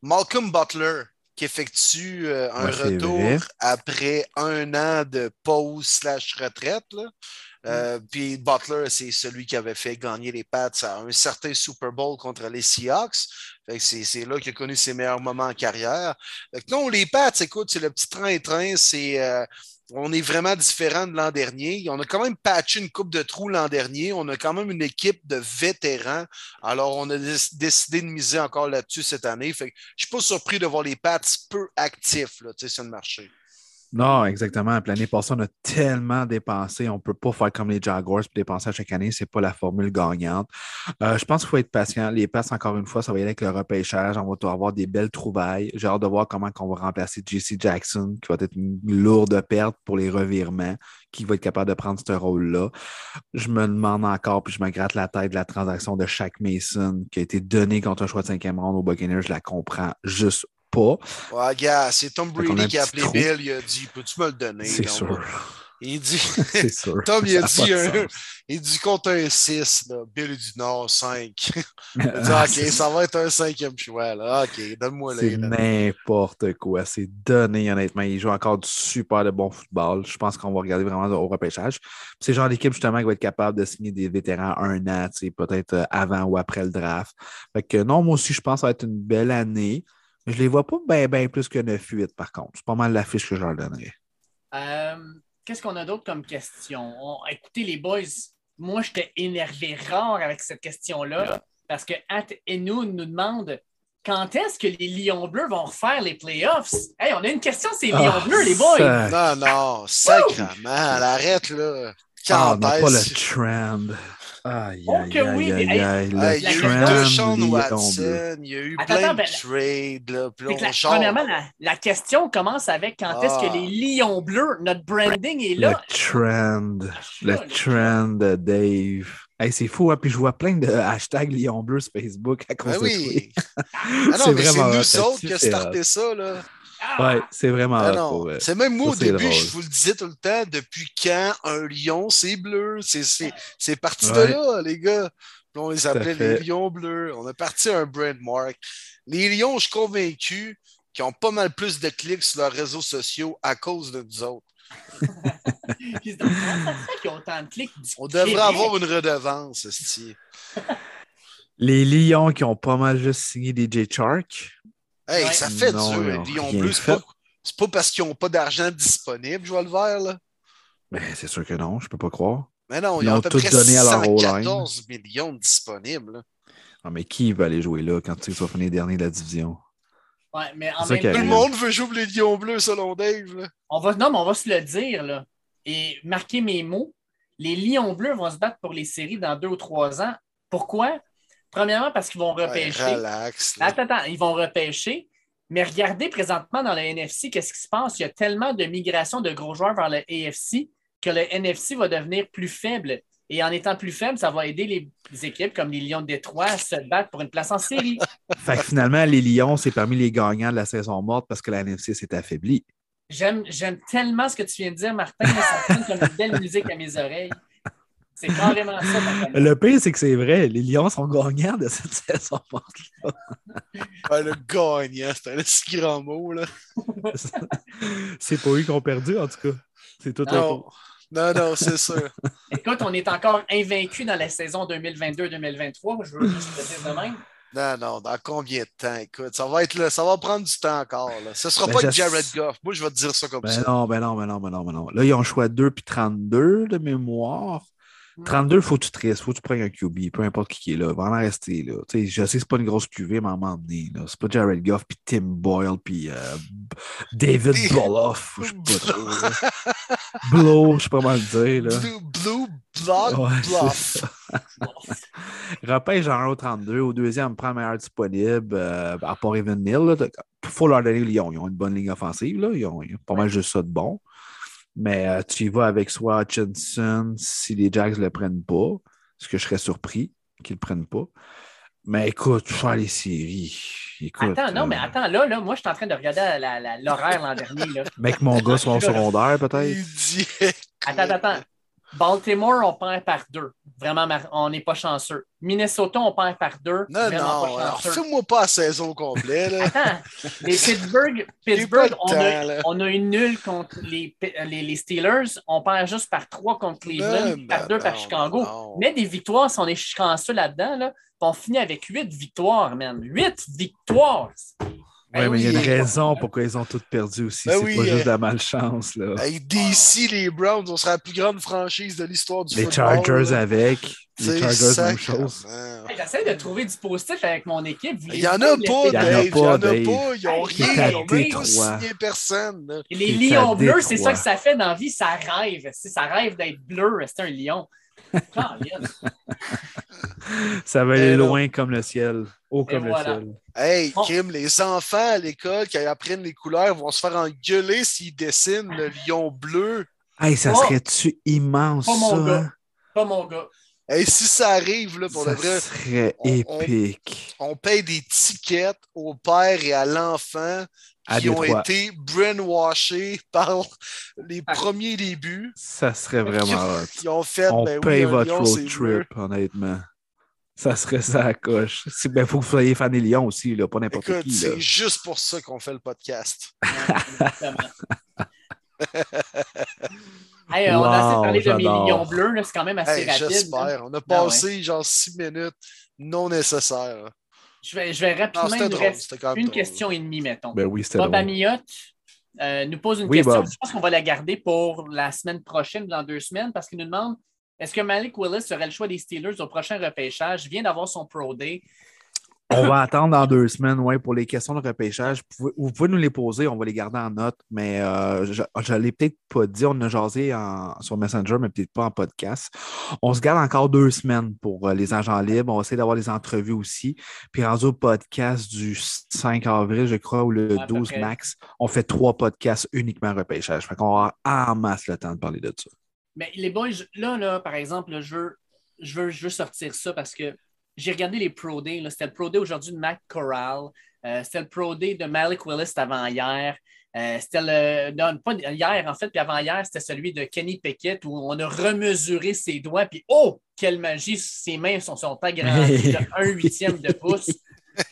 Malcolm Butler, qui effectue un retour après un an de pause slash retraite. Là. Euh, puis Butler, c'est celui qui avait fait gagner les Pats à un certain Super Bowl contre les Seahawks. C'est là qu'il a connu ses meilleurs moments en carrière. non, les Pats, écoute, c'est le petit train-train, c'est euh, on est vraiment différent de l'an dernier. On a quand même patché une coupe de trous l'an dernier. On a quand même une équipe de vétérans. Alors, on a décidé de miser encore là-dessus cette année. Fait je ne suis pas surpris de voir les Pats peu actifs là, sur le marché. Non, exactement. L'année passée, on a tellement dépensé. On ne peut pas faire comme les Jaguars et dépenser à chaque année. Ce n'est pas la formule gagnante. Euh, je pense qu'il faut être patient. Les passes, encore une fois, ça va y aller avec le repêchage. On va avoir des belles trouvailles. J'ai hâte de voir comment on va remplacer JC Jackson, qui va être une lourde perte pour les revirements, qui va être capable de prendre ce rôle-là. Je me demande encore, puis je me gratte la tête de la transaction de Shaq Mason qui a été donnée contre un choix de cinquième round au Buccaneers. Je la comprends juste pas. Ouais, gars, c'est Tom Brady qui a appelé Bill, il a dit Peux-tu me le donner? C'est sûr. Il dit sûr. Tom, il a dit, un... il dit contre un 6. Là. Bill, il dit non, 5. il dit OK, ça va être un cinquième choix. Là. OK, donne-moi C'est n'importe quoi. C'est donné, honnêtement. Il joue encore du super de bon football. Je pense qu'on va regarder vraiment au repêchage. C'est genre d'équipe, justement, qui va être capable de signer des vétérans un an, peut-être euh, avant ou après le draft. Fait que non, moi aussi, je pense que ça va être une belle année. Je les vois pas bien plus que 9-8, par contre. C'est pas mal l'affiche que je leur donnerais. Euh, qu'est-ce qu'on a d'autre comme question? Écoutez, les boys, moi, j'étais énervé rare avec cette question-là parce que At et nous nous demandent quand est-ce que les Lions Bleus vont refaire les playoffs? Hey, on a une question, c'est les Lions ah, Bleus, les boys! Non, non, sacrement, arrête là. Quand ah, on n'a pas le trend. Aïe, oh aïe, aïe, aïe, aïe, le Il y a eu Sean Watson, il y a eu plein de trades. Là, Premièrement, la, question commence avec quand est-ce que ah. les Lions bleus, notre branding est là. Le trend, ah, le trend, Dave. Hey, c'est fou, hein? puis je vois plein de hashtags Lions bleus sur Facebook à cause ben oui. ah non, mais c'est nous autres qui a starté ça, là. Ouais, c'est vraiment. Ah c'est même moi au début, je vous le disais tout le temps, depuis quand un lion, c'est bleu? C'est parti de là, les gars. on les appelait les lions bleus. On a parti un brand mark. Les lions, je suis convaincu qu'ils ont pas mal plus de clics sur leurs réseaux sociaux à cause de nous autres. On devrait avoir une redevance, Les lions qui ont pas mal juste signé DJ Shark. Hey, ça fait dur, Lyon Bleu. C'est pas, pas, parce qu'ils n'ont pas d'argent disponible, je vois le vert, là. Ben, c'est sûr que non, je peux pas croire. Mais non, ils, ont, tout donné à leur 114 millions disponibles. Ah, mais qui va aller jouer là quand tu vas finir dernier de la division? Ouais, mais en même Tout le monde veut jouer les Lions Bleus, selon Dave. On va, non, mais on va se le dire, là. Et marquer mes mots. Les Lions Bleus vont se battre pour les séries dans deux ou trois ans. Pourquoi? Premièrement, parce qu'ils vont repêcher. relax. Attends, attends, ils vont repêcher. Mais regardez présentement dans le NFC, qu'est-ce qui se passe? Il y a tellement de migration de gros joueurs vers le AFC que le NFC va devenir plus faible. Et en étant plus faible, ça va aider les équipes comme les Lions de Détroit à se battre pour une place en série. fait que finalement, les Lions, c'est parmi les gagnants de la saison morte parce que la NFC s'est affaiblie. J'aime tellement ce que tu viens de dire, Martin. Ça sonne comme une belle musique à mes oreilles. C'est carrément ça. Le pire, c'est que c'est vrai. Les Lions sont gagnants de cette saison là le gagnant, c'est un si grand mot. là. c'est pas eux qui ont perdu, en tout cas. C'est tout non. Non, non, c'est sûr. Écoute, on est encore invaincus dans la saison 2022-2023. Je veux juste le dire de même. Non, non, dans combien de temps? Écoute, ça va être là, ça va prendre du temps encore. Là. Ce ne sera ben, pas Jared Goff. Moi, je vais te dire ça comme ben ça. Non, ben non, ben non, ben non, ben non. Là, ils ont choisi 2 puis 32 de mémoire. 32, il faut que tu te restes, faut que tu prennes un QB, peu importe qui est là, va en rester là. je sais que c'est pas une grosse QV, mais à un moment donné, c'est pas Jared Goff, puis Tim Boyle, puis euh, David Boloff, je sais pas trop. Blow, je sais pas comment le dire. Là. Blue, Blue Block ouais, Bluff. Repêche en 32, au deuxième, prend le meilleur disponible, euh, à part Evan Neal. Il faut leur donner, ils ont, ils ont une bonne ligne offensive, là. Ils, ont, ils ont pas mal juste ça de bon. Mais euh, tu y vas avec soit Hutchinson si les Jacks ne le prennent pas, ce que je serais surpris qu'ils ne le prennent pas. Mais écoute, faire les séries. attends, non, mais euh, attends, là, là, moi, je suis en train de regarder l'horaire l'an dernier. Là. Mec, mon gars soit en secondaire, peut-être. Attends, attends. Baltimore, on perd par deux. Vraiment, on n'est pas chanceux. Minnesota, on perd par deux. Non, non, fais-moi pas la saison complète. Attends, les Pittsburgh, Pittsburgh on, a, on, a, une nulle contre les, les, Steelers. On perd juste par trois contre Cleveland, par deux par Chicago. Mais des victoires, si on est chanceux là-dedans, là, on finit avec huit victoires, man. Huit victoires! Oui, ben mais il y a une raison pourquoi ils ont toutes perdu aussi. Ben c'est pas juste de la malchance. Là. DC, les Browns, on sera la plus grande franchise de l'histoire du les football. Les Chargers avec. Les Chargers, même chose. J'essaie de trouver du positif avec mon équipe. Il n'y en a pas, Dave. Il n'y en a pas. Ils n'ont rien. Ils n'ont même pas signé personne. les lions bleus, c'est ça que ça fait dans la vie. Ça rêve. Ça rêve d'être bleu. C'est un lion. ça va aller loin comme le ciel. Haut comme le ciel. Hey, Kim, les enfants à l'école qui apprennent les couleurs vont se faire engueuler s'ils dessinent le lion bleu. Hey, ça serait-tu immense, Pas mon ça? gars. Pas mon gars. Hey, si ça arrive, là, pour ça le vrai. Ça serait épique. On, paye des tickets au père et à l'enfant qui ont été brainwashés par les Ah. premiers débuts. Ça serait vraiment hot. Ils ont fait, On ben paye oui, votre lion, road trip, bleu. honnêtement. Ça serait ça à coche. Il ben, faut que vous soyez fan des Lions aussi, là, pas n'importe qui. Là. c'est juste pour ça qu'on fait le podcast. Hey, euh, on a assez parlé de mes lions bleus, là, c'est quand même assez Hey, rapide. J'espère. On a Ah passé genre six minutes non nécessaires. Je vais, je vais rapidement drôle. reste une drôle. question et demie, mettons. Ben oui, c'était Bob. Amiotte euh, nous pose une Oui, question. Bob. Je pense qu'on va la garder pour la semaine prochaine, dans deux semaines, parce qu'il nous demande est-ce que Malik Willis serait le choix des Steelers au prochain repêchage? Il vient d'avoir son Pro Day. On va attendre dans deux semaines ouais, pour les questions de repêchage. Vous pouvez, vous pouvez nous les poser, on va les garder en note, mais euh, je ne l'ai peut-être pas dit. On en a jasé en- sur Messenger, mais peut-être pas en podcast. On se garde encore deux semaines pour euh, les agents libres. On va essayer d'avoir les entrevues aussi. Puis rendu au podcast du 5 avril, je crois, ou le À peu 12 près. max, on fait trois podcasts uniquement repêchage. Fait qu'on va avoir en masse le temps de parler de ça. Mais les boys, là, là par exemple, là, je, veux, je, veux, je veux sortir ça parce que j'ai regardé les Pro Day. C'était le Pro Day aujourd'hui de Matt Corral. Euh, c'était le Pro Day de Malik Willis c'était avant-hier. Euh, c'était le. Non, pas hier, en fait, puis avant-hier, c'était celui de Kenny Pickett où on a remesuré ses doigts. Puis, oh, quelle magie! Ses mains sont, sont agrandies de 1 huitième de pouce.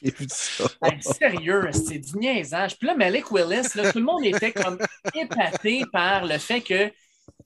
Hey, sérieux, c'est du niaisage. Puis là, Malik Willis, là, tout le monde était comme épaté par le fait que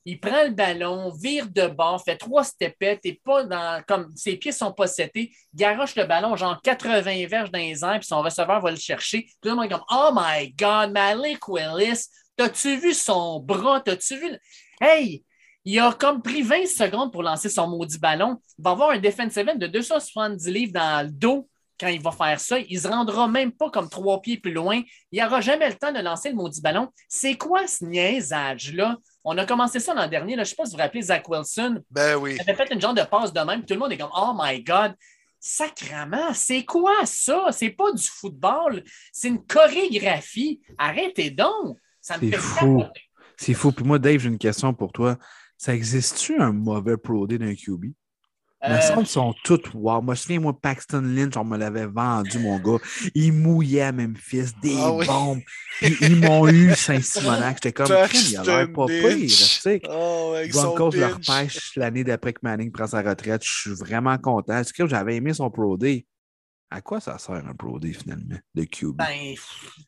il prend le ballon, vire de bord, fait trois stepettes et pas dans. comme ses pieds sont pas setés, garoche le ballon, genre 80 verges dans les airs, puis son receveur va le chercher. Tout le monde est comme Oh my God, Malik Willis, t'as-tu vu son bras? T'as-tu vu. Hey! Il a comme pris 20 secondes pour lancer son maudit ballon. Il va avoir un defensive end de 270 livres dans le dos quand il va faire ça. Il ne se rendra même pas comme trois pieds plus loin. Il n'aura jamais le temps de lancer le maudit ballon. C'est quoi ce niaisage-là? On a commencé ça l'an dernier. Là. Je ne sais pas si vous vous rappelez Zach Wilson. Ben oui. Il avait fait une genre de passe de même. puis Tout le monde est comme Oh my God! Sacrement, c'est quoi ça? C'est pas du football, c'est une chorégraphie. Arrêtez donc! Ça me C'est fait fou. C'est fou. Puis moi, Dave, j'ai une question pour toi. Ça existe-tu un mauvais Pro Day d'un QB? Euh, semble qu'ils sont tous wow. Moi, je me souviens, moi, Paxton Lynch, on me l'avait vendu, mon gars. Il mouillait à Memphis, des Ah oui. bombes. Puis ils m'ont eu Saint-Simonac. J'étais comme, il a l'air pas pire. Tu sais, Oh, Broncos le repêche l'année d'après que Manning prend sa retraite. Je suis vraiment content. Est-ce que j'avais aimé son Pro Day? À quoi ça sert un Pro Day finalement de QB? Ben,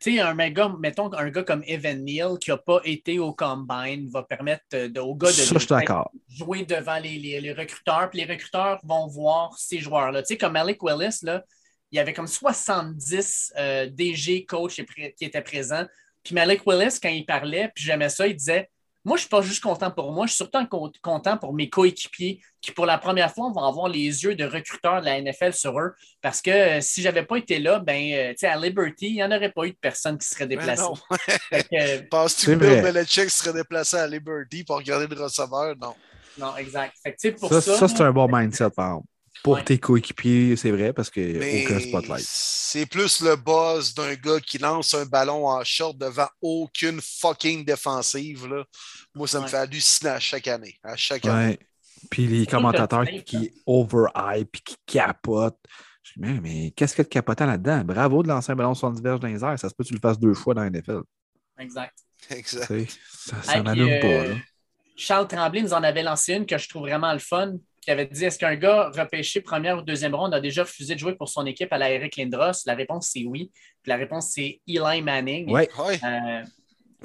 tu sais, un méga, mettons un gars comme Evan Neal qui n'a pas été au combine va permettre euh, de, au gars de, ça, d'accord. jouer devant les, les- les recruteurs, puis les recruteurs vont voir ces joueurs-là. Tu sais, comme Malik Willis, là, il y avait comme 70 euh, DG coach qui pré- qui étaient présents. Puis Malik Willis, quand il parlait, puis j'aimais ça, il disait Moi, je ne suis pas juste content pour moi, je suis surtout con- content pour mes coéquipiers qui, pour la première fois, vont avoir les yeux de recruteurs de la NFL sur eux. Parce que euh, si je n'avais pas été là, ben, euh, tu sais, à Liberty, il n'y en aurait pas eu de personne qui serait Ben déplacée. euh, Penses-tu que Bill. Belichick serait déplacé à Liberty pour regarder le receveur? Non. non, exact. Fait que, tu sais, pour Ça, ça, ça, c'est un bon mindset, par exemple. Pour Ouais. tes coéquipiers, c'est vrai, parce qu'il n'y a Mais aucun spotlight. c'est plus le buzz d'un gars qui lance un ballon en short devant aucune fucking défensive. Là. Moi, ça me fait halluciner à chaque année. À chaque année. Puis les commentateurs qui, qui over-hype puis qui capotent. Je dis, mais, mais qu'est-ce qu'il y a de capotant là-dedans? Bravo de lancer un ballon 70 verges dans les airs. Ça se peut que tu le fasses deux fois dans la NFL. exact. Exact. Ça, ça m'allume pas. euh, là. Charles Tremblay nous en avait lancé une que je trouve vraiment le fun, qui avait dit Est-ce qu'un gars repêché première ou deuxième ronde a déjà refusé de jouer pour son équipe à la Eric Lindros? La réponse, c'est oui. Puis la réponse, c'est Eli Manning. Oui. Euh,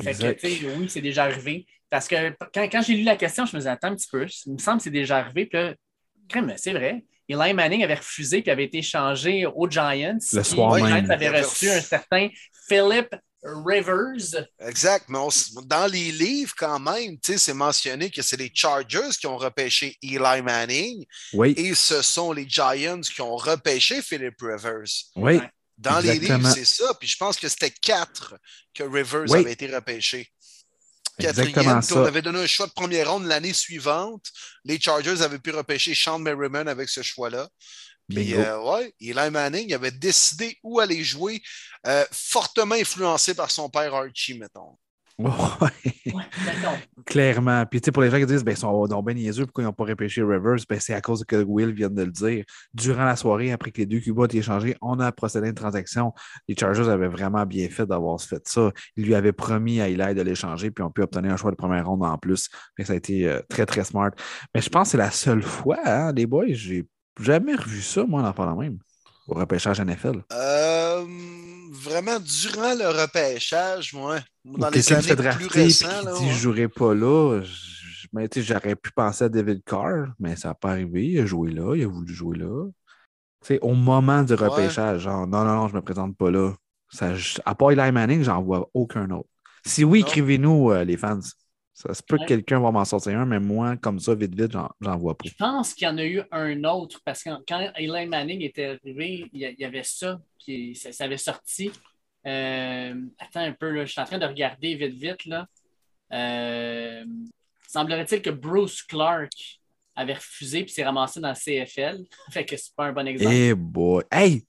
fait que, oui, c'est déjà arrivé. Parce que quand, quand j'ai lu la question, je me disais Attends un petit peu, il me semble que c'est déjà arrivé. Puis là, c'est vrai. Eli Manning avait refusé puis avait été changé aux Giants. Le soir Les Giants avaient reçu un certain Philip Rivers. Exact, mais dans les livres, quand même, c'est mentionné que c'est les Chargers qui ont repêché Eli Manning. Oui. Et ce sont les Giants qui ont repêché Philip Rivers. Oui. Dans les livres, c'est ça. Puis je pense que c'était quatre que Rivers avait été repêché. Quatrième, on avait donné un choix de première ronde l'année suivante. Les Chargers avaient pu repêcher Sean Merriman avec ce choix-là. Puis, euh, ouais, Eli Manning avait décidé où aller jouer, euh, fortement influencé par son père Archie, mettons. Ouais. Clairement. Puis, tu sais, pour les gens qui disent, ben, ils sont donc bien niaiseux, pourquoi ils n'ont pas repêché Rivers? Ben, c'est à cause que Will vient de le dire. Durant la soirée, après que les deux Cuba aient échangé, on a procédé à une transaction. Les Chargers avaient vraiment bien fait d'avoir fait ça. Ils lui avaient promis à Eli de l'échanger, puis on peut obtenir un choix de première ronde en plus. Mais ça a été euh, très, très smart. Mais je pense que c'est la seule fois, hein, les boys, j'ai jamais revu ça, moi, en parlant même, au repêchage NFL. Euh, vraiment, durant le repêchage, moi, dans les années plus récents. Là, si je jouerais pas là, j'aurais pu penser à David Carr, mais ça n'a pas arrivé. Il a joué là, il a voulu jouer là. sais, au moment du repêchage, genre, non, non, non, je ne me présente pas là. Ça, à part Eli Manning, j'en vois aucun autre. Si oui, écrivez-nous, euh, les fans. Ça se peut que quelqu'un va m'en sortir un, mais moi, comme ça, vite, vite, j'en vois pas. Je pense qu'il y en a eu un autre, parce que quand Eli Manning était arrivé, il y avait ça, puis ça, avait sorti. Euh, attends un peu, là, je suis en train de regarder vite, vite. Là. Euh, semblerait-il que Bruce Clark avait refusé puis s'est ramassé dans le CFL. fait que c'est pas un bon exemple. Eh boy! Hey!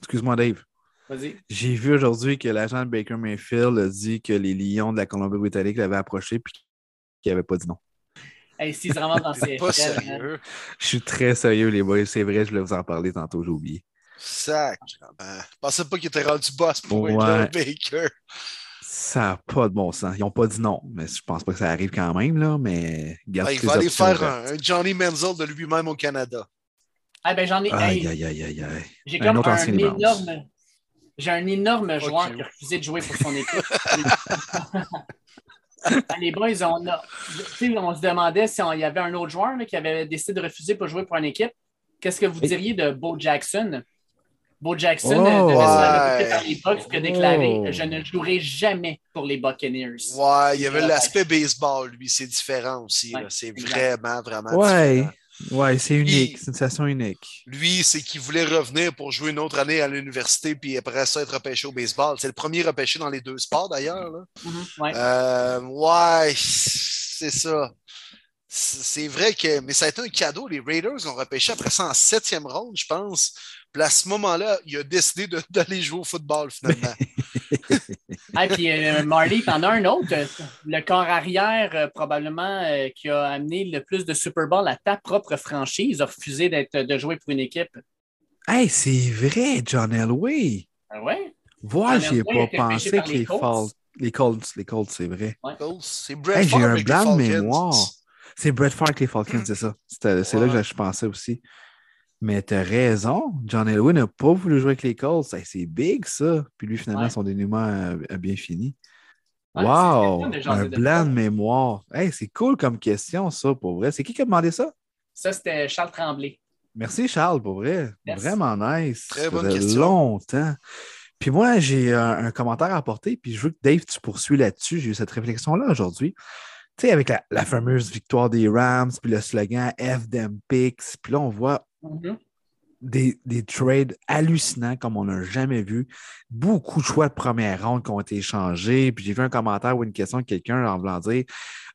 Excuse-moi, Dave. Vas-y. J'ai vu aujourd'hui que l'agent de Baker Mayfield a dit que les Lions de la Colombie-Britannique l'avaient approché puis qu'il n'avait pas dit non. Hey, s'il se dans CFL. Pas sérieux. Je suis très sérieux, les boys. C'est vrai, je voulais vous en parler tantôt, j'ai oublié. Sac. Je pensais pas qu'il était rendu boss pour ouais. être Baker. Ça n'a pas de bon sens. Ils n'ont pas dit non, mais je pense pas que ça arrive quand même, là, mais... Ah, il va aller faire un, Johnny Menzel de lui-même au Canada. Ah ben j'en ai... Aïe, aïe, aïe, aïe, aïe. J'ai comme un, un énorme... J'ai un énorme joueur qui a refusé de jouer pour son équipe. les boys, on, a, on se demandait s'il y avait un autre joueur là, qui avait décidé de refuser pour jouer pour une équipe. Qu'est-ce que vous diriez de Bo Jackson? Bo Jackson oh, devait se par les Bucks qui a déclaré oh. Je ne jouerai jamais pour les Buccaneers. Ouais, il y avait l'aspect baseball, lui, c'est différent aussi. Ouais, c'est vraiment, vraiment ouais. différent. Ouais, c'est unique, c'est une sensation unique. Lui, c'est qu'il voulait revenir pour jouer une autre année à l'université, puis après ça, être repêché au baseball. C'est le premier repêché dans les deux sports, d'ailleurs. Mm -hmm, ouais, euh, ouais c'est ça. C'est vrai que. Mais ça a été un cadeau. Les Raiders ont repêché après ça en septième ronde, je pense. Puis à ce moment-là, il a décidé d'aller jouer au football, finalement. ah, puis euh, Marley, t'en as un autre. Le corps arrière, euh, probablement, euh, qui a amené le plus de Super Bowl à ta propre franchise, a refusé de jouer pour une équipe. Hey, c'est vrai, John Elway. Ah ouais? Voilà, j'y ai pas pensé que les Colts. Les Colts, les Colts, c'est vrai. Ouais. C'est Brett hey, J'ai un blanc de mémoire. C'est Brett Favre avec les Falcons, c'est ça. C'est ouais. là que je pensais aussi. Mais tu as raison. John Elway n'a pas voulu jouer avec les Colts. c'est big, ça. Puis lui, finalement, ouais. son dénouement a, a bien fini. Ouais, wow! Un blanc de mémoire. Hey, c'est cool comme question, ça, pour vrai. C'est qui qui a demandé ça? Ça, c'était Charles Tremblay. Merci, Charles, pour vrai. Merci. Vraiment nice. Très bonne question. longtemps. Puis moi, j'ai un, un, commentaire à apporter, puis je veux que Dave, tu poursuis là-dessus. J'ai eu cette réflexion-là aujourd'hui. Tu sais, avec la, la, fameuse victoire des Rams, puis le slogan F them picks, puis là, on voit -hmm. des, des, trades hallucinants comme on n'a jamais vu. Beaucoup de choix de première ronde qui ont été échangés. Puis j'ai vu un commentaire ou une question de quelqu'un en voulant dire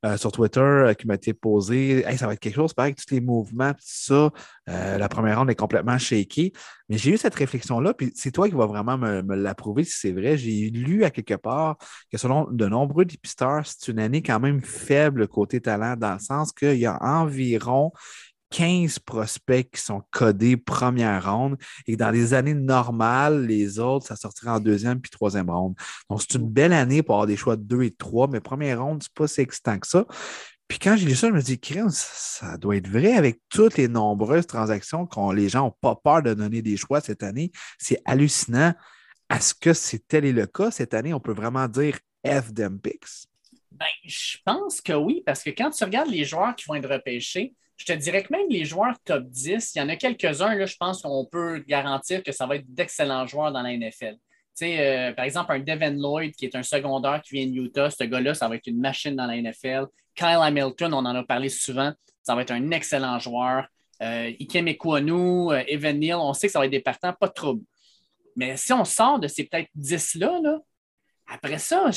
euh, sur Twitter euh, qui m'a été posé hey, ça va être quelque chose, pareil, tous les mouvements, tout ça. Euh, la première ronde est complètement shakée. Mais j'ai eu cette réflexion-là, puis c'est toi qui vas vraiment me, me l'approuver si c'est vrai. J'ai lu à quelque part que selon de nombreux dépisteurs, c'est une année quand même faible côté talent, dans le sens qu'il y a environ 15 prospects qui sont codés première ronde et dans les années normales, les autres, ça sortirait en deuxième puis troisième ronde. Donc, c'est une belle année pour avoir des choix de deux et de trois, mais première ronde, c'est pas si excitant que ça. Puis quand j'ai lu ça, je me dis, ça, ça doit être vrai avec toutes les nombreuses transactions qu'on les gens n'ont pas peur de donner des choix cette année. C'est hallucinant. Est-ce que c'est tel est le cas? Cette année? On peut vraiment dire F picks? Ben, je pense que oui, parce que quand tu regardes les joueurs qui vont être repêchés, je te dirais que même les joueurs top 10, il y en a quelques-uns, je pense qu'on peut garantir que ça va être d'excellents joueurs dans la NFL. Euh, par exemple, un Devin Lloyd qui est un secondaire qui vient de Utah, ce gars-là, ça va être une machine dans la NFL. Kyle Hamilton, on en a parlé souvent, ça va être un excellent joueur. Euh, Ikem euh, Evan Neal, on sait que ça va être des partants, pas de trouble. Mais si on sort de ces peut-être 10-là, là, après ça,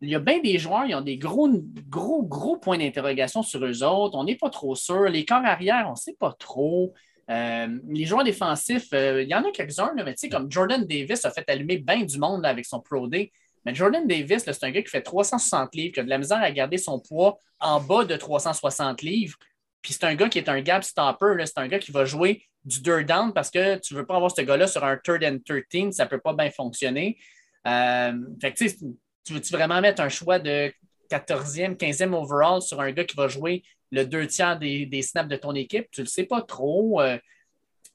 il y a bien des joueurs, ils ont des gros, gros, gros points d'interrogation sur eux autres. On n'est pas trop sûr. Les corps arrière, on ne sait pas trop. Euh, les joueurs défensifs, euh, il y en a quelques-uns, mais tu sais, comme Jordan Davis a fait allumer bien du monde avec son Pro Day. Mais Jordan Davis, c'est un gars qui fait 360 livres, qui a de la misère à garder son poids en bas de 360 livres. Puis c'est un gars qui est un gap stopper. C'est un gars qui va jouer du dirt down parce que tu ne veux pas avoir ce gars-là sur un third and 13, ça ne peut pas bien fonctionner. Euh, fait que, tu veux-tu vraiment mettre un choix de 14e, 15e overall sur un gars qui va jouer le deux tiers des, snaps de ton équipe? Tu ne le sais pas trop. Euh,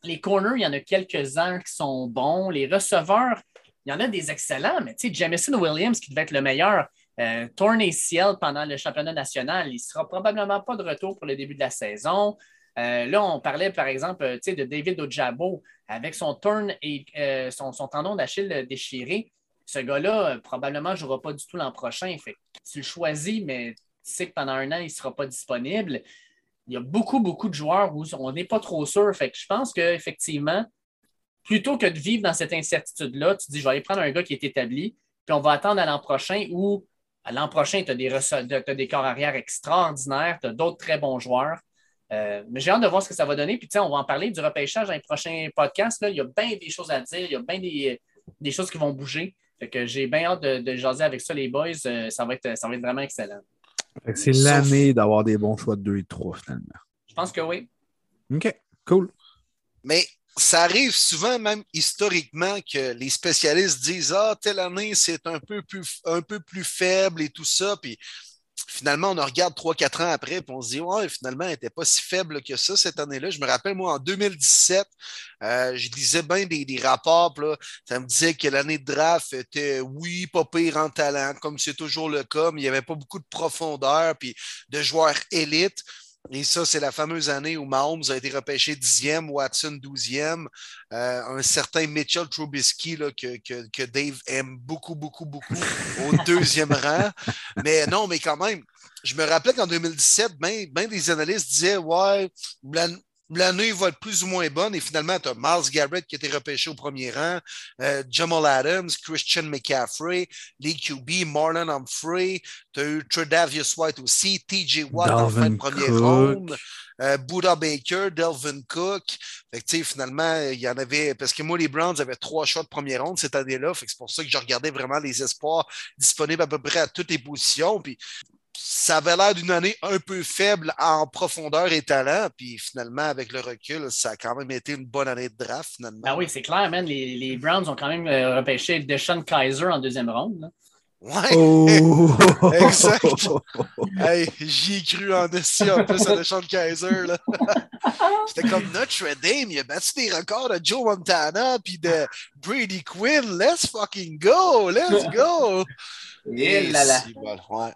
les corners, il y en a quelques-uns qui sont bons. Les receveurs, il y en a des excellents, mais tu sais, Jamison Williams, qui devait être le meilleur, euh, tourné ciel pendant le championnat national, il ne sera probablement pas de retour pour le début de la saison. Euh, là, on parlait, par exemple, de David Ojabo avec son turn et son, son, tendon d'Achille déchiré ce gars-là, probablement, ne jouera pas du tout l'an prochain. Fait tu le choisis, mais tu sais que pendant un an, il ne sera pas disponible. Il y a beaucoup, beaucoup de joueurs où on n'est pas trop sûr. Fait je pense qu'effectivement, plutôt que de vivre dans cette incertitude-là, tu dis, je vais aller prendre un gars qui est établi, puis on va attendre à l'an prochain où à l'an prochain, tu as, des corps arrière extraordinaires, tu as d'autres très bons joueurs. Euh, mais j'ai hâte de voir ce que ça va donner. Puis, on va en parler du repêchage dans les prochains podcasts. Là. Il y a bien des choses à dire, il y a bien des, des choses qui vont bouger que j'ai bien hâte de, jaser avec ça, les boys. Euh, ça, va être, ça va être vraiment excellent. C'est l'année d'avoir des bons choix de 2 et 3, finalement. Je pense que oui. OK, cool. Mais ça arrive souvent, même historiquement, que les spécialistes disent Ah, telle année, c'est un peu plus, un peu plus faible et tout ça. Puis finalement, on regarde 3-4 ans après, puis on se dit, finalement, elle n'était pas si faible que ça cette année-là. Je me rappelle, moi, en 2017, euh, je lisais bien des, rapports, là, ça me disait que l'année de draft était, oui, pas pire en talent, comme c'est toujours le cas, mais il n'y avait pas beaucoup de profondeur, puis de joueurs élites. Et ça, c'est la fameuse année où Mahomes a été repêché dixième, Watson douzième, euh, un certain Mitchell Trubisky là, que, que, Dave aime beaucoup, beaucoup, beaucoup au deuxième rang. Mais non, mais quand même, je me rappelais qu'en 2017, bien ben des analystes disaient Ouais, l'année va être plus ou moins bonne. Et finalement, tu as Miles Garrett qui a été repêché au premier rang, euh, Jamal Adams, Christian McCaffrey, Lee QB, Marlon Humphrey, tu as eu Tredavious White aussi, TJ Watt en fin de première ronde. Euh, Buddha Baker, Delvin Cook. Fait que, finalement, il y en avait. Parce que moi, les Browns avaient trois choix de première ronde cette année-là. c'est pour ça que je regardais vraiment les espoirs disponibles à peu près à toutes les positions. Puis ça avait l'air d'une année un peu faible en profondeur et talent. Puis finalement, avec le recul, ça a quand même été une bonne année de draft, finalement. Ben oui, c'est clair, man. Les, Browns ont quand même euh, repêché Deshaun Kaiser en deuxième ronde. Ouais. Oh. exact. J'y ai cru en dessus en plus à Deshaun Kaiser. C'était comme Notre Dame, il a battu des records de Joe Montana puis de Brady Quinn. Let's fucking go! Let's go! Et là là. Ouais.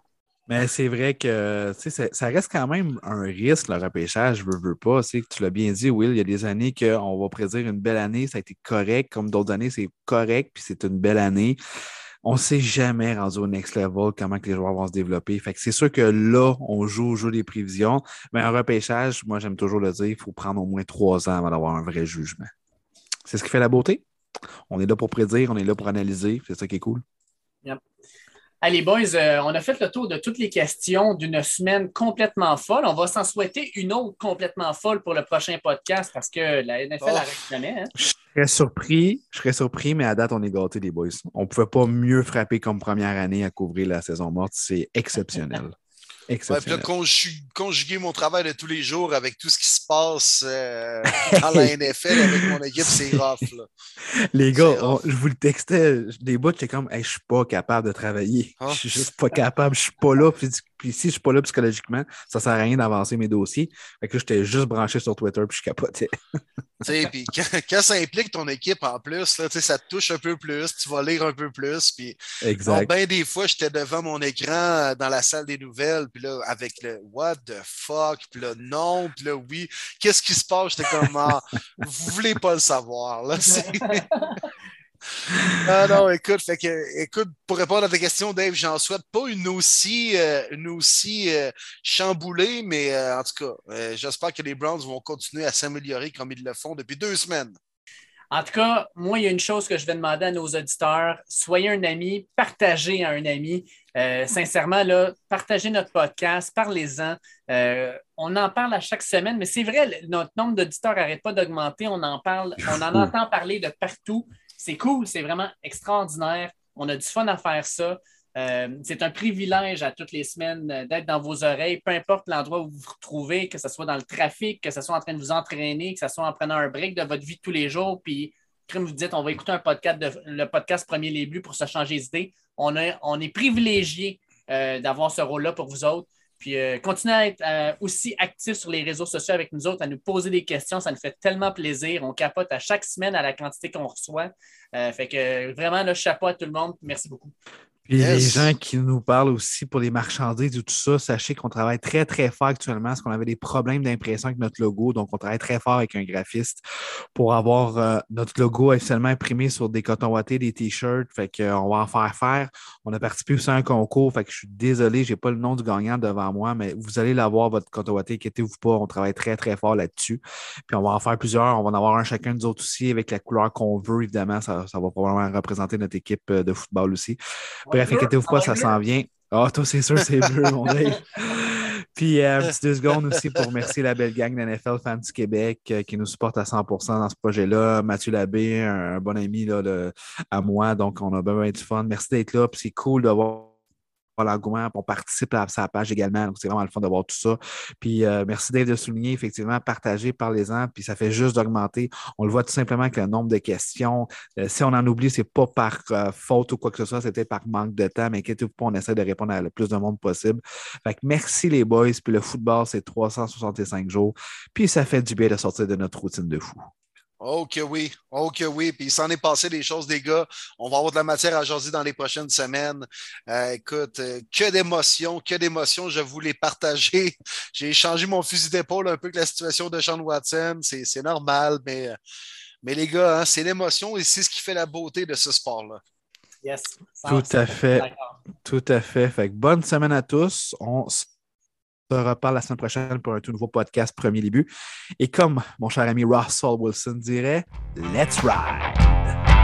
Mais c'est vrai que ça reste quand même un risque, le repêchage, je veux, veux pas. Tu l'as bien dit, Will, il y a des années qu'on va prédire une belle année, ça a été correct, comme d'autres années, c'est correct, puis c'est une belle année. On ne sait jamais rendu au next level comment que les joueurs vont se développer. Fait que c'est sûr que là, on joue, joue les prévisions. Mais un repêchage, moi j'aime toujours le dire, il faut prendre au moins trois ans avant d'avoir un vrai jugement. C'est ce qui fait la beauté. On est là pour prédire, on est là pour analyser. C'est ça qui est cool. Allez, boys, euh, on a fait le tour de toutes les questions d'une semaine complètement folle. On va s'en souhaiter une autre complètement folle pour le prochain podcast parce que la NFL oh. jamais. Hein? Je serais surpris, je serais surpris, mais à date, on est gâtés, les boys. On ne pouvait pas mieux frapper comme première année à couvrir la saison morte. C'est exceptionnel. Ouais, conjuguer mon travail de tous les jours avec tout ce qui se passe euh, dans la NFL avec mon équipe, c'est rough. Les gars, je vous le textais, des bouts, j'étais comme, hey, je suis pas capable de travailler. Ah. Je suis juste pas capable, je suis pas là. Puis, si je suis pas là psychologiquement, ça sert à rien d'avancer mes dossiers. Fait que j'étais juste branché sur Twitter puis je capotais. puis quand, ça implique ton équipe en plus, là, ça te touche un peu plus, tu vas lire un peu plus. Puis, exact. ben des fois, j'étais devant mon écran euh, dans la salle des nouvelles, puis là, avec le What the fuck, puis là, non, puis là, oui. Qu'est-ce qui se passe? J'étais comme, ah, vous voulez pas le savoir. Là, non, non, écoute, fait que, écoute, pour répondre à ta question, Dave, j'en souhaite pas une aussi, euh, une aussi euh, chamboulée, mais euh, en tout cas, j'espère que les Browns vont continuer à s'améliorer comme ils le font depuis deux semaines. En tout cas, moi, il y a une chose que je vais demander à nos auditeurs. Soyez un ami, partagez à un ami. sincèrement, là, partagez notre podcast, parlez-en. on en parle à chaque semaine, mais c'est vrai, notre nombre d'auditeurs n'arrête pas d'augmenter. On en parle, on en entend parler de partout c'est cool, c'est vraiment extraordinaire. On a du fun à faire ça. Euh, c'est un privilège à toutes les semaines d'être dans vos oreilles, peu importe l'endroit où vous vous retrouvez, que ce soit dans le trafic, que ce soit en train de vous entraîner, que ce soit en prenant un break de votre vie tous les jours. Puis, comme vous dites, on va écouter un podcast, de, le podcast Premier Les pour se changer. On, on est privilégié euh, d'avoir ce rôle-là pour vous autres. Puis euh, continuez à être euh, aussi actif sur les réseaux sociaux avec nous autres, à nous poser des questions. Ça nous fait tellement plaisir. On capote à chaque semaine à la quantité qu'on reçoit. Euh, fait que vraiment, le chapeau à tout le monde. Merci beaucoup. Puis les gens qui nous parlent aussi pour les marchandises et tout ça, sachez qu'on travaille très, très fort actuellement parce qu'on avait des problèmes d'impression avec notre logo. Donc, on travaille très fort avec un graphiste pour avoir euh, notre logo officiellement imprimé sur des cotons wattés, des t-shirts. Fait qu'on va en faire faire. On a participé aussi à un concours. Fait que je suis désolé, je n'ai pas le nom du gagnant devant moi, mais vous allez l'avoir, votre coton watté. Inquiétez-vous pas, on travaille très, très fort là-dessus. Puis on va en faire plusieurs. On va en avoir un chacun de nous autres aussi avec la couleur qu'on veut, évidemment. Ça, ça va probablement représenter notre équipe euh, de football aussi. Bref, inquiétez-vous pas, ça s'en vient. Ah, oh, toi, c'est sûr, c'est bleu, mon Dave. Puis, un euh, petit deux secondes aussi pour remercier la belle gang d'NFL Fans du Québec euh, qui nous supporte à 100% dans ce projet-là. Mathieu Labbé, un, bon ami là, à moi. Donc, on a bien, du fun. Merci d'être là. Puis, c'est cool de voir l'engouement. On participe à sa page également. Donc, c'est vraiment le fun d'avoir tout ça. Puis, euh, merci d'être de souligner, effectivement, partagez, parlez-en. Puis, ça fait juste d'augmenter. On le voit tout simplement avec le nombre de questions. Euh, si on en oublie, c'est pas par euh, faute ou quoi que ce soit, c'était par manque de temps. Mais inquiétez-vous pas, on essaie de répondre à le plus de monde possible. Fait que merci les boys. Puis, le football, c'est 365 jours. Puis, ça fait du bien de sortir de notre routine de fou. Oh que oui, oh que oui. Puis il s'en est passé des choses, des gars. On va avoir de la matière à jaser dans les prochaines semaines. Euh, écoute, euh, que d'émotions, que d'émotions. Je voulais partager. J'ai échangé mon fusil d'épaule un peu avec la situation de Sean Watson. C'est normal, mais, mais les gars, hein, c'est l'émotion et c'est ce qui fait la beauté de ce sport-là. Yes. Tout à fait. Tout à fait. fait bonne semaine à tous. On se reparle la semaine prochaine pour un tout nouveau podcast Premier Début. Et comme mon cher ami Russell Wilson dirait, Let's ride!